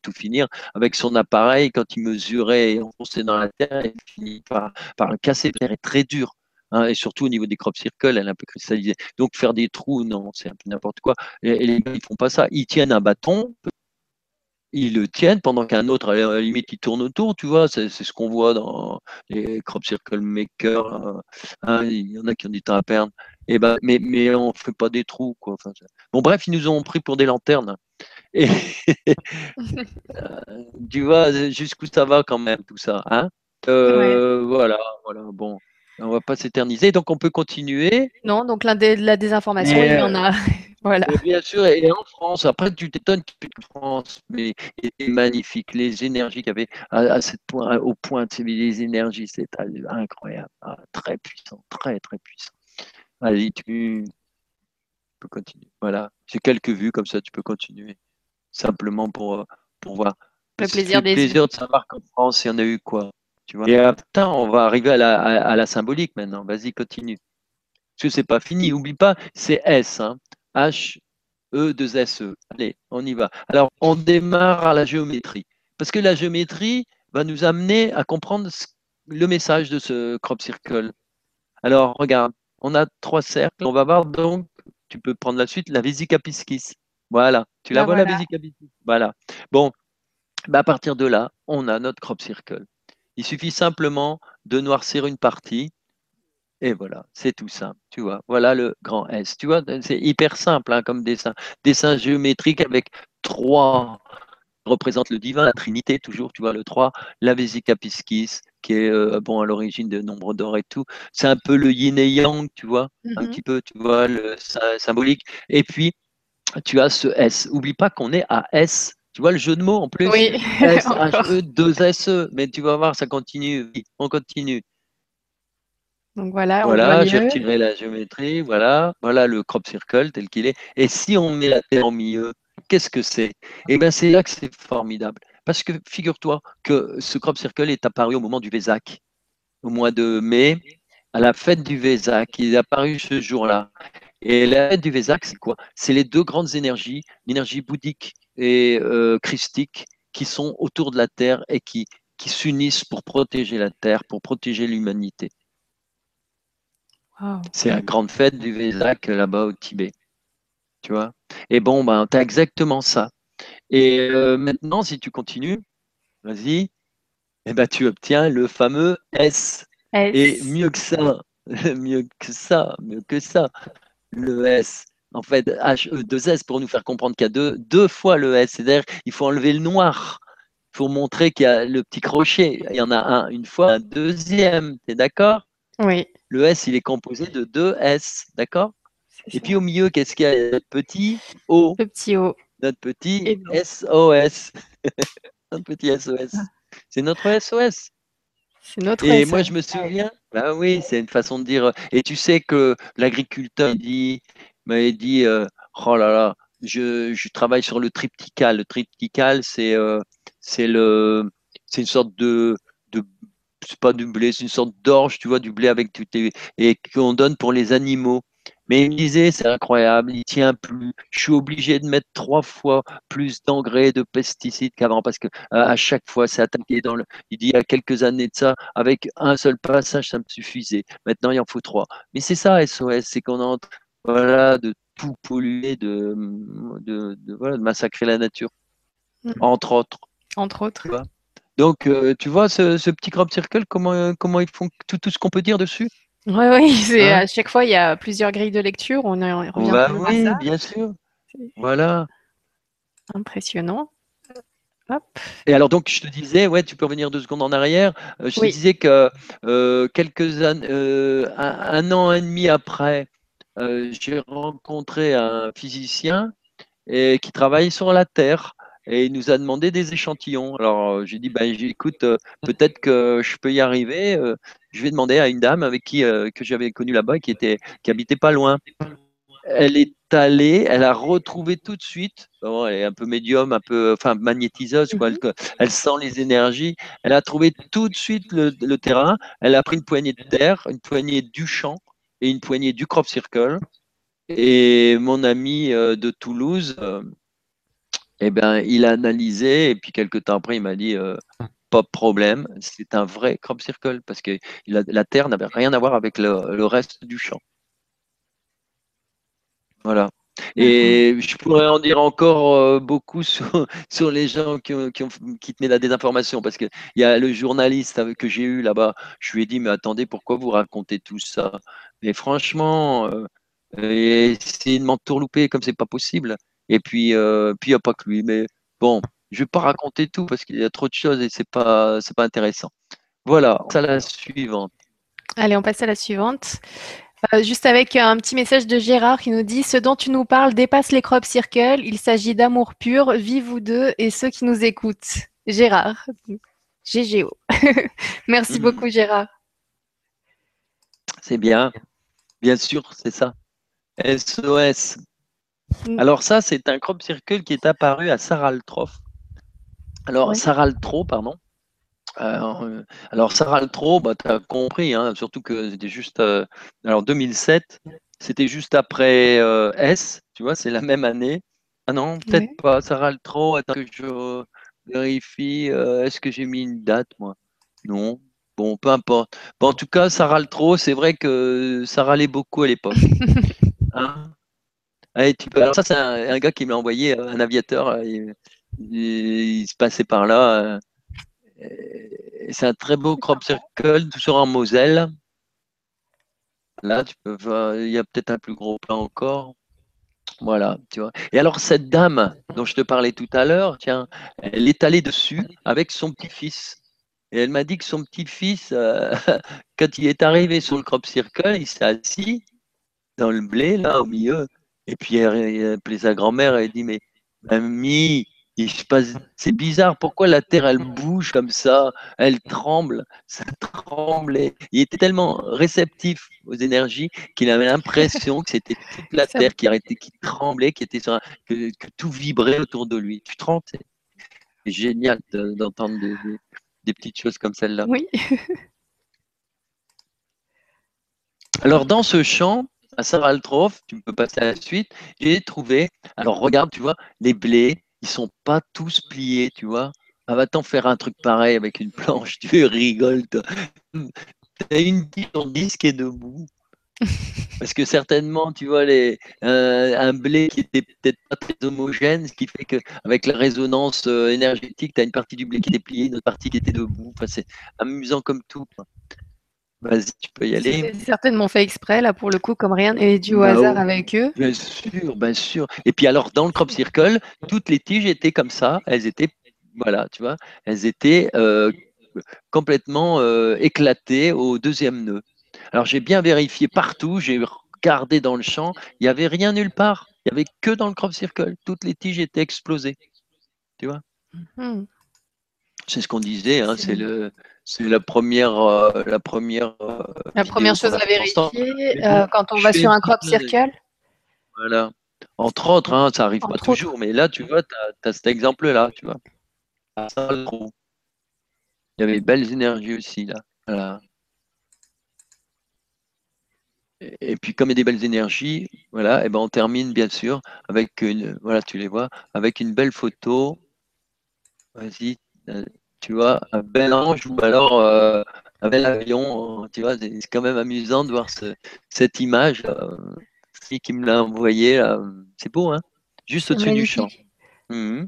tout finir, avec son appareil, quand il mesurait et enfonçait dans la terre, il finit par, par le casser. La terre est très dure. Hein, et surtout au niveau des crop circles, elle est un peu cristallisée. Donc faire des trous, non, c'est un peu n'importe quoi. Et, les gars, ils font pas ça. Ils tiennent un bâton, ils le tiennent pendant qu'un autre, à la limite, il tourne autour, tu vois, c'est ce qu'on voit dans les crop circle makers. Hein. Hein, il y en a qui ont du temps à perdre. Et ben, mais, mais on fait pas des trous, quoi. bon, bref, ils nous ont pris pour des lanternes. Et euh, tu vois jusqu'où ça va quand même tout ça, hein euh, Voilà, voilà. Bon, on va pas s'éterniser, donc on peut continuer. Non, donc la, la désinformation, il y en a. voilà. Bien sûr, et en France, après tu t'étonnes que France, mais c'était magnifique, les énergies qu'il y avait à, cette point, au point de les énergies, c'est incroyable, ah, très puissant, très très puissant. Allez, tu peux continuer. Voilà, j'ai quelques vues comme ça, tu peux continuer. Simplement pour, pour voir. Le plaisir, des... plaisir de savoir qu'en France, il y en a eu quoi. Et après, on va arriver à la, symbolique maintenant. Vas-y, continue. Parce que c'est pas fini. N'oublie pas, c'est S. Hein. H, E, 2 S, E. Allez, on y va. Alors, on démarre à la géométrie. Parce que la géométrie va nous amener à comprendre le message de ce crop circle. Alors, regarde, on a trois cercles. On va voir donc, tu peux prendre la suite, la Vésica piscis. Voilà, tu la Ah, vois la piscis Voilà. Bon, bah, à partir de là, on a notre crop circle. Il suffit simplement de noircir une partie. Et voilà, c'est tout simple, tu vois. Voilà le grand S. Tu vois, c'est hyper simple hein, comme dessin. Dessin géométrique avec trois représente le divin, la Trinité, toujours, tu vois, le 3, la Vésica Piscis, qui est euh, bon à l'origine de nombre d'or et tout. C'est un peu le yin et yang, tu vois, un Mhm. petit peu, tu vois, le sy- symbolique. Et puis, tu as ce S. Oublie pas qu'on est à S. Tu vois le jeu de mots en plus? Oui, S. H, E, 2 S, E. Mais tu vas voir, ça continue. On continue. Donc voilà, on Voilà, j'ai retiré la géométrie. Voilà, voilà le crop circle tel qu'il est. Et si on met la Terre au milieu, qu'est-ce que c'est? Eh bien, c'est là que c'est formidable. Parce que figure-toi que ce crop circle est apparu au moment du Vésac, au mois de mai, à la fête du Vésac. Il est apparu ce jour-là. Et la fête du Vésac, c'est quoi? C'est les deux grandes énergies, l'énergie bouddhique et euh, christique, qui sont autour de la Terre et qui, qui s'unissent pour protéger la Terre, pour protéger l'humanité. Wow. C'est la grande fête du Vésac là-bas au Tibet. Tu vois? Et bon, ben, tu as exactement ça. Et euh, maintenant, si tu continues, vas-y, eh ben, tu obtiens le fameux S. Et S. mieux que ça, mieux que ça, mieux que ça, le S. En fait, H-E-2-S pour nous faire comprendre qu'il y a deux, deux fois le S. C'est-à-dire il faut enlever le noir. Faut montrer qu'il y a le petit crochet. Il y en a un une fois, un deuxième. Tu es d'accord? Oui, Le S, il est composé de deux S. D'accord? Et puis au milieu, qu'est-ce qu'il y a? Notre petit O, Le petit O. notre petit. SOS. notre petit SOS. C'est notre SOS. C'est notre Et moi, je me souviens, bah oui, c'est une façon de dire. Et tu sais que l'agriculteur dit, m'avait dit, euh, oh là là, je, je travaille sur le triptychal. Le triptychal, c'est euh, c'est le, c'est une sorte de, de c'est pas du blé, c'est une sorte d'orge, tu vois, du blé avec tout et qu'on donne pour les animaux. Mais il me disait, c'est incroyable, il tient plus. Je suis obligé de mettre trois fois plus d'engrais, de pesticides qu'avant parce que euh, à chaque fois, c'est attaqué dans le. Il dit il y a quelques années de ça, avec un seul passage, ça me suffisait. Maintenant, il en faut trois. Mais c'est ça, SOS, c'est qu'on est en train voilà, de tout polluer, de, de, de, voilà, de massacrer la nature, Mhm. entre autres. Entre autres. Donc, euh, tu vois, ce, ce petit crop circle, comment, euh, comment ils font tout, tout ce qu'on peut dire dessus? Oui, oui, c'est Hein à chaque fois, il y a plusieurs grilles de lecture. On, en- on revient Bah oui, ça. bien sûr. Voilà. impressionnant. Hop. Et alors donc je te disais, ouais, tu peux revenir deux secondes en arrière. Euh, je Oui. te disais que euh, quelques années, euh, un, un an et demi après, euh, j'ai rencontré un physicien et qui travaille sur la Terre et il nous a demandé des échantillons. Alors euh, j'ai dit, ben écoute, euh, peut-être que je peux y arriver. euh, je vais demander à une dame avec qui euh, que j'avais connue là-bas, qui était, qui habitait pas loin. Elle est allée, elle a retrouvé tout de suite. Bon, elle est un peu médium, un peu, enfin magnétiseuse, quoi. Elle, elle sent les énergies. Elle a trouvé tout de suite le, le terrain. Elle a pris une poignée de terre, une poignée du champ et une poignée du crop circle. Et mon ami de Toulouse, eh ben, il a analysé et puis quelques temps après, il m'a dit euh, pas de problème, c'est un vrai crop circle parce que la, la terre n'avait rien à voir avec le, le reste du champ. Voilà. Et je pourrais en dire encore euh, beaucoup sur, sur les gens qui, ont, qui, ont, qui tenaient la désinformation, parce qu'il y a le journaliste que j'ai eu là-bas, je lui ai dit, mais attendez, pourquoi vous racontez tout ça? Mais franchement, euh, essayez de m'entourlouper comme c'est pas possible. Et puis, euh, puis il n'y a pas que lui. Mais bon, je ne vais pas raconter tout parce qu'il y a trop de choses et c'est pas, c'est pas intéressant. Voilà, ça la suivante. Allez, on passe à la suivante. Euh, juste avec un petit message de Gérard qui nous dit Ce dont tu nous parles dépasse les crop circles. Il s'agit d'amour pur. Vive vous deux et ceux qui nous écoutent. Gérard. GGO. Merci mmh. beaucoup, Gérard. C'est bien. Bien sûr, c'est ça. SOS. Mmh. Alors, ça, c'est un crop circle qui est apparu à Saraltrof. Alors, oui. Saraltro, pardon. Euh, alors, Saraltro, bah, tu as compris, hein, surtout que c'était juste. Euh, alors, 2007, c'était juste après euh, S, tu vois, c'est la même année. Ah non, peut-être oui. pas. Saraltro, attends que je vérifie. Est-ce que j'ai mis une date, moi? Non. Bon, peu importe. Bon, en tout cas, ça râle trop. C'est vrai que ça râlait beaucoup à l'époque. Hein? Allez, tu peux... Alors ça, c'est un, gars qui m'a envoyé un aviateur. Il, il, se passait par là. C'est un très beau crop circle, toujours en Moselle. Là, tu peux il y a peut-être un plus gros plan encore. Voilà, tu vois. Et alors, cette dame dont je te parlais tout à l'heure, tiens, elle est allée dessus avec son petit-fils. Et elle m'a dit que son petit-fils, euh, quand il est arrivé sur le crop circle, il s'est assis dans le blé, là, au milieu. Et puis, elle a appelé sa grand-mère elle dit Mais, mamie, c'est bizarre, pourquoi la Terre, elle bouge comme ça, elle tremble, ça tremble. il était tellement réceptif aux énergies qu'il avait l'impression que c'était toute la Terre qui arrêtait, qui tremblait, qui était sur que, tout vibrait autour de lui. Tu te rends C'est génial d'entendre des, petites choses comme celle-là. Oui. Alors, dans ce champ, à Saraltrof, tu peux passer à la suite, j'ai trouvé, alors regarde, tu vois, les blés, ils sont pas tous pliés, tu vois. Ah, va-t'en faire un truc pareil avec une planche, tu rigoles. T'as une 10 qui est debout. Parce que certainement, tu vois, les, un blé qui était peut-être pas très homogène, ce qui fait qu'avec la résonance euh, énergétique, tu as une partie du blé qui était pliée, une autre partie qui était debout. Enfin, c'est amusant comme tout. Vas-y, tu peux y aller. C'est certainement fait exprès, là, pour le coup, comme rien n'est dû au bah hasard avec eux. Bien sûr, bien sûr. Et puis alors, dans le crop circle, toutes les tiges étaient comme ça. Elles étaient, voilà, tu vois, elles étaient euh, complètement euh, éclatées au deuxième nœud. Alors, j'ai bien vérifié partout, j'ai regardé dans le champ, il n'y avait rien nulle part. Il n'y avait que dans le crop circle. Toutes les tiges étaient explosées. Tu vois? Mmh C'est ce qu'on disait, hein, c'est le c'est la première, euh, la première, euh, la première chose à vérifier euh, quand on va sur un crop circle. Voilà. Entre autres, hein, ça arrive pas toujours, mais là, tu vois, tu as, cet exemple-là, tu vois. Il y avait belles énergies aussi, là. Voilà. Et, puis, comme il y a des belles énergies, voilà, et ben on termine bien sûr avec une, voilà, tu les vois, avec une belle photo. Vas-y, tu vois, un bel ange ou alors euh, un bel avion. Tu vois, c'est quand même amusant de voir cette image. Euh, qui me l'a envoyé, c'est beau, hein Juste au-dessus du champ. Mhm.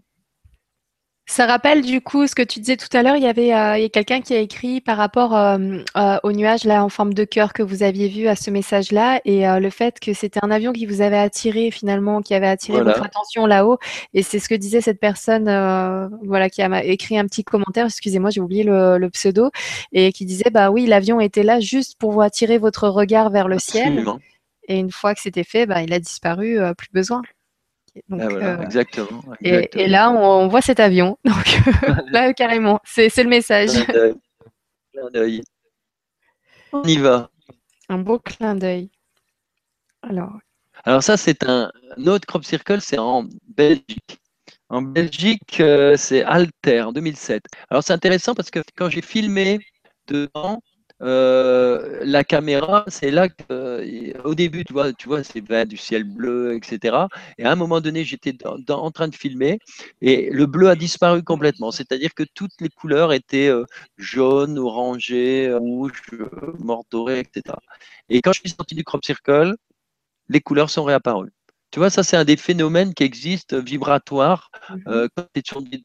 Ça rappelle du coup ce que tu disais tout à l'heure, il y avait euh, quelqu'un qui a écrit par rapport euh, euh, au nuage là en forme de cœur que vous aviez vu à ce message-là et le fait que c'était un avion qui vous avait attiré finalement, qui avait attiré votre attention là-haut. Et c'est ce que disait cette personne voilà, qui a écrit un petit commentaire, excusez-moi, j'ai oublié le, pseudo, et qui disait bah oui, l'avion était là juste pour vous attirer votre regard vers le ciel. Et une fois que c'était fait, bah, il a disparu, plus besoin. Ah, euh, exactement, Et, là, on, voit cet avion. Donc là, carrément, c'est le message. On y va. Un beau clin d'œil. Alors. Alors ça, c'est un, autre crop circle, c'est en Belgique. En Belgique, euh, c'est Alter, en 2007. Alors c'est intéressant parce que quand j'ai filmé dedans, euh, la caméra, c'est là que, euh, au début, tu vois, tu vois, c'est du ciel bleu, etc. Et à un moment donné, j'étais en train de filmer et le bleu a disparu complètement. C'est-à-dire que toutes les couleurs étaient euh, jaunes, orangées, rouges, mort doré, etc. Et quand je suis sorti du crop circle, les couleurs sont réapparues. Tu vois, ça, c'est un des phénomènes qui existent vibratoires. Mmh quand tu es sur des,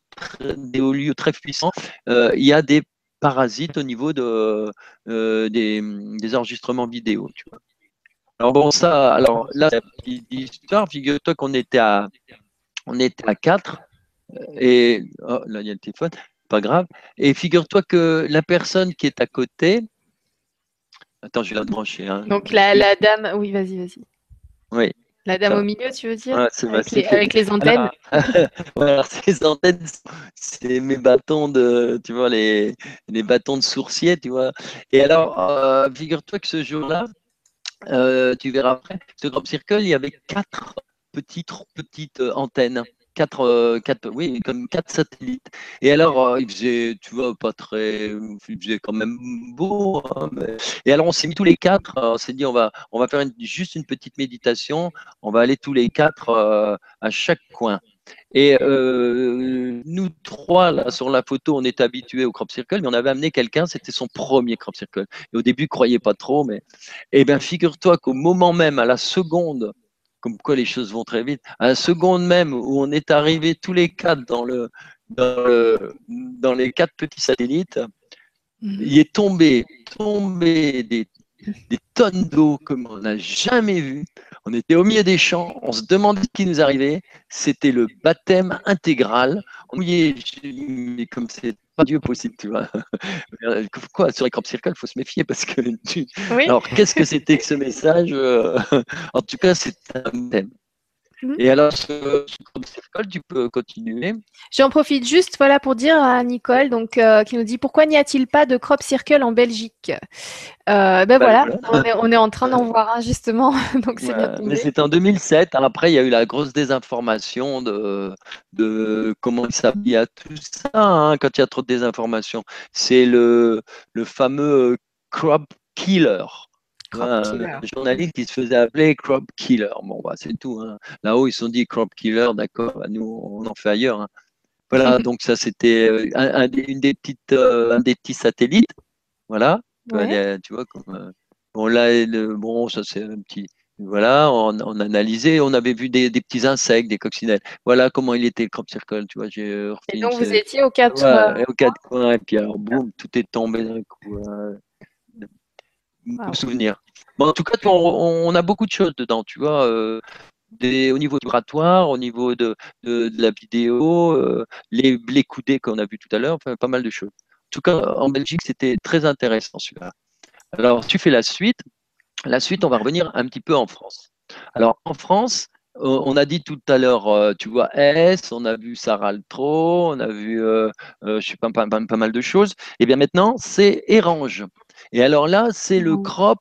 des hauts lieux très puissants, il y a des parasite au niveau de, euh, des, enregistrements vidéo. Tu vois. Alors bon, ça, alors là, histoire, figure-toi qu'on était à on était à 4 et oh, là il y a le téléphone, pas grave. Et figure-toi que la personne qui est à côté, attends, je vais la brancher. Hein. Donc la, la dame, oui, vas-y, vas-y. Oui, la dame au milieu, tu veux dire avec, les, antennes Voilà, ces antennes, c'est mes bâtons de, tu vois, les, les bâtons de sourcier, tu vois. Et alors, euh, figure-toi que ce jour-là, euh, tu verras après, ce Crop Circle, il y avait quatre petites, petites euh, antennes quatre, euh, quatre, oui, comme quatre satellites. Et alors, euh, il faisait, tu vois, pas très, il faisait quand même beau. Hein, et alors, on s'est mis tous les quatre. On s'est dit, on va, on va faire juste une petite méditation. On va aller tous les quatre euh, à chaque coin. Et euh, nous trois, là, sur la photo, on est habitués au crop circle, mais on avait amené quelqu'un, c'était son premier crop circle. Et au début, croyait pas trop, mais eh bien, figure-toi qu'au moment même, à la seconde, comme quoi les choses vont très vite, à la seconde même où on est arrivé tous les quatre dans, le, dans, les quatre petits satellites, mhm. il est tombé, tombé des, des tonnes d'eau comme on n'a jamais vu. On était au milieu des champs, on se demandait ce qui nous arrivait. C'était le baptême intégral. On mouillait, comme c'est pas Dieu possible, tu vois. Quoi, sur les crop circle, il faut se méfier parce que. Alors, qu'est-ce que c'était que ce message? Euh, En tout cas, c'est un thème. Mhm. Et alors, ce, circle, tu peux continuer. J'en profite juste voilà, pour dire à Nicole donc, euh, qui nous dit pourquoi n'y a-t-il pas de crop circle en Belgique? Euh, ben bah, voilà, On, est, en train d'en voir un justement. donc c'est Mais c'était en 2007. Après, il y a eu la grosse désinformation de, de comment il s'habille à tout ça hein, quand il y a trop de désinformation. C'est le, le fameux crop killer un journaliste qui se faisait appeler crop killer. Bon, bah, c'est tout. Hein. Là-haut, ils se sont dit crop killer, d'accord, bah, nous, on en fait ailleurs. Hein. Voilà, donc ça, c'était euh, un, une des petites, euh, un des petits satellites. Voilà, tu vois, comme, euh, bon, là, bon, ça, c'est un petit. Voilà, on, on analysait, on avait vu des, des, petits insectes, des coccinelles. Voilà comment il était le crop circle, tu vois. Et donc vous étiez aux quatre, ouais, aux quatre coins, et puis alors boum, tout est tombé d'un coup. Wow. souvenir. En tout cas, on, a beaucoup de choses dedans, tu vois. Euh, au niveau vibratoire, au niveau de, de, la vidéo, euh, les, les coudées qu'on a vu tout à l'heure, enfin, pas mal de choses. En tout cas, en Belgique, c'était très intéressant celui-là. Alors, tu fais la suite. La suite, on va revenir un petit peu en France. Alors, en France, on a dit tout à l'heure, euh, tu vois, S, on a vu Saraltro, on a vu, je sais pas, pas, mal de choses. Et bien maintenant, c'est Erange. Et alors là, c'est le crop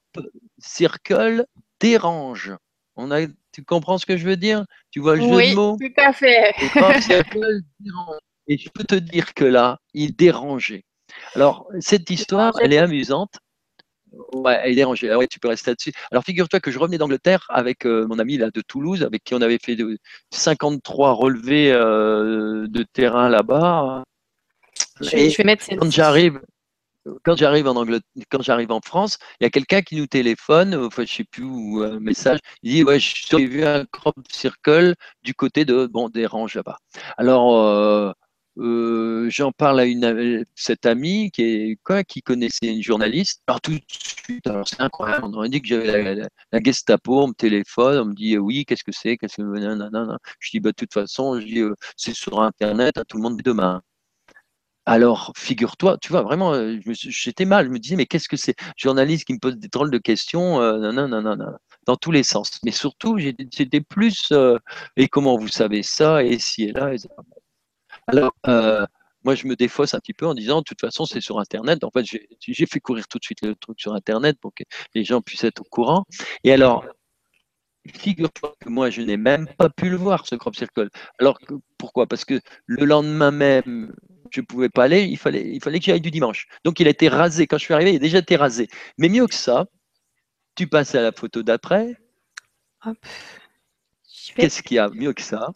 circle dérange. On a, tu comprends ce que je veux dire? Tu vois le jeu de mots? Oui, tout à fait. Et je peux te dire que là, il dérangeait. Alors, cette histoire, elle est amusante. Ouais, elle est dérangée. Ah ouais, tu peux rester là-dessus. Alors, figure-toi que je revenais d'Angleterre avec euh, mon ami là, de Toulouse, avec qui on avait fait 53 relevés euh, de terrain là-bas. Je, vais mettre quand j'arrive, quand j'arrive en France, il y a quelqu'un qui nous téléphone, enfin, je sais plus où, un message, il dit ouais, j'ai vu un crop circle du côté de bon des ranges là-bas. Alors euh, euh, j'en parle à cette amie qui est quoi, qui connaissait une journaliste. Alors tout de suite, alors c'est incroyable, on aurait dit que j'avais la, Gestapo, on me téléphone, on me dit oui, qu'est-ce que c'est, qu'est-ce que Je dis bah de toute façon, euh, c'est sur internet, à tout le monde demain. Alors, figure-toi, tu vois, vraiment, euh, j'étais mal. Je me disais, mais qu'est-ce que c'est? Journaliste qui me pose des drôles de questions, euh, non, non, non, non, dans tous les sens. Mais surtout, j'étais plus, euh, et comment vous savez ça, et si et là, et Alors, moi, je me défausse un petit peu en disant, de toute façon, c'est sur Internet. En fait, j'ai fait courir tout de suite le truc sur Internet pour que les gens puissent être au courant. Et alors, figure-toi que moi, je n'ai même pas pu le voir, ce crop circle. Alors, pourquoi? Parce que le lendemain même, je ne pouvais pas aller, il fallait, il fallait que j'aille du dimanche. Donc il a été rasé. Quand je suis arrivé, il a déjà été rasé. Mais mieux que ça, tu passes à la photo d'après. Qu'est-ce qu'il y a mieux que ça?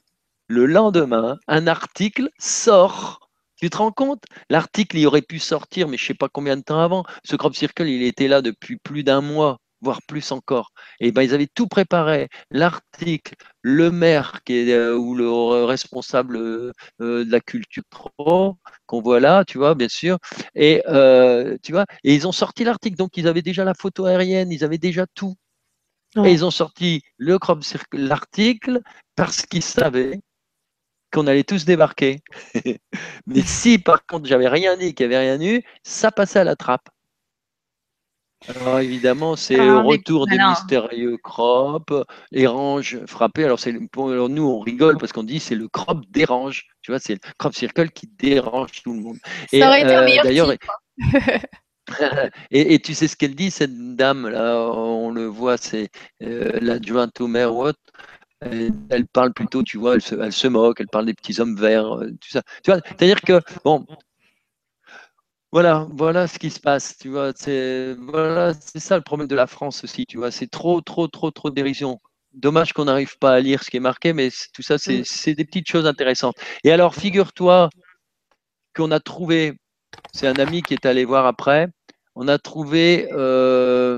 Le lendemain, un article sort. Tu te rends compte? L'article, il aurait pu sortir, mais je ne sais pas combien de temps avant. Ce crop circle, il était là depuis plus d'un mois voire plus encore. Et ben, ils avaient tout préparé. L'article, le maire qui est, euh, ou le responsable euh, de la culture pro, qu'on voit là, tu vois, bien sûr. Et euh, tu vois, et ils ont sorti l'article. Donc ils avaient déjà la photo aérienne, ils avaient déjà tout. Et ils ont sorti le crop l'article parce qu'ils savaient qu'on allait tous débarquer. Mais si par contre j'avais rien dit, qu'il n'y avait rien eu, ça passait à la trappe. Alors évidemment, c'est le retour des mystérieux crop, ranges frappés. Alors, alors nous, on rigole parce qu'on dit c'est le crop dérange. Tu vois, c'est le crop circle qui dérange tout le monde. Ça et, aurait été un euh, meilleur d'ailleurs, et, tu sais ce qu'elle dit, cette dame là, on le voit, c'est euh, l'adjointe au maire Watt. Elle, elle, parle plutôt, tu vois, elle se, elle se, moque, elle parle des petits hommes verts, euh, tout ça. Tu vois, c'est-à-dire que, bon, voilà, voilà ce qui se passe, tu vois. C'est voilà, c'est ça le problème de la France aussi, tu vois. C'est trop, trop, trop, trop de dérision. dommage qu'on n'arrive pas à lire ce qui est marqué, mais tout ça, c'est mm. des petites choses intéressantes. Et alors, figure-toi qu'on a trouvé, c'est un ami qui est allé voir après, on a trouvé, euh,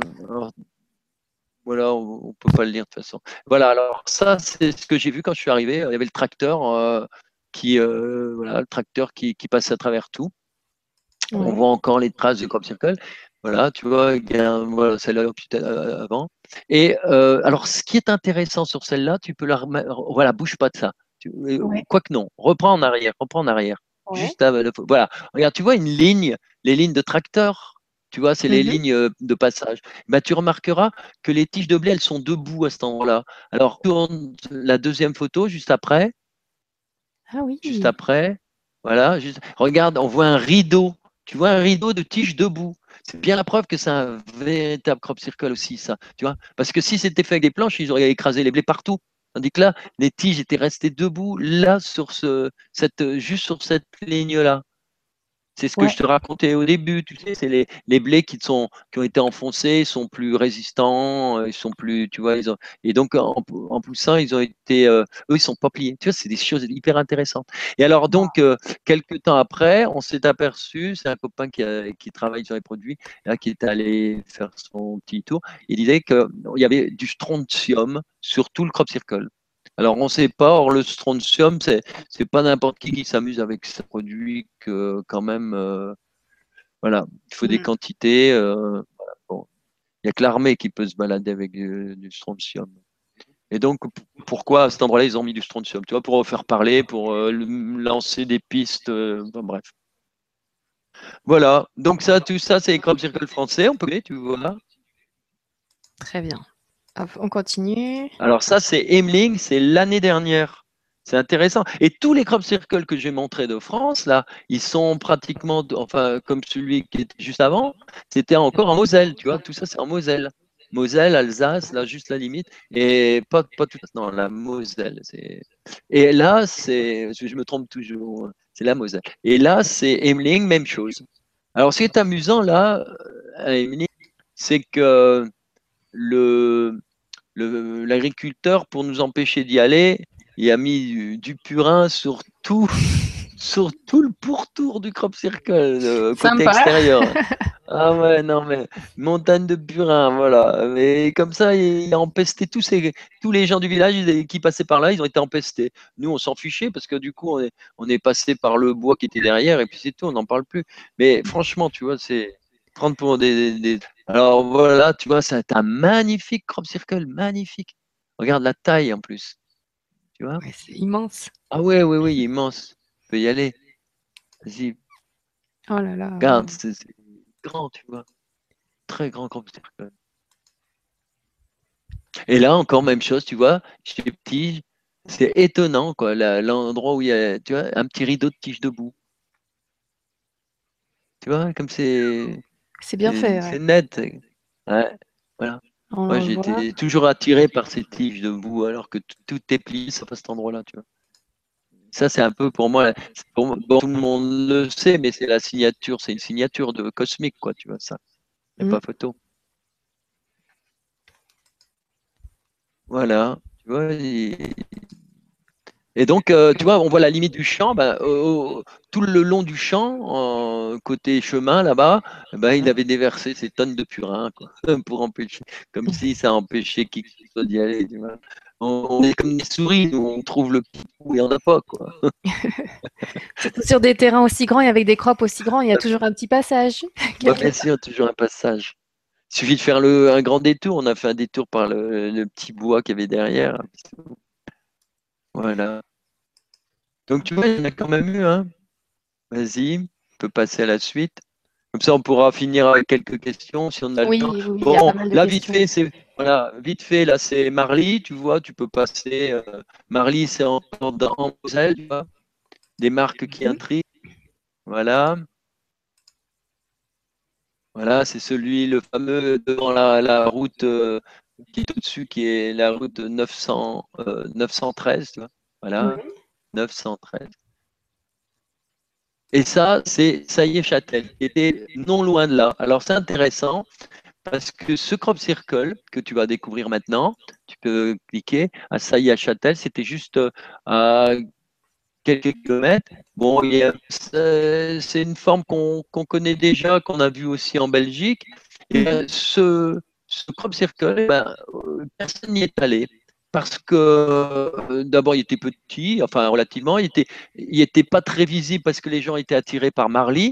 voilà, on ne peut pas le lire de toute façon. Voilà, alors ça, c'est ce que j'ai vu quand je suis arrivé. Il y avait le tracteur euh, qui, euh, voilà, le tracteur qui, qui passe à travers tout. On voit encore les traces de crop circle. Voilà, tu vois, voilà, celle-là euh, avant. Et euh, alors, ce qui est intéressant sur celle-là, tu peux la remettre. Voilà, bouge pas de ça. Euh, quoique non, reprends en arrière, reprends en arrière. Juste voilà, regarde, tu vois une ligne, les lignes de tracteur. Tu vois, c'est les mm-hmm. lignes de passage. Bah, tu remarqueras que les tiges de blé, elles sont debout à cet endroit-là. Alors, tourne la deuxième photo juste après. Ah oui. Juste après. Voilà. Juste... Regarde, on voit un rideau. Tu vois un rideau de tiges debout. C'est bien la preuve que c'est un véritable crop circle aussi, ça. Tu vois Parce que si c'était fait avec des planches, ils auraient écrasé les blés partout. Tandis que là, les tiges étaient restées debout, là, sur ce, cette, juste sur cette ligne-là. C'est ce que je te racontais au début, tu sais, c'est les, les, blés qui, sont, qui ont été enfoncés, sont plus résistants, euh, ils sont plus, tu vois, ils ont, et donc en, poussant, ils ont été, euh, eux, ils sont pas pliés. Tu vois, c'est des choses hyper intéressantes. Et alors donc, euh, quelques temps après, on s'est aperçu, c'est un copain qui, qui, travaille sur les produits, là, qui est allé faire son petit tour, il disait qu'il y avait du strontium sur tout le crop circle. Alors, on ne sait pas. Or, le strontium, c'est n'est pas n'importe qui qui s'amuse avec ce produit que quand même. Euh, voilà, il faut des mm. quantités. Euh, il n'y a que l'armée qui peut se balader avec du, strontium. Et donc, pourquoi à cet endroit-là, ils ont mis du strontium Tu vois, pour faire parler, pour euh, lancer des pistes. bref. Voilà. Donc, ça, tout ça, c'est les crop circle français. On peut tu vois. Très bien on continue. Alors ça, c'est Emling, c'est l'année dernière. C'est intéressant. Et tous les crop circles que j'ai montrés de France, là, ils sont pratiquement, enfin, comme celui qui était juste avant, c'était encore en Moselle, tu vois, tout ça, c'est en Moselle. Moselle, Alsace, là, juste la limite. Et pas, pas tout, non, la Moselle. Et là, c'est, je me trompe toujours, c'est la Moselle. Et là, c'est Emling, même chose. Alors, ce qui est amusant, là, à Emling, c'est que le, l'agriculteur, pour nous empêcher d'y aller, il a mis du, purin sur tout, sur tout le pourtour du crop circle, euh, côté extérieur. ah ouais, non, mais montagne de purin, voilà. Mais comme ça, il a empesté tous, ces, tous les gens du village qui passaient par là, ils ont été empestés. Nous, on s'en fichait parce que du coup, on est, on est passé par le bois qui était derrière et puis c'est tout, on n'en parle plus. Mais franchement, tu vois, c'est prendre pour des, Alors voilà, tu vois, c'est un magnifique crop circle, magnifique. Regarde la taille en plus. Tu vois? C'est immense. Ah ouais, oui, oui, immense. Tu peux y aller. Vas-y. Oh là là. Regarde, c'est grand, tu vois. Très grand crop circle. Et là, encore même chose, tu vois, chez petit, c'est étonnant, quoi, l'endroit où il y a, tu vois, un petit rideau de tige debout. Tu vois, comme c'est c'est bien fait. C'est net. Ouais, voilà. Moi, j'étais toujours attiré par ces tiges de boue, alors que tout est plié à cet endroit-là, tu vois. Ça, c'est un peu pour moi, pour, tout le monde le sait, mais c'est la signature, c'est une signature de cosmique, quoi, tu vois, ça. Il n'y a mm. pas photo. Voilà, tu vois, et donc, euh, tu vois, on voit la limite du champ. Ben, tout le long du champ, côté chemin là-bas, ben, il avait déversé ces tonnes de purin quoi, pour empêcher, comme si ça empêchait qui que ce soit d'y aller. Tu vois. On, est comme des souris, nous, on trouve le petit où il n'y en a pas. Quoi. sur des terrains aussi grands et avec des crops aussi grands, il y a toujours un petit passage. bien sûr, toujours un passage. Il suffit de faire le, un grand détour. On a fait un détour par le, le petit bois qu'il y avait derrière. Voilà. Donc tu vois, il y en a quand même eu, hein. Vas-y, on peut passer à la suite. Comme ça, on pourra finir avec quelques questions si on a le temps. bon, là, vite fait, c'est voilà, vite fait, là, c'est Marly, tu vois, tu peux passer. Euh, Marly, c'est en, en, Moselle, tu vois, des marques qui intriguent. Voilà. Voilà, c'est celui, le fameux devant la, route euh, qui est au-dessus, qui est la route 900, 913, euh, tu vois. Voilà, 913. Et ça, c'est ça y est Châtel, qui était non loin de là. Alors c'est intéressant Parce que ce crop circle que tu vas découvrir maintenant, tu peux cliquer à Sailly à Châtel, c'était juste euh, à quelques kilomètres. Bon, c'est une forme qu'on connaît déjà, qu'on a vu aussi en Belgique. Et euh, ce, ce crop circle, eh ben, euh, personne n'y est allé parce que d'abord il était petit, enfin relativement, il était, il était pas très visible parce que les gens étaient attirés par Marley.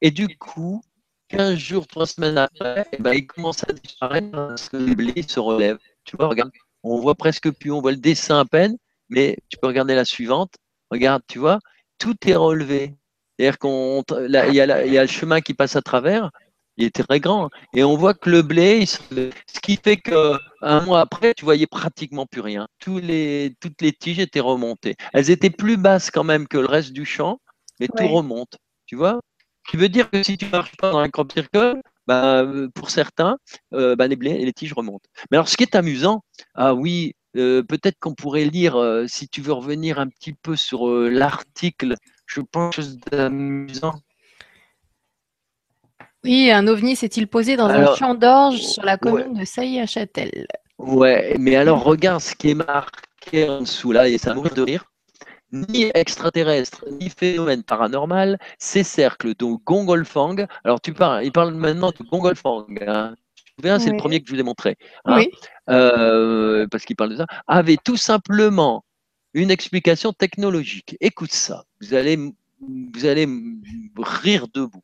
Et du coup, 15 jours, 3 semaines après, eh ben, il commence à disparaître parce que les blés se relèvent. Tu vois, regarde, on voit presque plus, on voit le dessin à peine, mais tu peux regarder la suivante. Regarde, tu vois, tout est relevé. C'est-à-dire qu'il y, a le chemin qui passe à travers, il est très grand. Et on voit que le blé, ce qui fait qu'un mois après, tu voyais pratiquement plus rien. Tous les, toutes les tiges étaient remontées. Elles étaient plus basses quand même que le reste du champ, mais tout remonte. Tu vois? Tu veux dire que si tu ne marches pas dans un crop circle, bah, pour certains, euh, bah, les, les tiges remontent. Mais alors, ce qui est amusant, ah oui, euh, peut-être qu'on pourrait lire, euh, si tu veux revenir un petit peu sur l'article, je pense chose d'amusant. Oui, un ovni s'est-il posé dans un champ d'orge sur la commune de Sailly-à-Châtel Ouais, mais alors regarde ce qui est marqué en dessous là, et ça mourir de rire ni extraterrestre, ni phénomène paranormal, ces cercles de Gongolfang, alors tu parles, il parle maintenant de Gongolfang, hein. c'est le premier que je vous ai montré, hein. oui. Euh, parce qu'il parle de ça, avait tout simplement une explication technologique. Écoute ça, vous allez, vous allez rire debout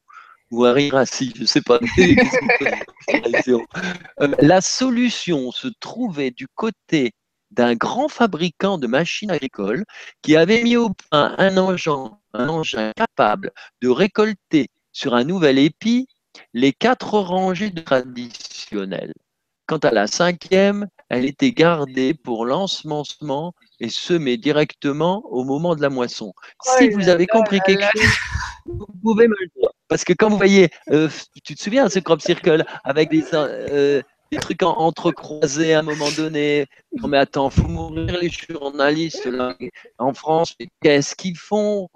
ou assis, je ne sais pas. Euh, la solution se trouvait du côté d'un grand fabricant de machines agricoles qui avait mis au point un engin, un engin capable de récolter sur un nouvel épi les quatre rangées traditionnelles. Quant à la cinquième, elle était gardée pour l'ensemencement et semée directement au moment de la moisson. Oh si vous avez compris quelque chose, vous pouvez me le dire. Parce que quand vous voyez, euh, tu te souviens, ce crop circle avec des, euh, trucs entrecroisés à un moment donné? Mais attends, faut mourir les journalistes en France. Qu'est-ce qu'ils font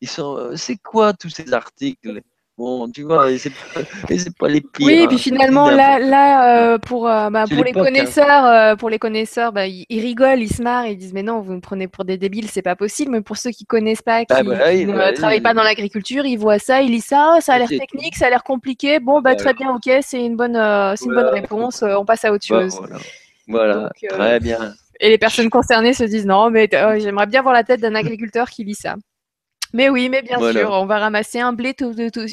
Ils sont, euh, c'est quoi tous ces articles? Bon, tu vois, c'est pas, les pires. Oui, et puis hein. finalement, là, là euh, pour, euh, bah, pour, les hein. connaisseurs, pour les connaisseurs, bah, ils, rigolent, ils se marrent, ils disent Mais non, vous me prenez pour des débiles, c'est pas possible. Mais pour ceux qui connaissent pas, qui, ah bah ne bah travaillent pas dans l'agriculture, ils voient ça, ils lisent ça, oh, ça a l'air technique, ça a l'air compliqué. Bon, bah, très bien, ok, c'est une bonne, c'est une bonne réponse, on passe à autre chose. Voilà, très bien. Et les personnes concernées se disent Non, mais j'aimerais bien voir la tête d'un agriculteur qui lit ça. Mais oui, mais bien sûr, on va ramasser un blé,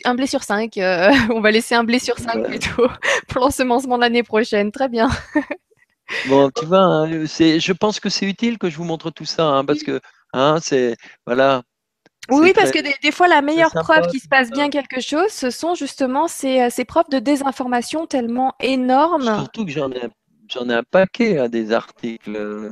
un blé sur cinq. Euh, on va laisser un blé sur cinq plutôt pour l'ensemencement de l'année prochaine. Très bien. bon, tu vois, hein, je pense que c'est utile que je vous montre tout ça, hein, parce que hein, c'est voilà. Oui, parce que des, fois, la meilleure preuve qu'il se passe bien quelque chose, ce sont justement ces, euh, ces preuves de désinformation tellement énormes. Surtout que j'en ai J'en ai un paquet à hein, des articles.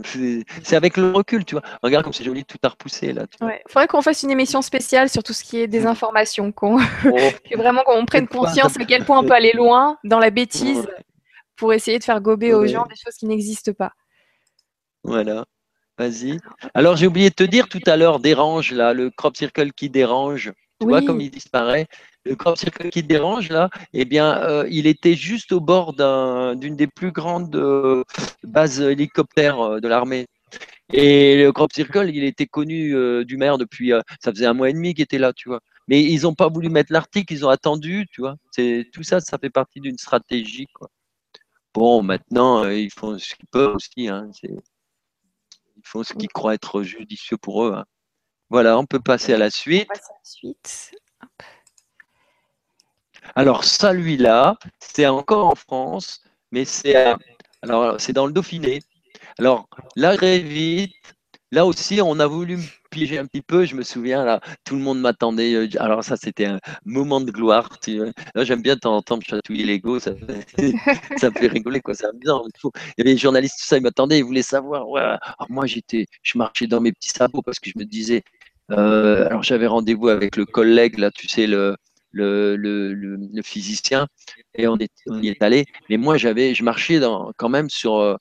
C'est avec le recul, tu vois. Regarde comme c'est joli, tout à repousser là. Il faudrait qu'on fasse une émission spéciale sur tout ce qui est désinformation, qu'on oh. vraiment qu'on prenne conscience à quel point on peut aller loin dans la bêtise pour essayer de faire gober aux gens des choses qui n'existent pas. Voilà. Vas-y. Alors j'ai oublié de te dire tout à l'heure, dérange là, le crop circle qui dérange. Tu vois comme il disparaît le crop circle qui dérange là, eh bien, euh, il était juste au bord d'une des plus grandes euh, bases hélicoptères euh, de l'armée. Et le crop circle, il était connu du maire depuis, ça faisait un mois et demi qu'il était là, tu vois. Mais ils n'ont pas voulu mettre l'article, ils ont attendu, tu vois. C'est tout ça, ça fait partie d'une stratégie, quoi. Bon, maintenant, ils font ce qu'ils peuvent aussi. Hein, ils font ce qu'ils croient être judicieux pour eux. Hein. Voilà, on peut passer à la suite. On passe à la suite. Alors, celui-là, c'est encore en France, mais c'est alors c'est dans le Dauphiné. Alors, là, très vite, là aussi, on a voulu me piéger un petit peu. Je me souviens, là, tout le monde m'attendait. Euh, alors, ça, c'était un moment de gloire. J'aime bien t'entendre chatouiller l'ego. Ça, ça fait rigoler, quoi. C'est amusant. Il, y avait les journalistes, tout ça, ils m'attendaient, ils voulaient savoir. Alors, moi, j'étais, je marchais dans mes petits sabots parce que je me disais, euh, alors j'avais rendez-vous avec le collègue, là, tu sais, le, le, le, le, physicien, et on, est, on y est allé. Mais moi, j'avais, je marchais dans, quand même sur,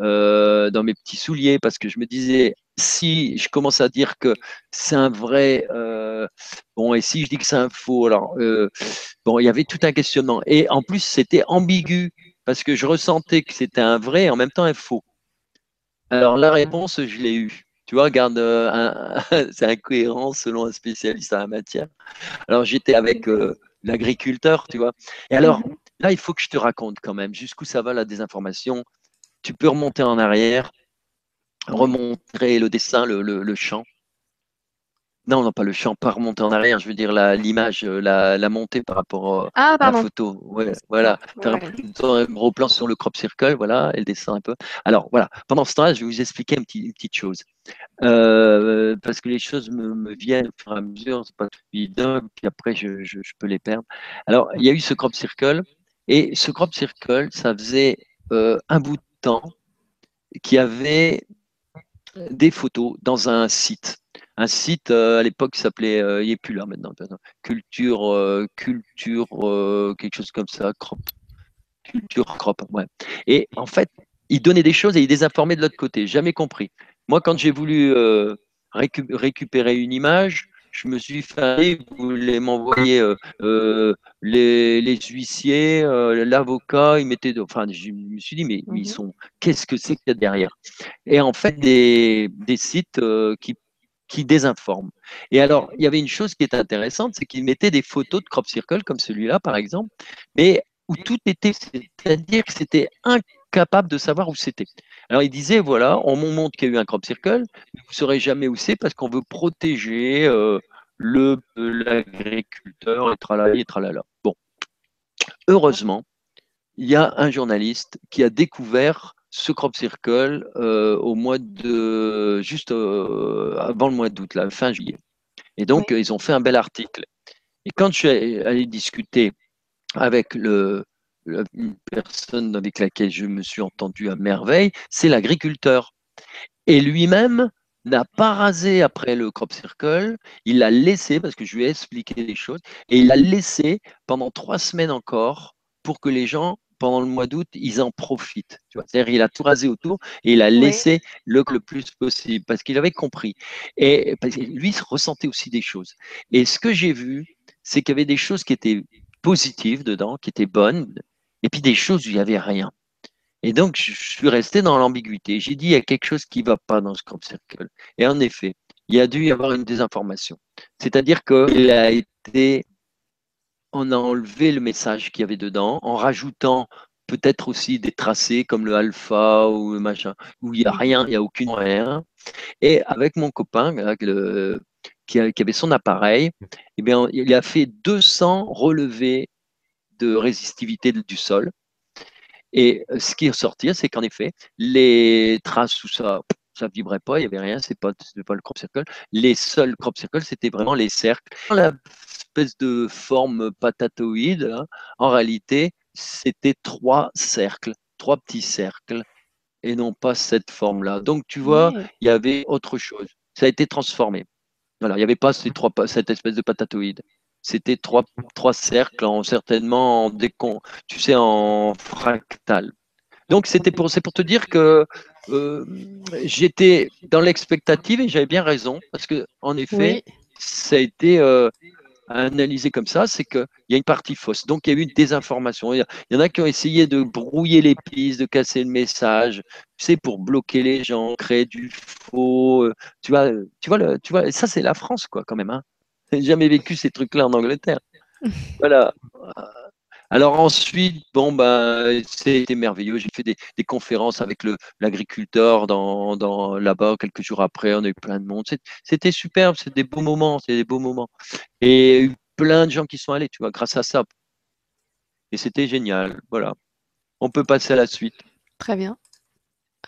euh, dans mes petits souliers parce que je me disais, si je commence à dire que c'est un vrai, euh, bon, et si je dis que c'est un faux, alors, euh, bon, il y avait tout un questionnement. Et en plus, c'était ambigu, parce que je ressentais que c'était un vrai et en même temps un faux. Alors, la réponse, je l'ai eue. Tu vois, regarde, euh, c'est incohérent selon un spécialiste en la matière. Alors, j'étais avec l'agriculteur, tu vois. Et alors, là, il faut que je te raconte quand même jusqu'où ça va la désinformation. Tu peux remonter en arrière remontrer le dessin, le, le, champ. Non, non, pas le champ, pas remonter en arrière, je veux dire l'image, euh, la, la, montée par rapport ah, à la photo. Ouais, voilà, tu as un, gros plan sur le crop circle, voilà, et le dessin un peu. Alors, voilà, pendant ce temps-là, je vais vous expliquer une petite, petite chose. Euh, parce que les choses me, me, viennent au fur et à mesure, c'est pas tout évident, puis après, je, je, je, peux les perdre. Alors, il y a eu ce crop circle, et ce crop circle, ça faisait euh, un bout de temps qui avait des photos dans un site. Un site euh, à l'époque qui s'appelait, euh, il n'est plus là maintenant, culture, euh, culture, quelque chose comme ça, crop, culture crop, ouais. Et en fait, il donnait des choses et il désinformait de l'autre côté. Jamais compris. Moi, quand j'ai voulu récupérer une image, je me suis fait, vous voulez m'envoyer euh, euh, les, huissiers, l'avocat, ils mettaient, enfin, je me suis dit, mais, ils mhm. sont, qu'est-ce que c'est qu'il y a derrière? Et en fait, des, sites qui, qui désinforment. Et alors, il y avait une chose qui est intéressante, c'est qu'ils mettaient des photos de crop circle, comme celui-là, par exemple, mais où tout était, c'est-à-dire que c'était incapable de savoir où c'était. Alors il disait, voilà, on montre qu'il y a eu un crop circle, vous ne saurez jamais où c'est parce qu'on veut protéger euh, le l'agriculteur, et tralala, et tralala. Bon, heureusement, il y a un journaliste qui a découvert ce crop circle euh, au mois de juste euh, avant le mois d'août, la fin juillet. Et donc ils ont fait un bel article. Et quand je suis allé discuter avec le, une personne avec laquelle je me suis entendu à merveille, c'est l'agriculteur. Et lui-même n'a pas rasé après le crop circle, il l'a laissé, parce que je lui ai expliqué les choses, et il l'a laissé pendant trois semaines encore pour que les gens, pendant le mois d'août, ils en profitent. C'est-à-dire il a tout rasé autour et il a laissé le, le plus possible, parce qu'il avait compris. Et parce que lui, il ressentait aussi des choses. Et ce que j'ai vu, c'est qu'il y avait des choses qui étaient positives dedans, qui étaient bonnes, et puis des choses où il n'y avait rien. Et donc, je suis resté dans l'ambiguïté. J'ai dit, il y a quelque chose qui ne va pas dans ce crop circle. Et en effet, il y a dû y avoir une désinformation. C'est-à-dire qu'il a été, on a enlevé le message qu'il y avait dedans en rajoutant peut-être aussi des tracés comme le alpha ou le machin, où il n'y a rien, il n'y a aucune rien. Et avec mon copain qui, avait son appareil, eh bien, il a fait 200 relevés de résistivité du sol. Et euh, ce qui est ressorti, c'est qu'en effet, les traces où ça, ça vibrait pas, il n'y avait rien, c'est pas, pas le crop circle. Les seuls crop circles, c'était vraiment les cercles. La espèce de forme patatoïde, hein, en réalité, c'était trois cercles, trois petits cercles, et non pas cette forme-là. Donc, tu vois, il y avait autre chose. Ça a été transformé. Voilà, il n'y avait pas ces trois, cette espèce de patatoïde c'était trois, trois cercles, en, certainement en décon, tu sais, en fractal. Donc c'était pour, c'est pour te dire que euh, j'étais dans l'expectative et j'avais bien raison parce que en effet, ça a été euh, analysé comme ça, c'est qu'il y a une partie fausse. Donc il y a eu une désinformation. Il y, en a qui ont essayé de brouiller les pistes, de casser le message, tu sais, pour bloquer les gens, créer du faux. Euh, tu vois, tu vois, le, tu vois, ça c'est la France quoi, quand même. Hein jamais vécu ces trucs-là en Angleterre. Voilà. Alors ensuite, bon, bah, c'était merveilleux. J'ai fait des, conférences avec l'agriculteur dans, dans là-bas quelques jours après. On a eu plein de monde. C'était superbe. C'est des beaux moments. C'est des beaux moments. Et eu plein de gens qui sont allés, tu vois, grâce à ça. Et c'était génial. Voilà. On peut passer à la suite. Très bien.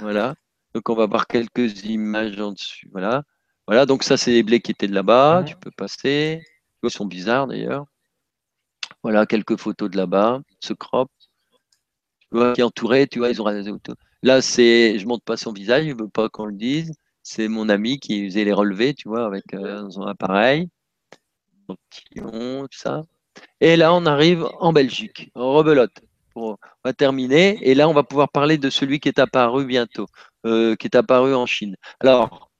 Voilà. Donc on va voir quelques images en dessus. Voilà. Voilà, donc ça, c'est les blés qui étaient de là-bas. Tu peux passer. Ils sont bizarres d'ailleurs. Voilà, quelques photos de là-bas. Ce crop. Tu vois, qui est entouré, tu vois, ils ont Là, c'est, je montre pas son visage, je veux pas qu'on le dise. C'est mon ami qui faisait les relevés, tu vois, avec euh, son appareil. Donc, tout ça. Et là, on arrive en Belgique, en rebelote. on va terminer. Et là, on va pouvoir parler de celui qui est apparu bientôt, euh, qui est apparu en Chine. Alors,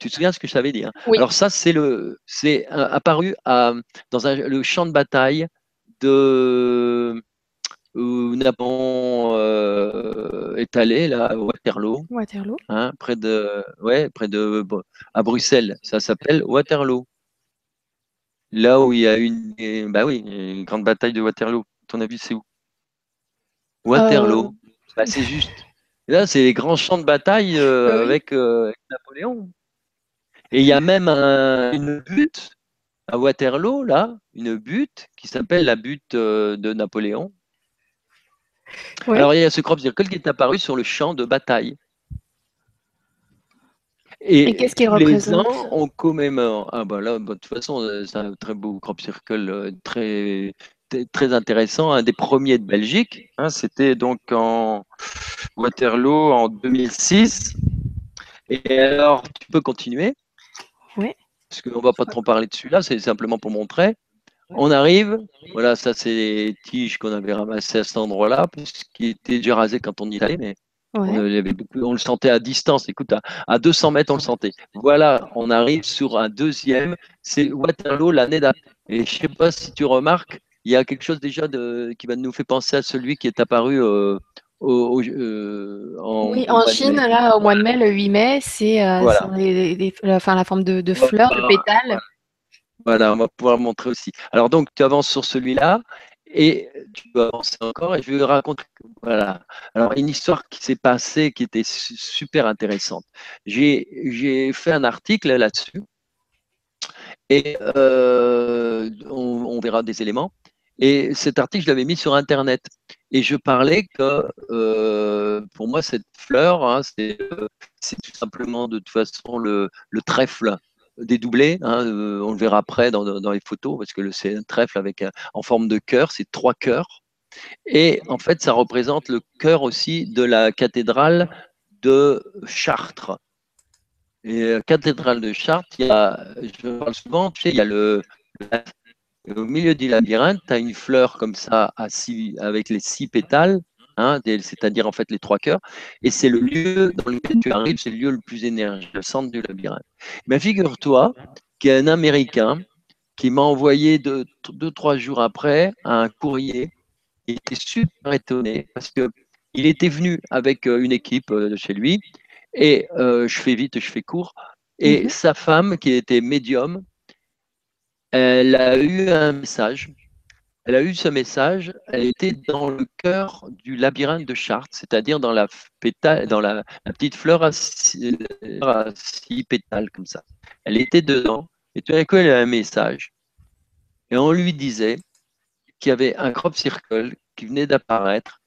Tu te souviens ce que je t'avais dit hein? Oui. Alors ça, c'est le, c'est apparu à, dans un- le champ de bataille de où Napoléon euh, est allé là à Waterloo, Waterloo. hein, près de, ouais, près de, à Bruxelles. Ça s'appelle Waterloo. Là où il y a une, bah oui, une grande bataille de Waterloo. Ton avis, c'est où? Waterloo. Bah, c'est juste. Là, c'est les grands champs de bataille euh, Ah oui. avec, euh, avec Napoléon. Et il y a même un- une butte à Waterloo, là, une butte qui s'appelle la butte euh, de Napoléon. Alors, il y a ce crop circle qui est apparu sur le champ de bataille. Et, Et qu'est-ce qu'il tous les représente ans, on commémore. Ah, bah là, bah, de toute façon, euh, c'est un très beau crop circle, euh, très, très- intéressant, un des premiers de Belgique. hein. C'était donc en Waterloo en 2006. Et alors, tu peux continuer. Parce qu'on ne va pas trop parler dessus là, c'est simplement pour montrer. On arrive, voilà, ça c'est les tiges qu'on avait ramassées à cet endroit-là, qui étaient déjà rasées quand on y allait, mais Ouais. on, avait beaucoup- on le sentait à distance. Écoute, à, à 200 mètres, on le sentait. Voilà, on arrive sur un deuxième, c'est Waterloo l'année d'après. Et je ne sais pas si tu remarques, il y a quelque chose déjà de, qui va nous faire penser à celui qui est apparu euh, au- au- euh, en, Oui, en Chine, là, au mois de mai, le 8 mai, c'est euh, Voilà. enfin, la forme de, de fleurs, de pétales. Voilà, on va pouvoir montrer aussi. Alors donc, tu avances sur celui-là et tu peux avancer encore et je vais raconter. Voilà. Alors, une histoire qui s'est passée qui était su- super intéressante. J'ai j'ai fait un article là-dessus et euh, on, on verra des éléments. Et cet article, je l'avais mis sur Internet. Et je parlais que euh, pour moi, cette fleur, hein, c'est euh, tout simplement de toute façon le, le trèfle dédoublé. hein, euh, on le verra après dans, les photos, parce que c'est un trèfle avec en forme de cœur, c'est trois cœurs. Et en fait, ça représente le cœur aussi de la cathédrale de Chartres. Et la cathédrale de Chartres, il y a, je parle souvent, tu sais, il y a le, au milieu du labyrinthe, tu as une fleur comme ça à six- avec les six pétales, hein, c'est-à-dire en fait les trois cœurs, et c'est le lieu dans lequel tu arrives, c'est le lieu le plus énergique, le centre du labyrinthe. Mais figure-toi qu'il y a un Américain qui m'a envoyé deux, deux, trois jours après un courrier. Il était super étonné parce que il était venu avec euh, une équipe euh, de chez lui et euh, je fais vite, je fais court. Et Mhm. sa femme, qui était médium, elle a eu un message. Elle a eu ce message. Elle était dans le cœur du labyrinthe de Chartres, c'est-à-dire dans la petite fleur à six, six pétales comme ça. Elle était dedans. Et tout d'un coup, elle a un message. Et on lui disait qu'il y avait un crop circle qui venait d'apparaître,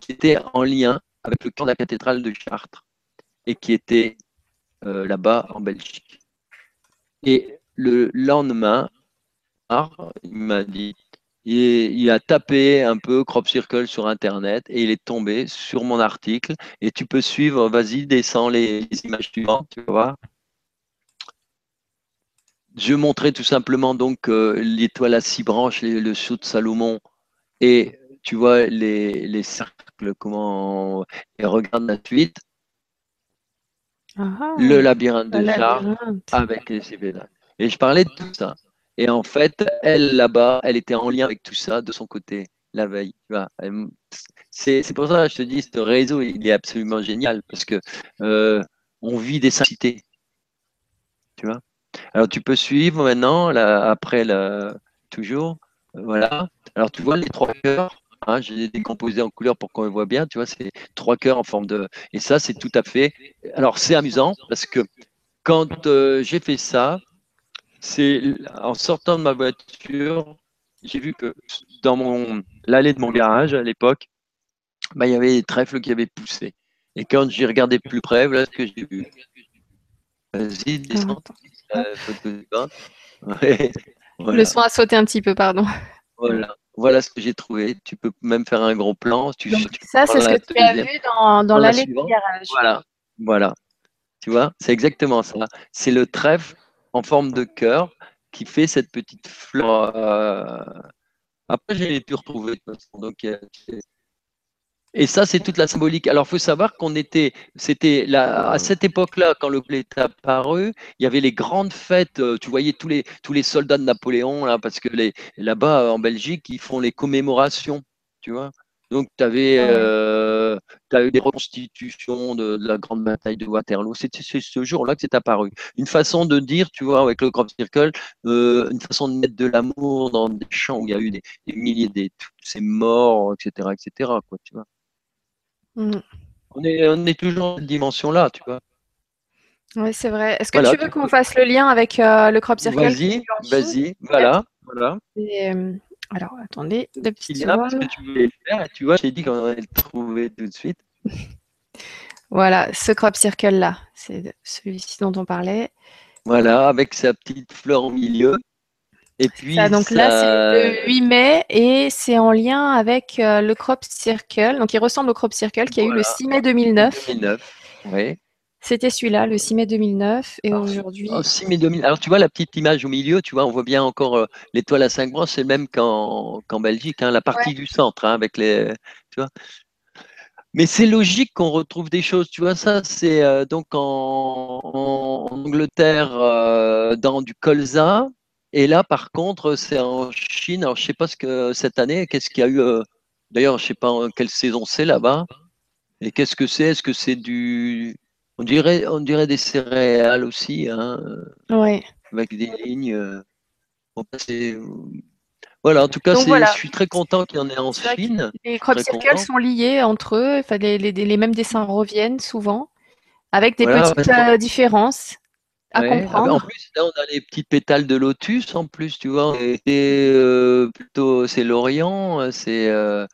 qui était en lien avec le camp de la cathédrale de Chartres et qui était euh, là-bas en Belgique. Et le lendemain, il m'a dit, il, il, a tapé un peu crop circle sur Internet et il est tombé sur mon article. Et tu peux suivre, vas-y, descends les, les images suivantes, tu voir. Je montrais tout simplement donc euh, l'étoile à six branches, les, le saut de Salomon, et tu vois les, les cercles, comment et regarde la suite. Ah, le labyrinthe de le labyrinthe. avec les CPD. Et je parlais de tout ça. Et en fait, elle là-bas, elle était en lien avec tout ça de son côté la veille. C'est pour ça que je te dis, ce réseau, il est absolument génial parce que euh, on vit des synchronicités. Tu vois? Alors tu peux suivre maintenant, là, après la, toujours. euh, Voilà. Alors tu vois les trois cœurs. Hein, je les ai décomposés en couleurs pour qu'on les voit bien. Tu vois, c'est trois cœurs en forme de. Et ça, c'est tout à fait. Alors c'est amusant parce que quand euh, j'ai fait ça, c'est en sortant de ma voiture, j'ai vu que dans mon l'allée de mon garage à l'époque, bah, il y avait des trèfles qui avaient poussé. Et quand j'ai regardé plus près, voilà ce que j'ai vu. Vas-y, descends. Ah, Euh. Ouais, voilà. Le son a sauté un petit peu, pardon. Voilà. Voilà ce que j'ai trouvé. Tu peux même faire un gros plan. Tu, Donc, tu ça, c'est ce que tu as vu dans, dans Dans la l'allée du garage. Voilà, voilà. Tu vois, c'est exactement ça. C'est le trèfle en forme de cœur qui fait cette petite fleur. euh, Après, j'ai pu retrouver. de toute façon. Donc, euh, Et ça, c'est toute la symbolique. Alors, il faut savoir qu'on était, c'était là, à cette époque-là, quand le blé est apparu, il y avait les grandes fêtes. euh, Tu voyais tous les, tous les soldats de Napoléon, là, parce que les, là-bas, en Belgique, ils font les commémorations, tu vois. Donc, tu avais, Ah ouais. euh, t'avais des reconstitutions de, de la grande bataille de Waterloo. C'est ce jour-là que c'est apparu. Une façon de dire, tu vois, avec le crop circle, euh, une façon de mettre de l'amour dans des champs où il y a eu des, des milliers de ces morts, etc., etc., quoi, tu vois. Mm. On est, on est toujours dans cette dimension-là, tu vois. Oui, c'est vrai. Est-ce que Voilà, tu veux qu'on fasse le lien avec euh, le crop circle Vas-y, vas-y, voilà, voilà. Et, euh, Alors, attendez, deux petites a parce que tu voulais le faire, et tu vois, j'ai dit qu'on allait le trouver tout de suite. Voilà, ce crop circle-là, c'est celui-ci dont on parlait. Voilà, avec sa petite fleur au milieu. Et puis, Ça, donc là, c'est le 8 mai et c'est en lien avec euh, le crop circle. Donc, il ressemble au crop circle qui a eu le Voilà. 6 mai 2009. 2009. Oui. C'était celui-là, le 6 mai 2009. Et aujourd'hui, 6 mai 2000. Alors, tu vois la petite image au milieu, tu vois, on voit bien encore euh, l'étoile à cinq branches, c'est le même qu'en qu'en Belgique, hein, la partie du centre, hein, avec les. Tu vois. Mais c'est logique qu'on retrouve des choses, tu vois, ça, c'est euh, donc en, Angleterre, euh, dans du colza. Et là, par contre, c'est en Chine. Alors, je sais pas ce que cette année, qu'est-ce qu'il y a eu. D'ailleurs, je sais pas en quelle saison c'est là-bas. Et qu'est-ce que c'est Est-ce que c'est du. On dirait, on dirait des céréales aussi, hein, ouais. avec des lignes. euh. Bon, bah, c'est- Voilà, en tout cas, c'est- voilà. je suis très content qu'il y en ait en C'est Chine. les crop circles sont liés entre eux. Enfin, les, les- les mêmes dessins reviennent souvent, avec des Voilà, petites euh, différences à Ouais. Ah, comprendre. En plus, là, on a les petits pétales de lotus, en plus, tu vois. Euh, plutôt, c'est l'Orient, c'est. euh,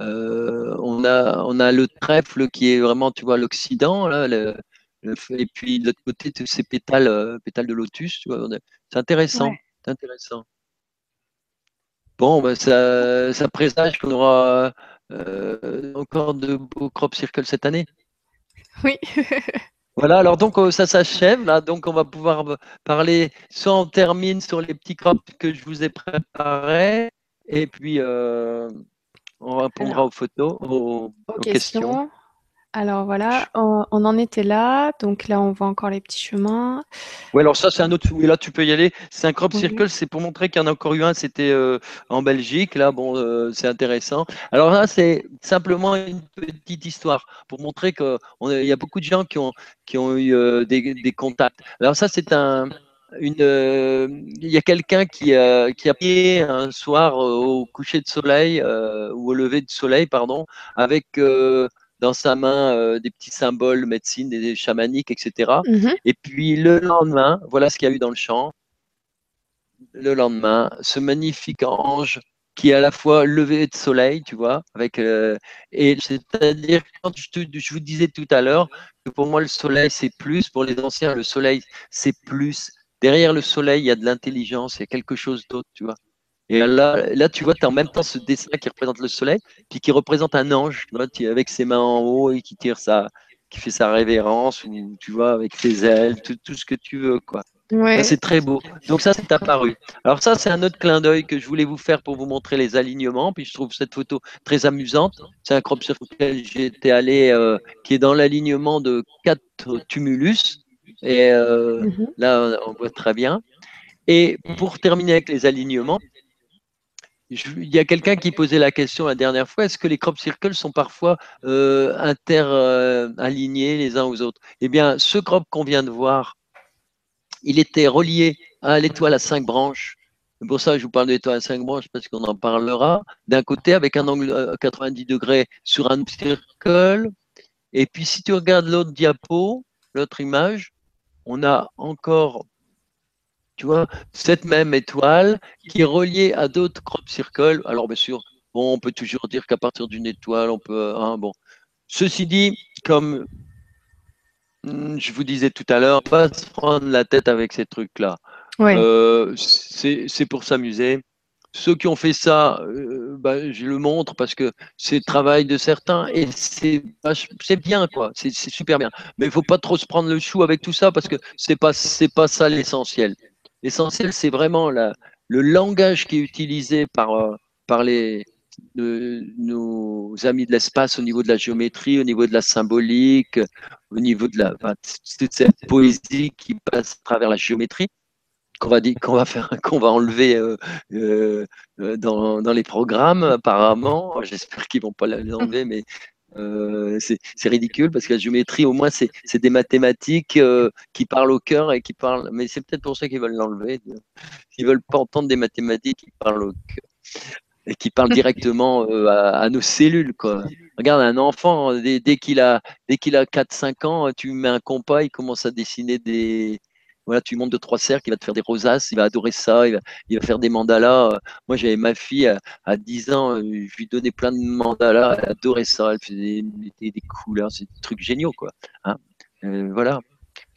euh, on a, on a le trèfle qui est vraiment, tu vois, l'Occident, là, le- le- et puis de l'autre côté, tous ces pétales, euh, pétales de lotus, tu vois. C'est intéressant, Ouais. c'est intéressant. Bon, ben, ça, ça présage qu'on aura euh, encore de beaux crop circles cette année. Oui. Voilà, alors donc ça s'achève là, donc on va pouvoir parler, soit on termine sur les petits crops que je vous ai préparés, et puis euh, on répondra aux photos, aux, Aux aux questions. questions. Alors voilà, on, on en était là. Donc là, on voit encore les petits chemins. Oui, alors ça c'est un autre, oui là tu peux y aller, c'est un crop circle, c'est pour montrer qu'il y en a encore eu un, c'était euh, en Belgique, là bon euh, c'est intéressant. Alors là c'est simplement une petite histoire pour montrer qu'il y a beaucoup de gens qui ont, qui ont eu euh, des, des contacts. Alors ça c'est un, une, euh, il y a quelqu'un qui, euh, qui a pris un soir euh, au coucher de soleil euh, ou au lever de soleil, pardon, avec dans sa main des petits symboles médecine, des chamaniques, etc. Mhm. Et puis le lendemain, voilà ce qu'il y a eu dans le champ. Le lendemain, ce magnifique ange qui est à la fois levé de soleil, tu vois, avec euh, et c'est-à-dire quand je, te- je vous disais tout à l'heure que pour moi le soleil c'est plus, pour les anciens le soleil c'est plus. Derrière le soleil il y a de l'intelligence, il y a quelque chose d'autre, tu vois. Et là, là tu vois, tu as en même temps ce dessin qui représente le soleil, puis qui représente un ange, tu vois, avec ses mains en haut et qui tire sa, qui fait sa révérence, ou tu vois, avec ses ailes, tout, tout ce que tu veux, quoi. Ouais. C'est très beau. Donc ça, c'est apparu. Alors ça, c'est un autre clin d'œil que je voulais vous faire pour vous montrer les alignements. Puis je trouve cette photo très amusante. C'est un crop sur lequel j'étais allé, euh, qui est dans l'alignement de quatre tumulus. Et euh, Mhm. là, on voit très bien. Et pour terminer avec les alignements, je- il y a quelqu'un qui posait la question la dernière fois, est-ce que les crop circles sont parfois euh, inter-alignés les uns aux autres? Eh bien, ce crop qu'on vient de voir, il était relié à l'étoile à cinq branches. C'est pour ça que je vous parle de l'étoile à cinq branches, parce qu'on en parlera. D'un côté, avec un angle à 90 degrés sur un circle. Et puis, si tu regardes l'autre diapo, l'autre image, on a encore, tu vois, cette même étoile qui est reliée à d'autres crop circles. Alors, bien sûr, bon, on peut toujours dire qu'à partir d'une étoile, on peut. hein, bon. Ceci dit, comme hmm, je vous disais tout à l'heure, pas se prendre la tête avec ces trucs-là. Ouais. Euh, c'est c'est pour s'amuser. Ceux qui ont fait ça, euh, bah, je le montre parce que c'est le travail de certains et c'est bien quoi, c'est super bien. Mais il faut pas trop se prendre le chou avec tout ça parce que c'est pas c'est pas ça l'essentiel. L'essentiel c'est vraiment la, le langage qui est utilisé par euh, par les nos amis de l'espace au niveau de la géométrie, au niveau de la symbolique, au niveau de la toute cette poésie qui passe à travers la géométrie qu'on va faire qu'on va enlever euh, euh, dans, dans, les programmes apparemment j'espère qu'ils vont pas l'enlever mais euh, c'est ridicule parce que la géométrie, au moins, c'est des mathématiques euh, qui parlent au cœur et qui parlent. Mais c'est peut-être pour ça qu'ils veulent l'enlever. Ils veulent pas entendre des mathématiques qui parlent au cœur et qui parlent directement euh, à, nos cellules. Quoi. Regarde, un enfant, dès, dès qu'il a, dès qu'il a 4-5 ans, tu mets un compas, il commence à dessiner des, voilà, tu montes de trois cercles, il va te faire des rosaces, il va adorer ça, il va, faire des mandalas. Moi, j'avais ma fille à, 10 ans, je lui donnais plein de mandalas, elle adorait ça, elle faisait des, couleurs, c'est des trucs géniaux, quoi. Hein. Euh, voilà.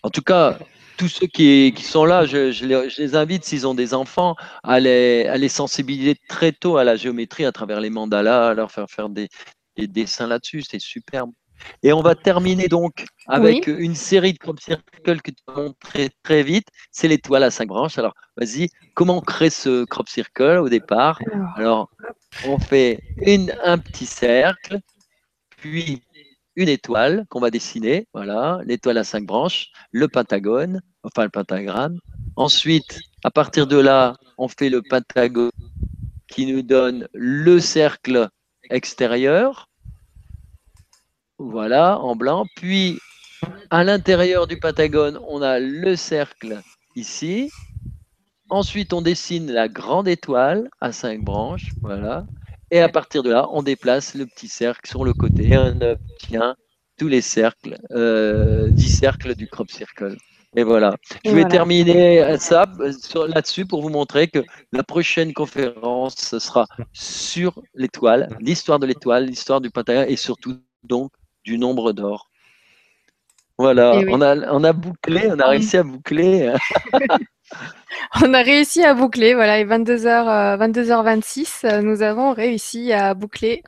En tout cas, tous ceux qui, sont là, je, les, invite, s'ils ont des enfants, à les, à les, sensibiliser très tôt à la géométrie à travers les mandalas, à leur faire faire des dessins là-dessus, c'est superbe. Et on va terminer donc avec une série de crop circles que tu vas montrer très vite. C'est l'étoile à cinq branches. Alors, vas-y, comment on crée ce crop circle au départ? Alors, on fait une, un petit cercle, puis une étoile qu'on va dessiner. Voilà, l'étoile à cinq branches, le pentagone, enfin le pentagramme. Ensuite, à partir de là, on fait le pentagone qui nous donne le cercle extérieur. Voilà, en blanc. Puis, à l'intérieur du Patagone, on a le cercle ici. Ensuite, on dessine la grande étoile à cinq branches. Voilà. Et à partir de là, on déplace le petit cercle sur le côté. Et on obtient tous les cercles, euh, 10 cercles du crop circle. Et voilà. Je vais terminer ça euh, là-dessus pour vous montrer que la prochaine conférence ce sera sur l'étoile, l'histoire de l'étoile, l'histoire du Patagone et surtout donc du nombre d'or. Voilà, on, a, on a bouclé, on a réussi à boucler. on a réussi à boucler, voilà, et 22h, 22h26, nous avons réussi à boucler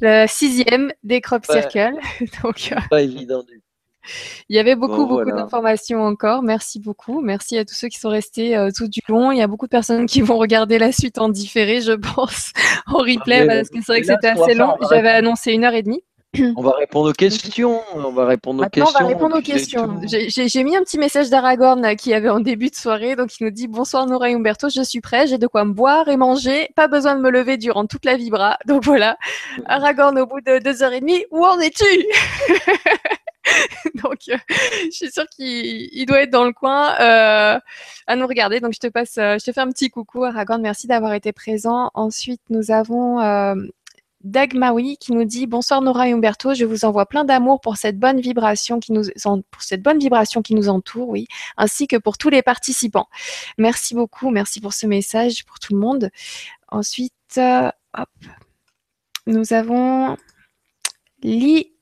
le sixième des crop circles. Donc, euh, pas évident il y avait beaucoup, beaucoup d'informations encore. Merci beaucoup. Merci à tous ceux qui sont restés euh, tout du long. Il y a beaucoup de personnes qui vont regarder la suite en différé, je pense, en replay, parce que c'est vrai que c'était assez long. J'avais annoncé une heure et demie. On va répondre aux questions. On va répondre aux questions. On va répondre aux questions. J'ai mis un petit message d'Aragorn qui avait en début de soirée. Donc, il nous dit Bonsoir Nora et Umberto, je suis prêt. J'ai de quoi me boire et manger. Pas besoin de me lever durant toute la vibra. Donc, voilà. Aragorn, au bout de deux heures et demie, où en es-tu? Donc, euh, je suis sûre qu'il doit être dans le coin euh, à nous regarder. Donc, je te passe, euh, je te fais un petit coucou, Aragorn. Merci d'avoir été présent. Ensuite, nous avons Dagmawi qui nous dit bonsoir Nora et Umberto, je vous envoie plein d'amour pour cette bonne vibration qui nous entoure, oui, ainsi que pour tous les participants. Merci beaucoup, merci pour ce message pour tout le monde. Ensuite, euh, nous avons Li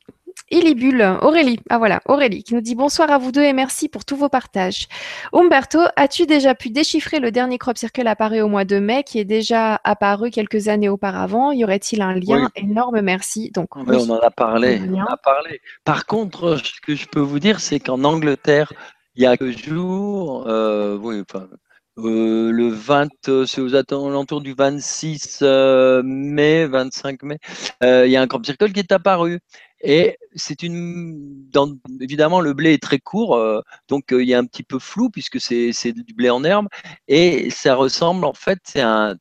Illibule, Aurélie, ah voilà, Aurélie, qui nous dit bonsoir à vous deux et merci pour tous vos partages. Umberto, as-tu déjà pu déchiffrer le dernier crop circle apparu au mois de mai, qui est déjà apparu quelques années auparavant? Y aurait-il un lien Énorme? Merci. Donc, on en a parlé. On a parlé. Par contre, ce que je peux vous dire, c'est qu'en Angleterre, il y a quelques jours, euh, oui, enfin, euh, le 20, c'est aux alentours du 26 euh, mai, 25 mai, il y a un crop circle qui est apparu. Et c'est une. évidemment, le blé est très court, euh, donc euh, il y a un petit peu flou puisque c'est du blé en herbe. Et ça ressemble, en fait, c'est un,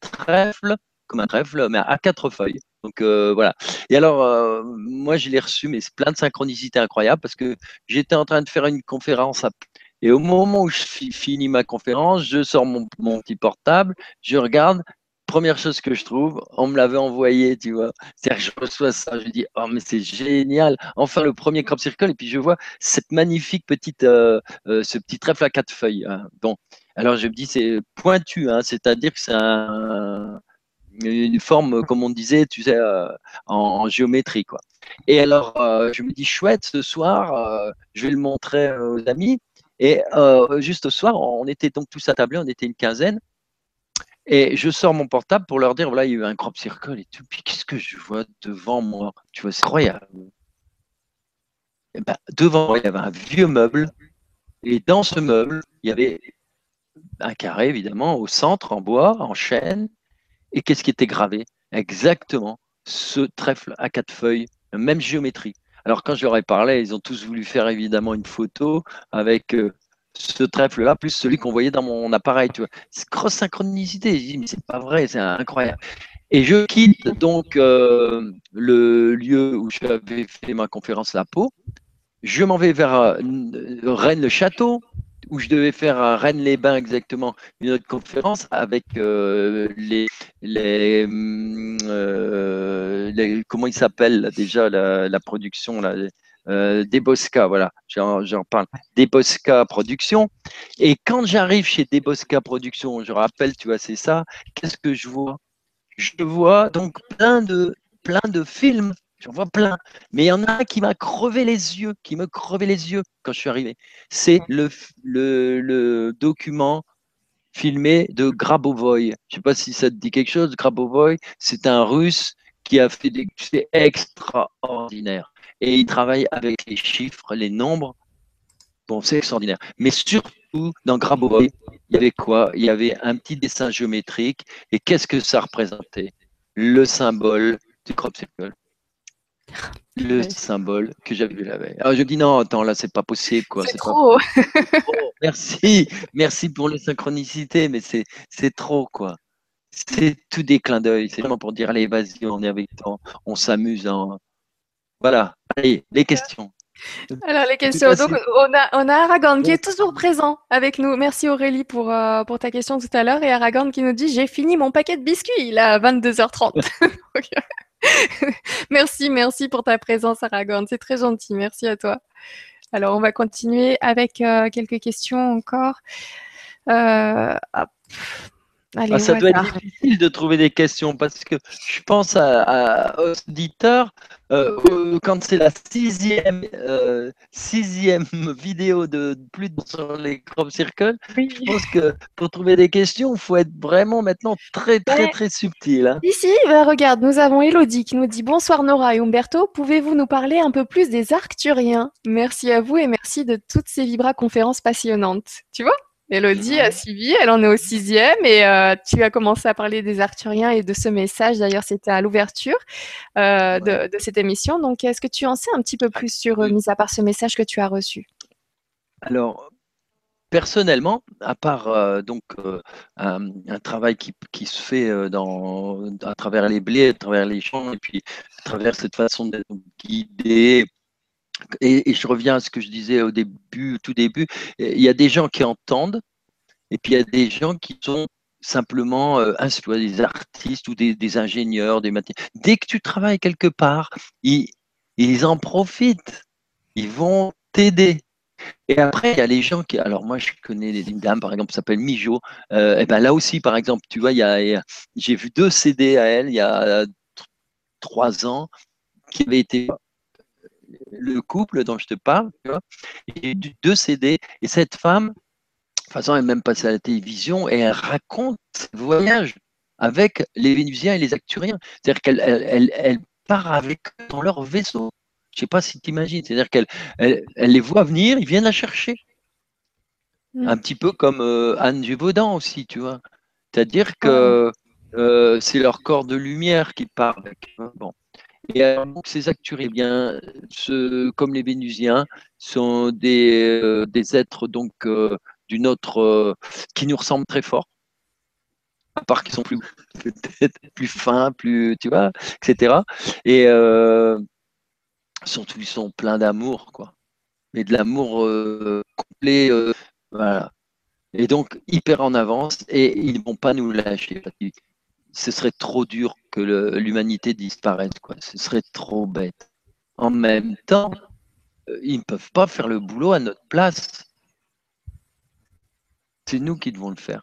trèfle, comme un trèfle, mais à quatre feuilles. Donc euh, voilà. Et alors, moi, je l'ai reçu, mais c'est plein de synchronicité incroyable parce que j'étais en train de faire une conférence et au moment où je finis ma conférence, je sors mon, mon, petit portable, je regarde, première chose que je trouve, on me l'avait envoyé, tu vois. C'est-à-dire que je reçois ça, je dis, oh, mais c'est génial. Enfin, le premier crop circle, et puis je vois cette magnifique petite, euh, euh, ce petit trèfle à quatre feuilles. Hein. Bon, alors je me dis, c'est pointu, hein, c'est-à-dire que c'est une forme, comme on disait, tu sais, euh, en, géométrie, quoi. Et alors, je me dis, chouette, ce soir, je vais le montrer aux amis. Et juste ce soir, on était donc tous à table, on était une quinzaine. Et je sors mon portable pour leur dire voilà, il y a eu un crop circle et tout. Puis qu'est-ce que je vois devant moi? Tu vois, c'est incroyable. Et ben, devant moi, il y avait un vieux meuble. Et dans ce meuble, il y avait un carré, évidemment, au centre, en bois, en chêne. Et qu'est-ce qui était gravé? Exactement ce trèfle à quatre feuilles, même géométrie. Alors quand je leur ai parlé, ils ont tous voulu faire évidemment une photo avec euh, ce trèfle-là, plus celui qu'on voyait dans mon appareil. Tu vois. C'est cross synchronicité. Je dis, mais c'est pas vrai, c'est incroyable. Et je quitte donc euh, le lieu où j'avais fait ma conférence La Peau. Je m'en vais vers euh, Rennes-le-Château, où je devais faire à Rennes-les-Bains exactement une autre conférence avec euh, les, les, les, comment il s'appelle déjà la, production là, euh, Debosca, voilà, j'en parle, Debosca Production. Et quand j'arrive chez Debosca Production, je rappelle, tu vois, c'est ça, qu'est-ce que je vois? Je vois donc plein de, plein de films, j'en vois plein, mais il y en a un qui m'a crevé les yeux, qui me crevait les yeux quand je suis arrivé. C'est le, le, le document filmé de Grabovoy. Je ne sais pas si ça te dit quelque chose. Grabovoy, c'est un russe qui a fait des. C'est extraordinaire et il travaille avec les chiffres, les nombres. Bon, c'est extraordinaire. Mais surtout, dans Grabovoi, il y avait quoi? Il y avait un petit dessin géométrique. Et qu'est-ce que ça représentait? Le symbole du crop circle. Le symbole que j'avais vu la veille. Alors je dis non, attends, là, c'est pas possible. quoi. C'est trop. merci, merci pour la synchronicité, mais c'est trop, quoi. C'est tout des clins d'œil. C'est vraiment pour dire, allez, vas-y, on est avec toi, on s'amuse. Hein. Voilà, allez, les questions. Alors, les questions. Donc, on a, on a Aragorn qui est toujours présent avec nous. Merci Aurélie pour, euh, pour ta question tout à l'heure. Et Aragorn qui nous dit J'ai fini mon paquet de biscuits, il est à 22h30. merci, merci pour ta présence, Aragorn. C'est très gentil. Merci à toi. Alors, on va continuer avec euh, quelques questions encore. Euh, ah, ça doit être difficile de trouver des questions parce que je pense à, aux auditeurs, euh, euh, quand c'est la sixième, euh, sixième vidéo de plus de sur les crop circles, je pense que pour trouver des questions, il faut être vraiment maintenant très, très, très subtil. Hein. Ici, bah, regarde, nous avons Elodie qui nous dit Bonsoir Nora et Umberto, pouvez-vous nous parler un peu plus des Arcturiens? Merci à vous et merci de toutes ces Vibra conférences passionnantes. Tu vois? Elodie a suivi, elle en est au sixième et euh, tu as commencé à parler des Arthuriens et de ce message. D'ailleurs, c'était à l'ouverture euh, de, cette émission. Donc, est-ce que tu en sais un petit peu plus sur, euh, mis à part ce message que tu as reçu? Alors, personnellement, à part donc un, travail qui, se fait dans, à travers les blés, à travers les champs, et puis à travers cette façon d'être guidé et, je reviens à ce que je disais au début, tout début, il y a des gens qui entendent, et puis il y a des gens qui sont simplement euh, des artistes ou des, ingénieurs, des. Dès que tu travailles quelque part, ils, en profitent, ils vont t'aider. Et après, il y a les gens qui. Alors, moi, je connais une dame, par exemple, qui s'appelle Mijo. Euh, et ben là aussi, par exemple, tu vois, j'ai vu deux CD à elle il y a trois ans qui avaient été le couple dont je te parle, tu vois, et deux CD. Et cette femme, de toute façon, elle est même passée à la télévision et elle raconte ses voyages avec les Vénusiens et les Acturiens. C'est-à-dire qu'elle elle, part avec eux dans leur vaisseau. Je ne sais pas si tu imagines. C'est-à-dire qu'elle elle, les voit venir, ils viennent la chercher. Mm. Un petit peu comme euh, Anne Gévaudan aussi, tu vois. C'est-à-dire que euh, c'est leur corps de lumière qui part avec. Bon. Et alors, ces acturiens, eh comme les Vénusiens, sont des, euh, des êtres donc euh, d'une autre euh, qui nous ressemblent très fort, à part qu'ils sont plus peut-être plus fins, plus tu vois, etc. Et ils sont pleins d'amour, quoi. Mais de l'amour complet, voilà. Et donc hyper en avance et ils vont pas nous lâcher ce serait trop dur que l'humanité disparaisse. Quoi. Ce serait trop bête. En même temps, euh, ils ne peuvent pas faire le boulot à notre place. C'est nous qui devons le faire.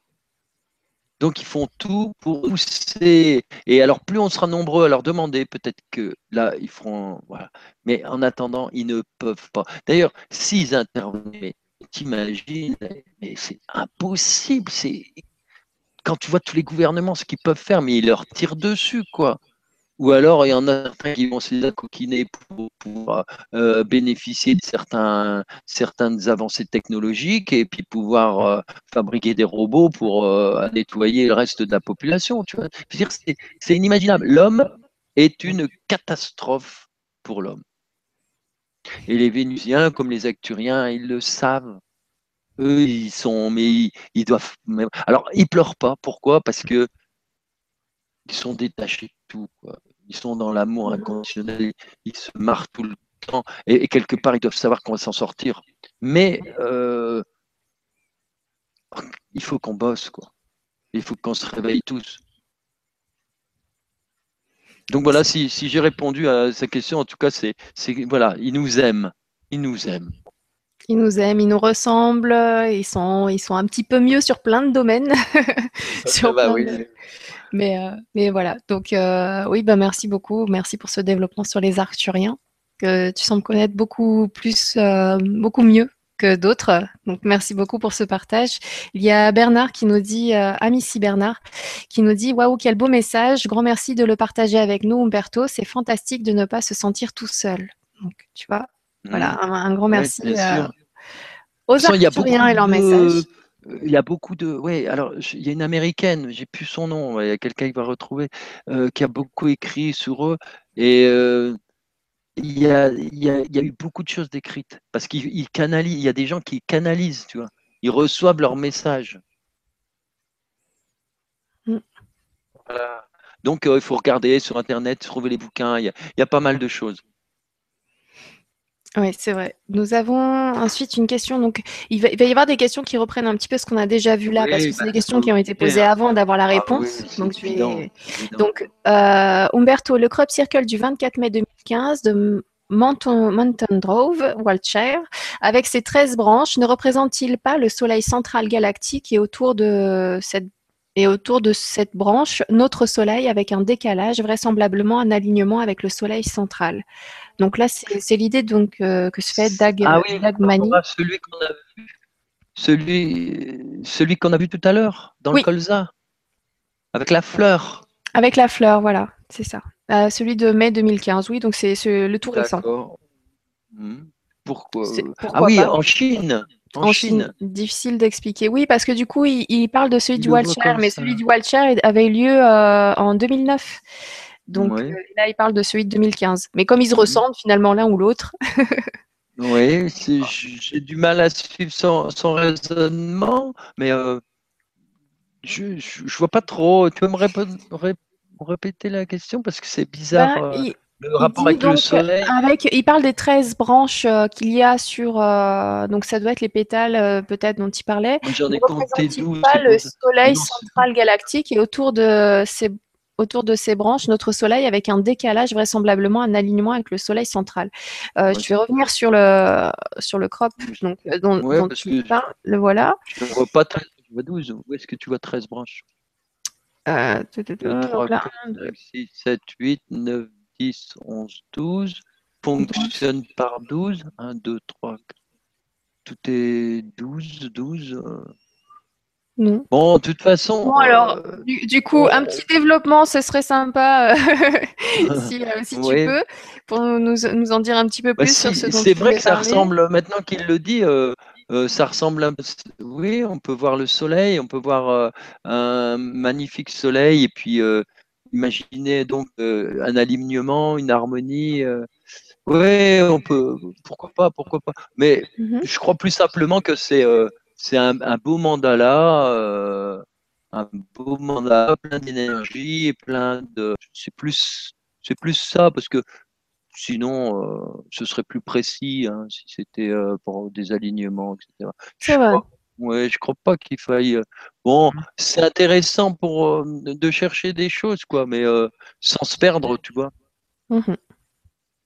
Donc ils font tout pour pousser. Et alors plus on sera nombreux à leur demander, peut-être que là ils feront. Voilà. Mais en attendant, ils ne peuvent pas. D'ailleurs, s'ils intervenaient, t'imagines, mais c'est impossible. C'est quand tu vois tous les gouvernements, ce qu'ils peuvent faire, mais ils leur tirent dessus, quoi. ou alors il y en a certains qui vont se coquiner pour euh, bénéficier de certains, certaines avancées technologiques et puis pouvoir euh, fabriquer des robots pour nettoyer le reste de la population. Tu vois c'est inimaginable. L'homme est une catastrophe pour l'homme. Et les Vénusiens, comme les Acturiens, ils le savent. Eux, ils sont, mais ils, doivent. Alors, ils pleurent pas. Pourquoi? Parce que ils sont détachés de tout. Ils sont dans l'amour inconditionnel. Ils se marrent tout le temps. Et, quelque part, ils doivent savoir qu'on va s'en sortir. Mais euh, il faut qu'on bosse, quoi. Il faut qu'on se réveille tous. Donc voilà, si, j'ai répondu à sa question, en tout cas, c'est voilà, ils nous aiment. Ils nous aiment. Ils nous aiment, ils nous ressemblent, ils sont, ils sont un petit peu mieux sur plein de domaines. Bah mais, euh, mais voilà, donc euh, oui, bah merci beaucoup. Merci pour ce développement sur les arcturiens, que tu sembles connaître beaucoup plus, euh, beaucoup mieux que d'autres. Donc merci beaucoup pour ce partage. Il y a Bernard qui nous dit, euh, Amici Bernard, qui nous dit Waouh, quel beau message. Grand merci de le partager avec nous, Umberto. C'est fantastique de ne pas se sentir tout seul. Donc tu vois, voilà, mmh. un, grand merci euh, aux Arthuriens et leur message. Il y a beaucoup de. Oui, alors il y a une américaine, j'ai plus son nom, il y a quelqu'un qui va retrouver, euh, qui a beaucoup écrit sur eux. Et il y, a, eu beaucoup de choses décrites parce qu'il canalise, il y a des gens qui canalisent, tu vois, ils reçoivent leur message. Mm. Donc euh, il faut regarder sur internet, trouver les bouquins, il y a, pas mal de choses. Oui, c'est vrai. Nous avons ensuite une question. Donc, il va, y avoir des questions qui reprennent un petit peu ce qu'on a déjà vu là, parce que c'est des bah, questions qui ont été posées avant d'avoir la ah réponse. donc, donc euh, Umberto, le crop circle du 24 mai 2015 de Mountain, Mountain Drove, Wiltshire, avec ses 13 branches, ne représente-t-il pas le Soleil central galactique et autour de cette et autour de cette branche, notre Soleil avec un décalage, vraisemblablement un alignement avec le Soleil central. Donc là, c'est l'idée donc euh, que se fait Dag, ah oui, Celui qu'on a vu, celui, celui qu'on a vu tout à l'heure dans le colza, avec la fleur. Avec la fleur, voilà, c'est ça. Euh, celui de mai 2015, oui, donc c'est le tout récent. Hmm. Pourquoi, Ah oui, en Chine. En, Chine. Difficile d'expliquer. Oui, parce que du coup, il, parle de celui du Walcher, mais celui du Walcher avait lieu euh, en 2009. Donc euh, là, il parle de celui de 2015. Mais comme ils se mhm. ressemblent finalement l'un ou l'autre. oui, j'ai du mal à suivre son, raisonnement, mais euh, je ne vois pas trop. Tu peux me répéter la question? Parce que c'est bizarre. Euh, le rapport avec le soleil. Avec, il parle des 13 branches qu'il y a sur. donc, ça doit être les pétales, peut-être, dont il parlait. J'en ai compté 12. pas le soleil central galactique et autour de ces autour de ces branches notre Soleil avec un décalage, vraisemblablement un alignement avec le Soleil central. Euh, je vais revenir sur le, sur le crop donc, euh, dont, tu parles. Le voilà. Je ne vois pas 13, je vois 12. Où est-ce que tu vois 13 branches? Euh, 2, 3, 4, 6, 7, 8, 9, 10, 11, 12. Fonctionne par 12. 1, 2, 3, 4. Tout est 12, 12. Bon, de toute façon. Bon, alors, euh, du, coup, un petit développement, ce serait sympa euh, si, euh, si tu peux, pour nous, nous, en dire un petit peu bah, plus sur ce dont C'est vrai que ça ressemble, maintenant qu'il le dit, ça ressemble un peu. Oui, on peut voir le soleil, on peut voir un magnifique soleil, et puis imaginer donc un alignement, une harmonie. oui, on peut. Pourquoi pas, pourquoi pas. Mais mm-hmm. je crois plus simplement que c'est c'est un, beau mandala, euh, un beau mandala plein d'énergie et plein de. C'est plus, c'est plus ça parce que sinon, euh, ce serait plus précis hein, si c'était euh, pour des alignements, etc. C'est vrai. Ouais, je crois pas qu'il faille. Bon, c'est intéressant pour de chercher des choses, quoi, mais sans se perdre, tu vois. Mmh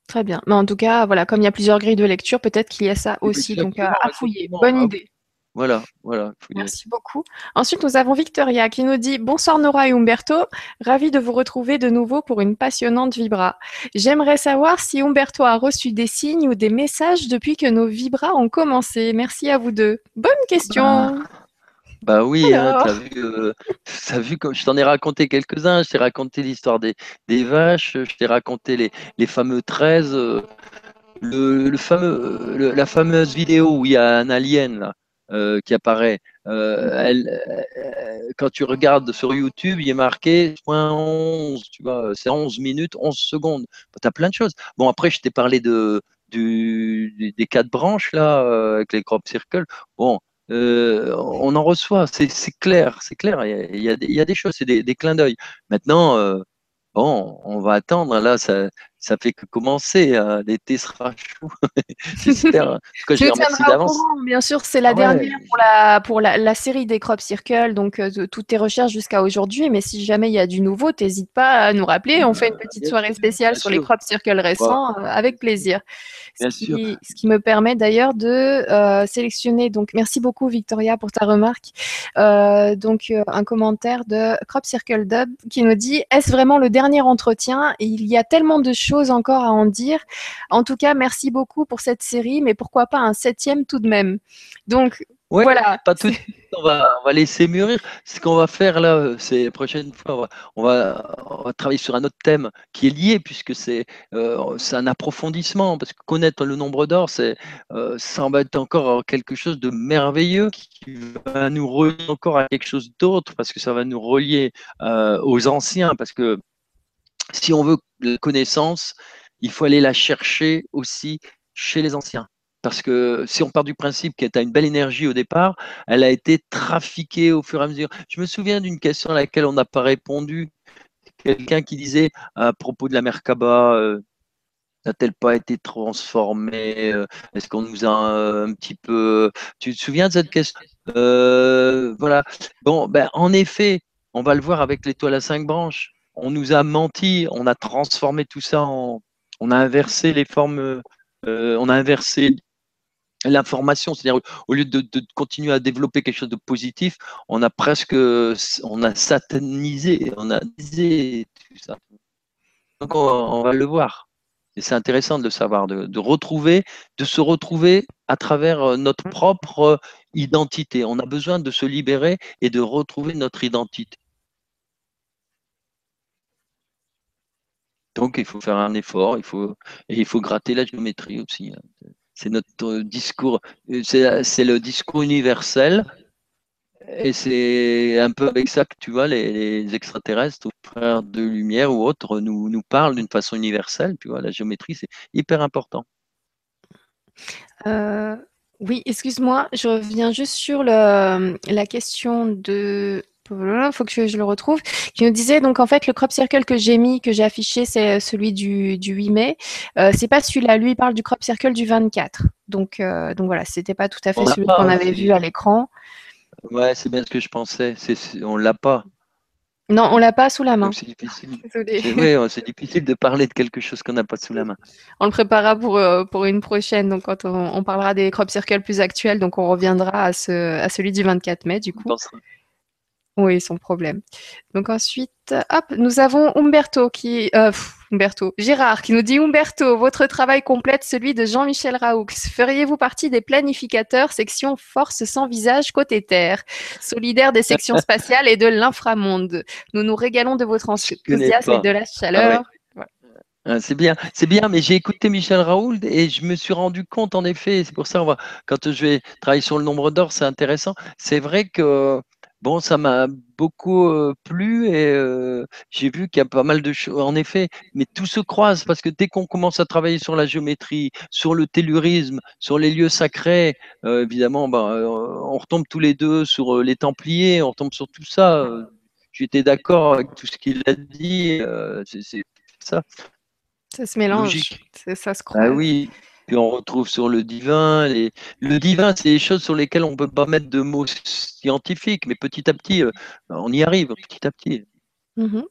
Très bien. Mais en tout cas, voilà, comme il y a plusieurs grilles de lecture, peut-être qu'il y a ça aussi. Donc, à fouiller. Bonne hein. idée. Voilà, voilà. Merci beaucoup. Ensuite, nous avons Victoria qui nous dit Bonsoir Nora et Umberto, ravi de vous retrouver de nouveau pour une passionnante vibra. J'aimerais savoir si Umberto a reçu des signes ou des messages depuis que nos vibras ont commencé. Merci à vous deux. Bonne question. Bah oui, hein, tu as vu, euh, vu comme je t'en ai raconté quelques-uns. Je t'ai raconté l'histoire des, des, vaches, je t'ai raconté les, les, fameux 13, euh, le, fameux, la fameuse vidéo où il y a un alien là, euh, qui apparaît. Elle, quand tu regardes sur YouTube, il est marqué 11, tu vois, c'est 11 minutes, 11 secondes. Tu as plein de choses. Bon, après, je t'ai parlé de, des quatre branches là, avec les crop circles. Bon, euh, on en reçoit, c'est clair, c'est clair, il y, a, il y, a, des choses, c'est des, des, clins d'œil. Maintenant, euh, bon, on va attendre, là, ça, ça fait que commencer. Hein. L'été sera chaud. J'espère. je remercie d'avance. Bien sûr, c'est la ah dernière pour, la, pour la, série des Crop Circle, donc euh, toutes tes recherches jusqu'à aujourd'hui. Mais si jamais il y a du nouveau, n'hésite pas à nous rappeler. On fait une petite soirée spéciale sur les Crop Circle récents euh, avec plaisir. ce, qui, ce qui, me permet d'ailleurs de euh, sélectionner. Donc, merci beaucoup Victoria pour ta remarque. donc, un commentaire de Crop Circle Dub qui nous dit Est-ce vraiment le dernier entretien? Il y a tellement de choses encore à en dire. En tout cas, merci beaucoup pour cette série, mais pourquoi pas un septième tout de même. Donc, voilà. Pas tout. On va, on va laisser mûrir. Ce qu'on va faire là, c'est la prochaine fois, on va, on va, travailler sur un autre thème qui est lié, puisque c'est euh, un approfondissement. Parce que connaître le nombre d'or, c'est euh, ça va être encore quelque chose de merveilleux qui va nous relier encore à quelque chose d'autre, parce que ça va nous relier euh, aux anciens. Parce que si on veut la connaissance, il faut aller la chercher aussi chez les anciens. Parce que si on part du principe qu'elle a une belle énergie au départ, elle a été trafiquée au fur et à mesure. Je me souviens d'une question à laquelle on n'a pas répondu. Quelqu'un qui disait à propos de la Merkaba, euh, n'a-t-elle pas été transformée euh, Est-ce qu'on nous a un, petit peu. Tu te souviens de cette question? Euh, Voilà. Bon, ben, en effet, on va le voir avec l'étoile à cinq branches on nous a menti, on a transformé tout ça en, on a inversé les formes, euh, on a inversé l'information, c'est-à-dire au lieu de, continuer à développer quelque chose de positif, on a presque, on a satanisé, on a disé tout ça. Donc on, va le voir. C'est intéressant de le savoir, de, retrouver, de se retrouver à travers euh, notre propre identité. On a besoin de se libérer et de retrouver notre identité. Donc il faut faire un effort, il faut, il faut gratter la géométrie aussi. Hein. C'est notre discours, c'est le discours universel. Et c'est un peu avec ça que tu vois, les, extraterrestres, frères de lumière ou autres, nous, nous parlent d'une façon universelle. Tu vois, la géométrie, c'est hyper important. Euh, oui, excuse-moi, je reviens juste sur la question de faut que je le retrouve, qui nous disait donc en fait le crop circle que j'ai mis, que j'ai affiché, c'est euh, celui du, 8 mai. Euh, c'est pas celui-là, lui il parle du crop circle du 24. Donc, euh, donc voilà, c'était pas tout à fait celui qu'on avait vu à l'écran. Ouais, c'est bien ce que je pensais. on l'a pas. Non, on l'a pas sous la main. C'est difficile. Oui, c'est difficile de parler de quelque chose qu'on n'a pas sous la main. On le préparera pour, euh, pour une prochaine, donc quand on, parlera des crop circles plus actuels, donc on reviendra à, ce, à celui du 24 mai du coup. Oui, sans problème. Donc ensuite, hop, nous avons Umberto qui, euh, Umberto, Gérard qui nous dit Umberto, votre travail complète celui de Jean-Michel Raoux. Feriez-vous partie des planificateurs section Force sans visage côté Terre, solidaire des sections spatiales et de l'inframonde? Nous nous régalons de votre enthousiasme et de la chaleur. Ah ah, c'est bien, c'est bien, mais j'ai écouté Michel Raoult et je me suis rendu compte, en effet, c'est pour ça, on quand je vais travailler sur le nombre d'or, c'est intéressant. C'est vrai que Bon, ça m'a beaucoup plu et j'ai vu qu'il y a pas mal de choses, en effet, mais tout se croise parce que dès qu'on commence à travailler sur la géométrie, sur le tellurisme, sur les lieux sacrés, évidemment, ben, on retombe tous les deux sur les Templiers, on retombe sur tout ça. J'étais d'accord avec tout ce qu'il a dit, c'est ça. Ça se mélange, ça se croise. Ah oui, puis on retrouve sur le divin. Le divin, c'est des choses sur lesquelles on ne peut pas mettre de mots scientifiques, mais petit à petit, euh, on y arrive, petit à petit. Mhm.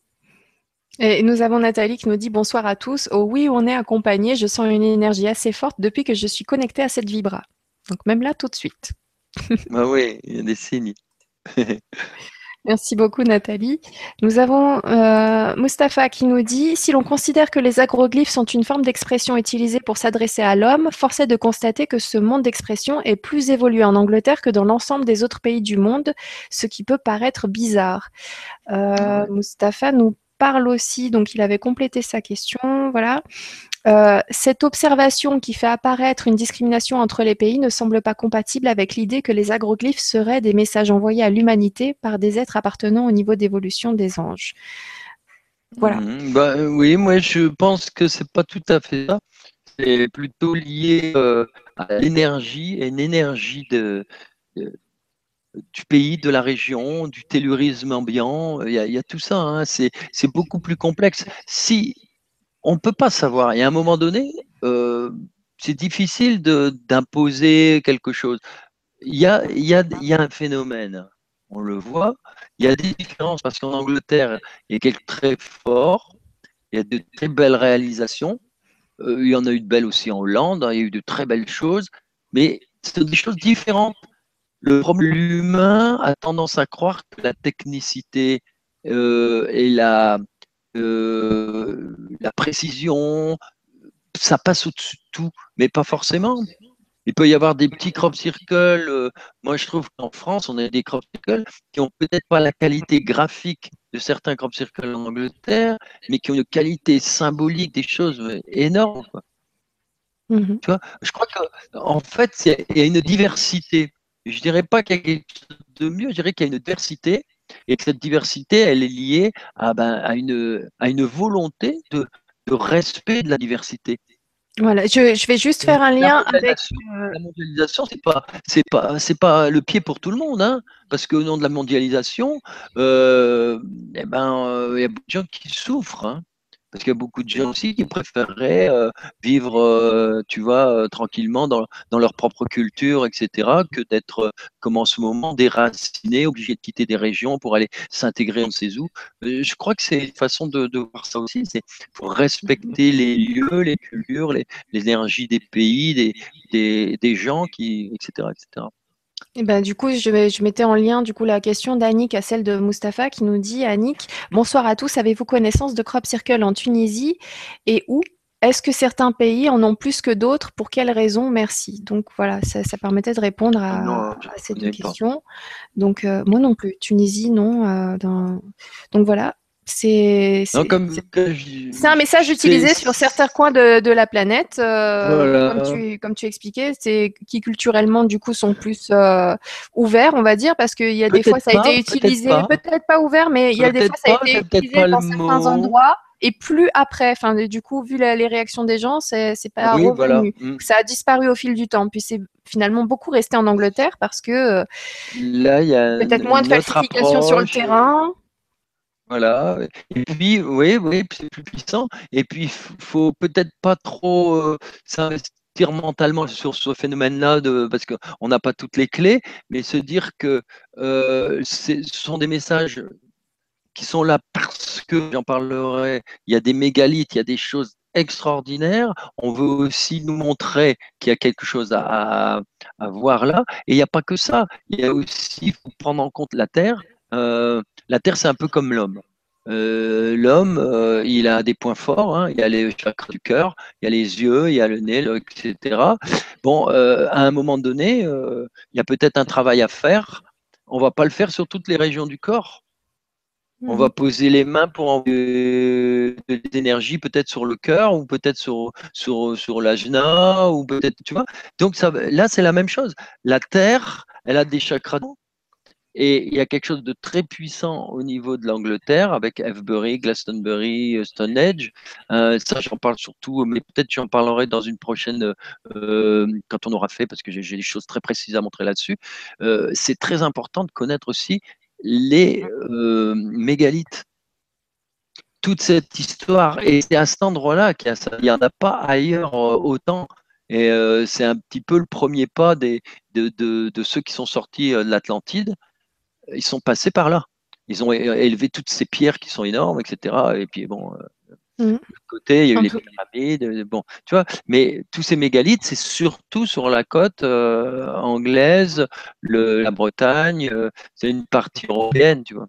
Et nous avons Nathalie qui nous dit bonsoir à tous. Oh oui, on est accompagné. Je sens une énergie assez forte depuis que je suis connectée à cette vibra. Donc même là, tout de suite. ah oui, il y a des signes. Merci beaucoup Nathalie. Nous avons euh, Mustapha qui nous dit si l'on considère que les agroglyphes sont une forme d'expression utilisée pour s'adresser à l'homme, force est de constater que ce monde d'expression est plus évolué en Angleterre que dans l'ensemble des autres pays du monde, ce qui peut paraître bizarre. Euh, Mustapha nous parle aussi, donc il avait complété sa question, voilà. Euh, cette observation qui fait apparaître une discrimination entre les pays ne semble pas compatible avec l'idée que les agroglyphes seraient des messages envoyés à l'humanité par des êtres appartenant au niveau d'évolution des anges. Voilà. Mmh, oui, moi je pense que c'est pas tout à fait ça. C'est plutôt lié euh, à l'énergie, une énergie de, du pays, de la région, du tellurisme ambiant. Il y a, tout ça. Hein. C'est beaucoup plus complexe. Si on ne peut pas savoir. Et à un moment donné, euh, c'est difficile d'imposer quelque chose. Il y, a, y a, y a, un phénomène, on le voit, il y a des différences parce qu'en Angleterre, il y a quelque très fort, il y a de très belles réalisations, euh, il y en a eu de belles aussi en Hollande, il y a eu de très belles choses, mais c'est des choses différentes. L'humain a tendance à croire que la technicité euh, et la, euh, la précision, ça passe au-dessus de tout, mais pas forcément. Il peut y avoir des petits crop circles. Euh, moi, je trouve qu'en France, on a des crop circles qui ont peut-être pas la qualité graphique de certains crop circles en Angleterre, mais qui ont une qualité symbolique des choses énormes. Mm-hmm. Tu vois je crois qu'en fait, il y a une diversité. Je dirais pas qu'il y a quelque chose de mieux, je dirais qu'il y a une diversité et que cette diversité, elle est liée à, ben, à, une, à une volonté de, de, respect de la diversité. Voilà, je, je vais juste faire un lien avec. Euh, la mondialisation, c'est pas, c'est pas, c'est pas le pied pour tout le monde, hein, parce qu'au nom de la mondialisation, euh, eh ben, euh, il y a beaucoup de gens qui souffrent. Hein. Parce qu'il y a beaucoup de gens aussi qui préféreraient euh, vivre, euh, tu vois, euh, tranquillement dans, leur propre culture, etc., que d'être, comme en ce moment, déracinés, obligés de quitter des régions pour aller s'intégrer on ne sait où. je crois que c'est une façon de, voir ça aussi. C'est pour respecter les lieux, les cultures, les, l'énergie des pays, des, des, des gens, qui, etc., etc. Eh ben, du coup, je, je, mettais en lien du coup la question d'Annick à celle de Mustapha qui nous dit Annick, bonsoir à tous, avez-vous connaissance de Crop Circle en Tunisie et où? Est-ce que certains pays en ont plus que d'autres? Pour quelles raisons? Merci. Donc voilà, ça, permettait de répondre à, ces deux questions. Donc euh, moi non plus, Tunisie non. Euh, donc voilà. C'est un message utilisé sur certains coins de, la planète, euh, comme, tu, comme tu expliquais, c'est qui culturellement du coup sont plus euh, ouverts, on va dire, parce qu'il y a des fois ça a été utilisé, peut-être pas, ouvert, mais il y a des fois ça a été utilisé dans certains endroits et plus après. Enfin, du coup, vu les réactions des gens, c'est pas revenu. Mm. Ça a disparu au fil du temps. Puis c'est finalement beaucoup resté en Angleterre parce que euh, là, il y a peut-être moins de falsification sur le terrain. Voilà. Et puis, oui, oui, c'est plus puissant. Et puis, il faut peut-être pas trop euh, s'investir mentalement sur ce phénomène-là, parce qu'on n'a pas toutes les clés, mais se dire que euh, ce sont des messages qui sont là parce que, j'en parlerai, il y a des mégalithes, il y a des choses extraordinaires. On veut aussi nous montrer qu'il y a quelque chose à, voir là. Et il n'y a pas que ça. Il y a aussi, faut prendre en compte la Terre. Euh, la Terre, c'est un peu comme l'homme. Euh, l'homme, euh, il a des points forts. Hein. Il y a les chakras du cœur, il y a les yeux, il y a le nez, etc. Bon, à un moment donné, il y a peut-être un travail à faire. On va pas le faire sur toutes les régions du corps. On va mmh. poser les mains pour envoyer de l'énergie peut-être sur le cœur ou peut-être sur, sur, sur l'ajna ou peut-être, tu vois. Donc ça, là, c'est la même chose. La terre, elle a des chakras et il y a quelque chose de très puissant au niveau de l'Angleterre avec Avebury, Glastonbury, euh, Stonehenge. Euh, ça, j'en parle surtout, mais peut-être j'en parlerai dans une prochaine, euh, quand on aura fait, parce que j'ai des choses très précises à montrer là-dessus. c'est très important de connaître aussi les mégalithes. Toute cette histoire, et c'est à cet endroit-là qu'il n'y en a pas ailleurs autant. Et c'est un petit peu le premier pas des, de, de, de ceux qui sont sortis de l'Atlantide ils sont passés par là. Ils ont élevé toutes ces pierres qui sont énormes, etc. Et puis bon, euh, Mmh. côté, il y a eu les pyramides, bon, tu vois, mais tous ces mégalithes, c'est surtout sur la côte anglaise, la Bretagne, c'est une partie européenne, tu vois.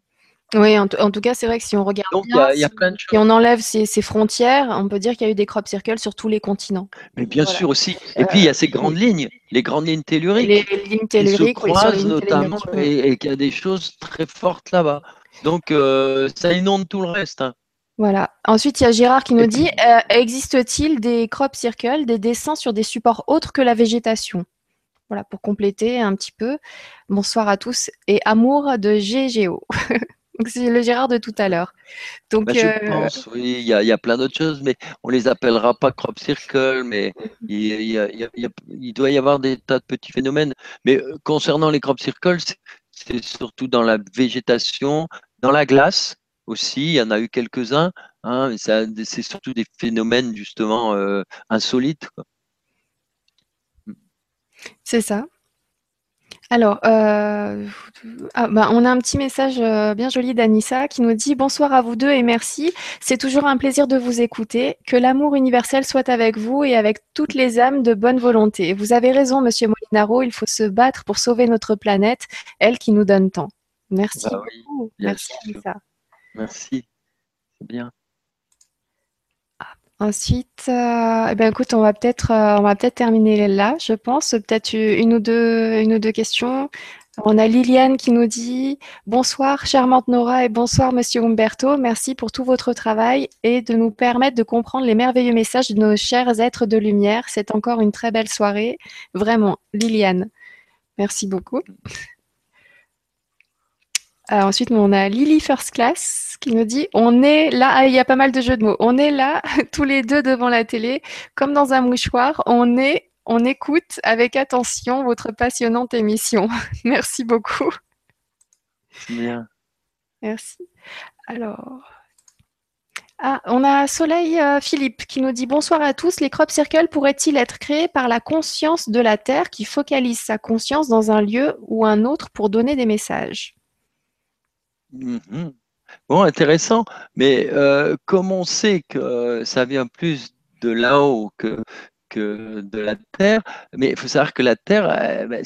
Oui, en, tout cas, c'est vrai que si on regarde si, on enlève ces, frontières, on peut dire qu'il y a eu des crop circles sur tous les continents. Mais bien sûr aussi. Et puis il y a ces grandes lignes, les grandes lignes telluriques. Les, lignes telluriques, qui se croisent notamment, et, qu'il y a des choses très fortes là-bas. Donc euh, ça inonde tout le reste. Hein. Voilà. Ensuite, il y a Gérard qui nous dit euh, existe-t-il des crop circles, des dessins sur des supports autres que la végétation? Voilà, pour compléter un petit peu. Bonsoir à tous et amour de GGO. c'est le Gérard de tout à l'heure. Donc, bah, je euh, pense, oui, il y, a, plein d'autres choses, mais on les appellera pas crop circle, mais il, doit y avoir des tas de petits phénomènes. Mais euh, concernant les crop circles, c'est surtout dans la végétation, dans la glace aussi, il y en a eu quelques-uns, hein, c'est surtout des phénomènes justement euh, insolites. C'est ça. Alors, euh, ah, bah, on a un petit message euh, bien joli d'Anissa qui nous dit Bonsoir à vous deux et merci. C'est toujours un plaisir de vous écouter. Que l'amour universel soit avec vous et avec toutes les âmes de bonne volonté. Vous avez raison, monsieur Molinaro, il faut se battre pour sauver notre planète, elle qui nous donne tant. Merci bah beaucoup. Merci, Anissa. Merci. C'est bien. Ensuite, euh, eh ben, écoute, on va peut-être euh, peut-être terminer là, je pense. Peut-être une ou deux une ou deux questions. On a Liliane qui nous dit Bonsoir, charmante Nora, et bonsoir, monsieur Umberto. Merci pour tout votre travail et de nous permettre de comprendre les merveilleux messages de nos chers êtres de lumière. C'est encore une très belle soirée. Vraiment, Liliane. Merci beaucoup. Euh, ensuite, on a Lily First Class qui nous dit On est là, ah, il y a pas mal de jeux de mots. On est là, tous les deux devant la télé, comme dans un mouchoir. On est, on écoute avec attention votre passionnante émission. Merci beaucoup. Bien. Merci. Alors. Ah, on a Soleil euh, Philippe qui nous dit bonsoir à tous. Les crop circles pourraient-ils être créés par la conscience de la Terre qui focalise sa conscience dans un lieu ou un autre pour donner des messages? Mhm. Bon, intéressant. Mais euh, comme on sait que ça vient plus de là-haut que, que de la Terre, mais il faut savoir que la Terre, euh, ben,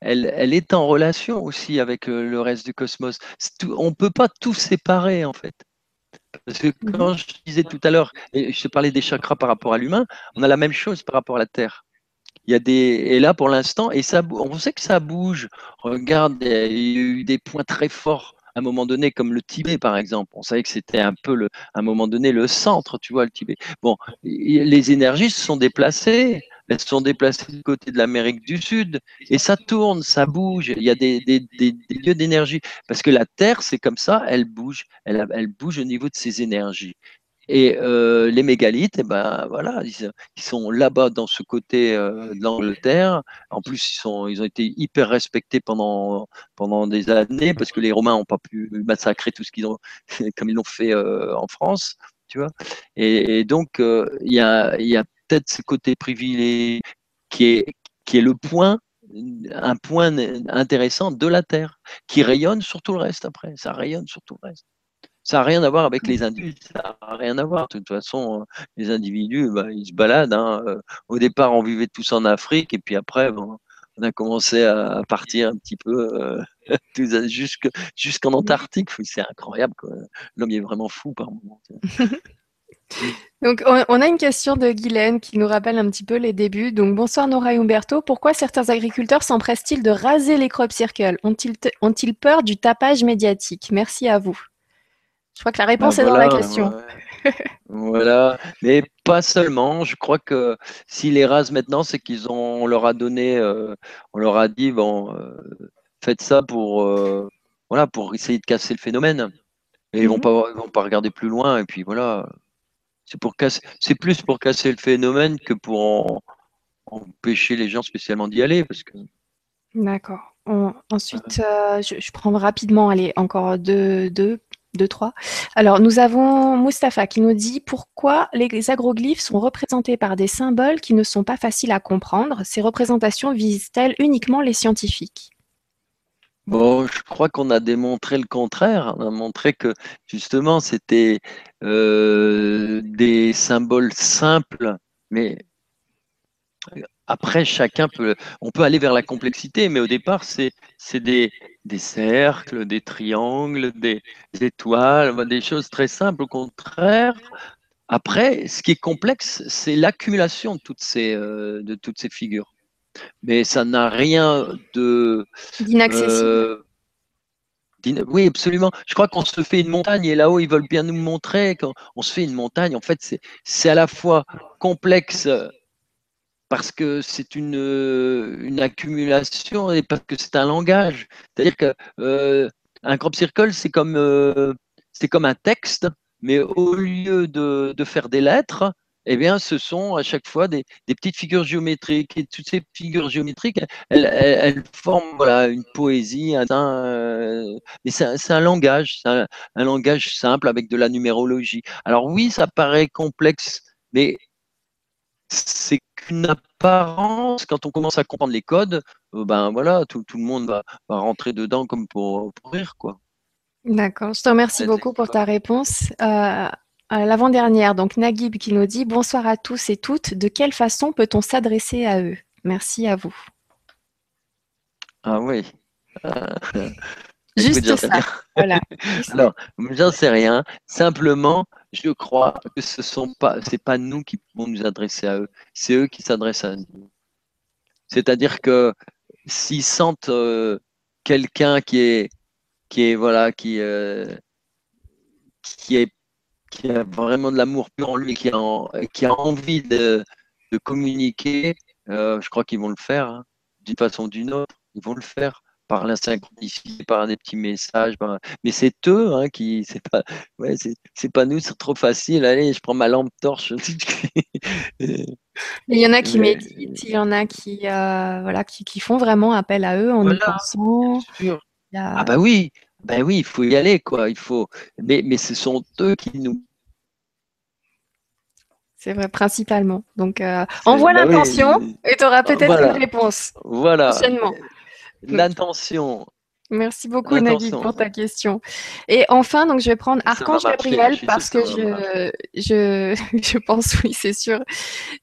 elle, est en relation aussi avec euh, le reste du cosmos. on ne peut pas tout séparer, en fait. Parce que mhm. quand je disais tout à l'heure, je te parlais des chakras par rapport à l'humain, on a la même chose par rapport à la Terre. Il y a des et là pour l'instant et ça on sait que ça bouge. Regarde, il y a eu des points très forts un moment donné, comme le Tibet par exemple. On savait que c'était un peu, le, à centre, tu vois, le Tibet. Bon, les énergies se sont déplacées, elles se sont déplacées du côté de l'Amérique du Sud, et ça tourne, ça bouge. Il y a des, lieux d'énergie, parce que la Terre, c'est comme ça, elle bouge, elle bouge au niveau de ses énergies. Et euh, les mégalithes, eh ben, voilà, ils, sont là-bas dans ce côté euh, de l'Angleterre. En plus, ils, sont, ils ont été hyper respectés pendant, pendant des années parce que les Romains n'ont pas pu massacrer tout ce qu'ils ont, comme ils l'ont fait euh, en France, tu vois. Et, donc, il y a, y a peut-être ce côté privilégié qui est, qui est le point un point intéressant de la Terre, qui rayonne sur tout le reste après. Ça rayonne sur tout le reste. Ça n'a rien à voir avec les individus, ça n'a rien à voir. De toute façon, euh, les individus, bah, ils se baladent. Hein. Euh, au départ, on vivait tous en Afrique, et puis après, on a commencé à partir un petit peu euh, jusqu'en Antarctique. C'est incroyable. L'homme est vraiment fou par moment. Donc, on a une question de Guylaine qui nous rappelle un petit peu les débuts. Donc, bonsoir Nora et Umberto. Pourquoi certains agriculteurs s'empressent-ils de raser les crop circles? Ont-ils peur du tapage médiatique? Merci à vous. Je crois que la réponse bah, est dans la question. voilà, mais pas seulement. Je crois que s'ils les rasent maintenant, c'est qu'ils ont, on leur a donné, euh, on leur a dit bon, euh, faites ça pour, euh, voilà, pour essayer de casser le phénomène. Et ils vont mhm. pas, vont pas regarder plus loin. Et puis voilà, c'est pour casser, c'est plus pour casser le phénomène que pour empêcher les gens spécialement d'y aller, parce que. D'accord. ensuite, je, je, prends rapidement, allez, encore deux, deux 2, 3. Alors, nous avons Mustapha qui nous dit pourquoi les agroglyphes sont représentés par des symboles qui ne sont pas faciles à comprendre. Ces représentations visent-elles uniquement les scientifiques? Bon, je crois qu'on a démontré le contraire. On a montré que justement, c'était euh, des symboles simples, mais après, chacun peut, on peut aller vers la complexité, mais au départ, c'est des, des cercles, des triangles, des étoiles, des choses très simples. Au contraire, après, ce qui est complexe, c'est l'accumulation de toutes ces, euh, de toutes ces figures. Mais ça n'a rien de d'inaccessible. Euh, oui, absolument. Je crois qu'on se fait une montagne et là-haut, ils veulent bien nous montrer qu'on se fait une montagne. En fait, c'est à la fois complexe parce que c'est une, une, accumulation et parce que c'est un langage. C'est-à-dire que euh, un crop circle, c'est comme, c'est comme un texte mais au lieu de, de, faire des lettres, eh bien, ce sont à chaque fois des, des, petites figures géométriques. Et toutes ces figures géométriques, elles, elles, forment voilà, une poésie. Un, euh, mais c'est un, langage, un, un, langage simple avec de la numérologie. Alors oui, ça paraît complexe, mais c'est qu'une apparence. Quand on commence à comprendre les codes, euh, ben voilà, tout, tout le monde va, va, rentrer dedans comme pour, pour rire, quoi. D'accord, je te remercie beaucoup pour ta réponse. Euh, l'avant-dernière, donc Naguib qui nous dit Bonsoir à tous et toutes. De quelle façon peut-on s'adresser à eux? Merci à vous. Ah oui. Juste ça. Voilà. Alors, j'en sais rien. Simplement, je crois que ce sont pas, c'est pas nous qui pouvons nous adresser à eux, c'est eux qui s'adressent à nous. C'est-à-dire que s'ils sentent euh, quelqu'un qui est qui est voilà, qui, euh, qui a vraiment de l'amour pur en lui, qui a, qui a envie de, de communiquer, euh, je crois qu'ils vont le faire hein, d'une façon ou d'une autre. Ils vont le faire par l'insynchronicité, par des petits messages. Mais c'est eux hein, qui, c'est pas, ouais, c'est pas nous, c'est trop facile. Allez, je prends ma lampe torche. il y en a qui méditent, il y en a qui, euh, voilà, qui, qui, font vraiment appel à eux en y pensant. Ah bah oui, ben oui, il faut y aller, quoi. Il faut. Mais, mais ce sont eux qui nous. C'est vrai, principalement. Donc, euh, envoie bah l'intention et tu auras peut-être une réponse. Voilà. L'intention, Merci beaucoup Nagui pour ta question. Et enfin, donc je vais prendre Archange Gabriel parce que je, je, je, pense, oui, c'est sûr.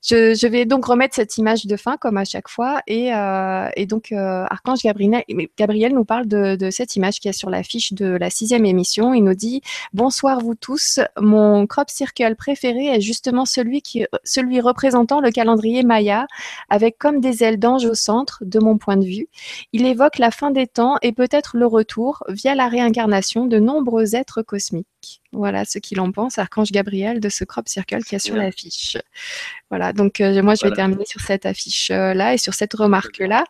Je, je, vais donc remettre cette image de fin comme à chaque fois. Et, euh, et donc, euh, Archange Gabriel, Gabriel nous parle de, de cette image qui est sur l'affiche de la sixième émission. Il nous dit Bonsoir vous tous. Mon crop circle préféré est justement celui, qui, celui représentant le calendrier Maya avec comme des ailes d'ange au centre, de mon point de vue. Il évoque la fin des temps et peut-être le retour, via la réincarnation, de nombreux êtres cosmiques. Voilà ce qu'il en pense, Archange Gabriel, de ce crop circle qui est sur l'affiche. Voilà, donc euh, moi je vais terminer sur cette affiche-là et sur cette remarque-là.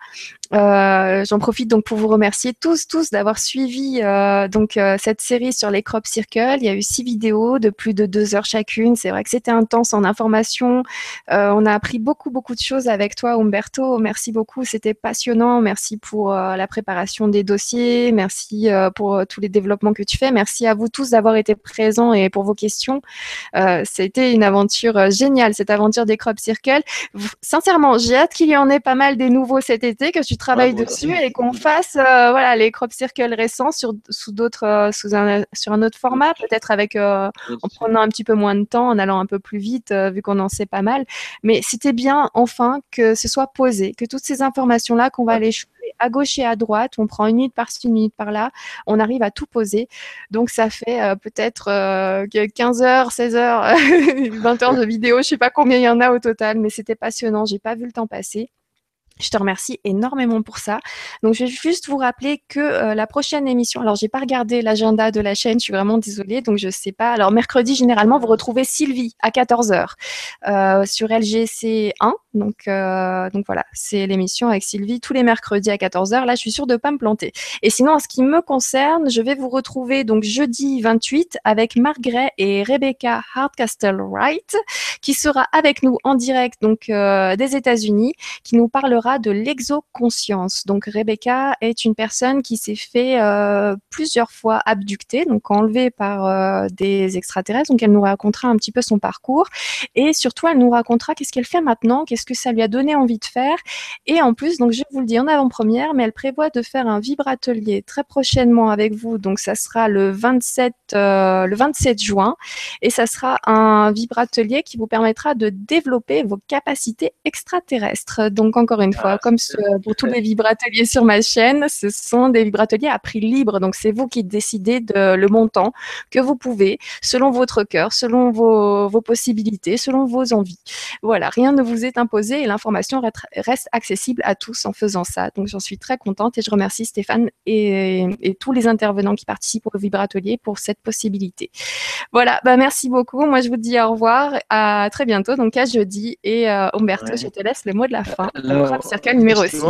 Euh, j'en profite donc pour vous remercier tous, tous d'avoir suivi euh, donc cette série sur les crop circles. Il y a eu six vidéos de plus de deux heures chacune. C'est vrai que c'était intense en information. on a appris beaucoup, beaucoup de choses avec toi, Umberto. Merci beaucoup, c'était passionnant. Merci pour la préparation des dossiers. Merci pour tous les développements que tu fais. Merci à vous tous d'avoir été présents présent et pour vos questions. Euh, C'était une aventure euh, géniale, cette aventure des crop circles. Sincèrement, j'ai hâte qu'il y en ait pas mal des nouveaux cet été, que tu travailles dessus et qu'on fasse euh, voilà, les crop circles récents sur, sous d'autres, sous un, sur un autre format, peut-être avec en prenant un petit peu moins de temps, en allant un peu plus vite, vu qu'on en sait pas mal. Mais c'était bien, enfin, que ce soit posé, que toutes ces informations-là qu'on va aller à gauche et à droite, on prend une minute par-ci, une minute par-là, on arrive à tout poser. Donc ça fait euh, peut-être 15 euh, heures, 16 heures, 20 heures de vidéo, je sais pas combien il y en a au total, mais c'était passionnant, j'ai pas vu le temps passer. Je te remercie énormément pour ça. Donc, je vais juste vous rappeler que euh, la prochaine émission, alors j'ai pas regardé l'agenda de la chaîne, je suis vraiment désolée, donc je sais pas. Alors, mercredi, généralement, vous retrouvez Sylvie à 14h euh, sur LGC 1. Donc, euh, donc voilà, c'est l'émission avec Sylvie tous les mercredis à 14h. Là, je suis sûre de pas me planter. Et sinon, en ce qui me concerne, je vais vous retrouver donc jeudi 28 avec Margaret et Rebecca Hardcastle Wright, qui sera avec nous en direct donc des États-Unis, qui nous parlera parlera de l'exoconscience. Donc Rebecca est une personne qui s'est fait euh, plusieurs fois abducter, donc enlevée par euh, des extraterrestres. Donc elle nous racontera un petit peu son parcours et surtout elle nous racontera qu'est-ce qu'elle fait maintenant, qu'est-ce que ça lui a donné envie de faire. Et en plus, donc je vous le dis en avant-première, mais elle prévoit de faire un vibratelier très prochainement avec vous. Donc ça sera le 27, euh, le 27 juin et ça sera un vibratelier qui vous permettra de développer vos capacités extraterrestres. Donc encore une fois, ah, comme pour tous les vibrateliers sur ma chaîne, ce sont des vibrateliers à prix libre. Donc c'est vous qui décidez de le montant que vous pouvez, selon votre cœur, selon vos, possibilités, selon vos envies. Voilà, rien ne vous est imposé et l'information reste accessible à tous en faisant ça. Donc j'en suis très contente et je remercie Stéphane et, tous les intervenants qui participent au vibratelier pour cette possibilité. Voilà, bah merci beaucoup. Moi je vous dis au revoir, à très bientôt, donc à jeudi. Et euh, Umberto, je te laisse le mot de la fin. Alors, cercle numéro 6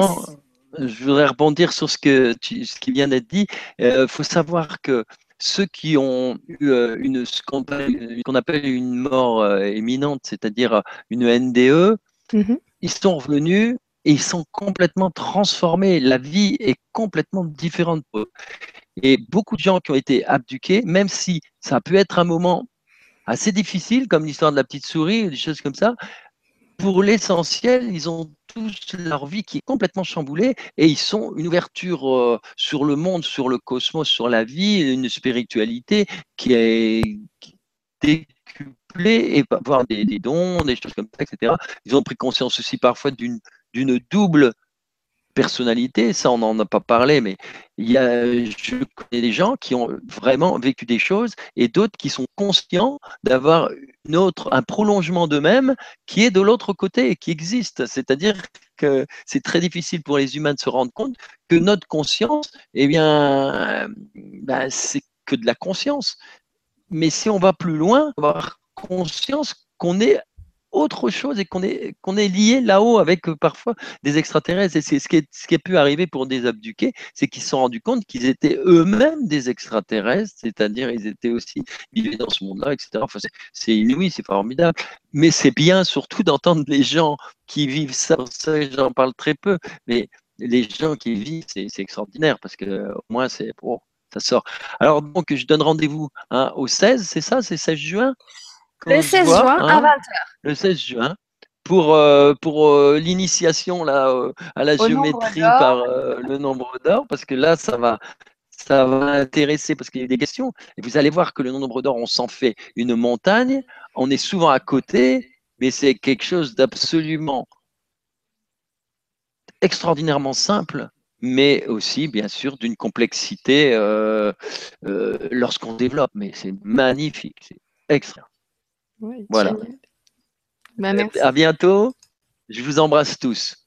je voudrais rebondir sur ce, que ce qui vient d'être dit. Il euh, faut savoir que ceux qui ont eu euh, une, ce qu'on appelle une mort euh, imminente, c'est-à-dire une NDE, mm-hmm. ils sont revenus et ils sont complètement transformés. La vie est complètement différente pour eux. Et beaucoup de gens qui ont été abduqués, même si ça peut être un moment assez difficile, comme l'histoire de la petite souris, des choses comme ça, pour l'essentiel, ils ont tous leur vie qui est complètement chamboulée et ils sont une ouverture euh, sur le monde, sur le cosmos, sur la vie, une spiritualité qui est décuplée et avoir des, des, dons, des choses comme ça, etc. Ils ont pris conscience aussi parfois d'une double personnalité, ça on n'en a pas parlé, mais il y a, je connais des gens qui ont vraiment vécu des choses et d'autres qui sont conscients d'avoir un prolongement d'eux-mêmes qui est de l'autre côté et qui existe. C'est-à-dire que c'est très difficile pour les humains de se rendre compte que notre conscience, eh bien, ben, c'est que de la conscience. Mais si on va plus loin, on va avoir conscience qu'on est autre chose et qu'on est, qu'on est lié là-haut avec euh, parfois des extraterrestres. Et c'est ce qui, est, ce qui a pu arriver pour des abduqués, c'est qu'ils se sont rendus compte qu'ils étaient eux-mêmes des extraterrestres, c'est-à-dire ils étaient aussi vivés dans ce monde-là, etc. Enfin, c'est inouï, c'est formidable. Mais c'est bien surtout d'entendre les gens qui vivent ça. ça J'en parle très peu, mais les gens qui vivent, c'est extraordinaire parce que au moins c'est pour ça sort. Alors donc je donne rendez-vous hein, au 16, c'est ça, c'est 16 juin? Le 16 juin à 20h. Hein, le 16 juin pour, euh, pour euh, l'initiation là, euh, à la géométrie par le nombre d'or, parce que là, ça va, ça va intéresser, parce qu'il y a des questions. Et vous allez voir que le nombre d'or, on s'en fait une montagne, on est souvent à côté, mais c'est quelque chose d'absolument extraordinairement simple, mais aussi, bien sûr, d'une complexité lorsqu'on développe. Mais c'est magnifique, c'est extra voilà. Bah, à bientôt. Je vous embrasse tous.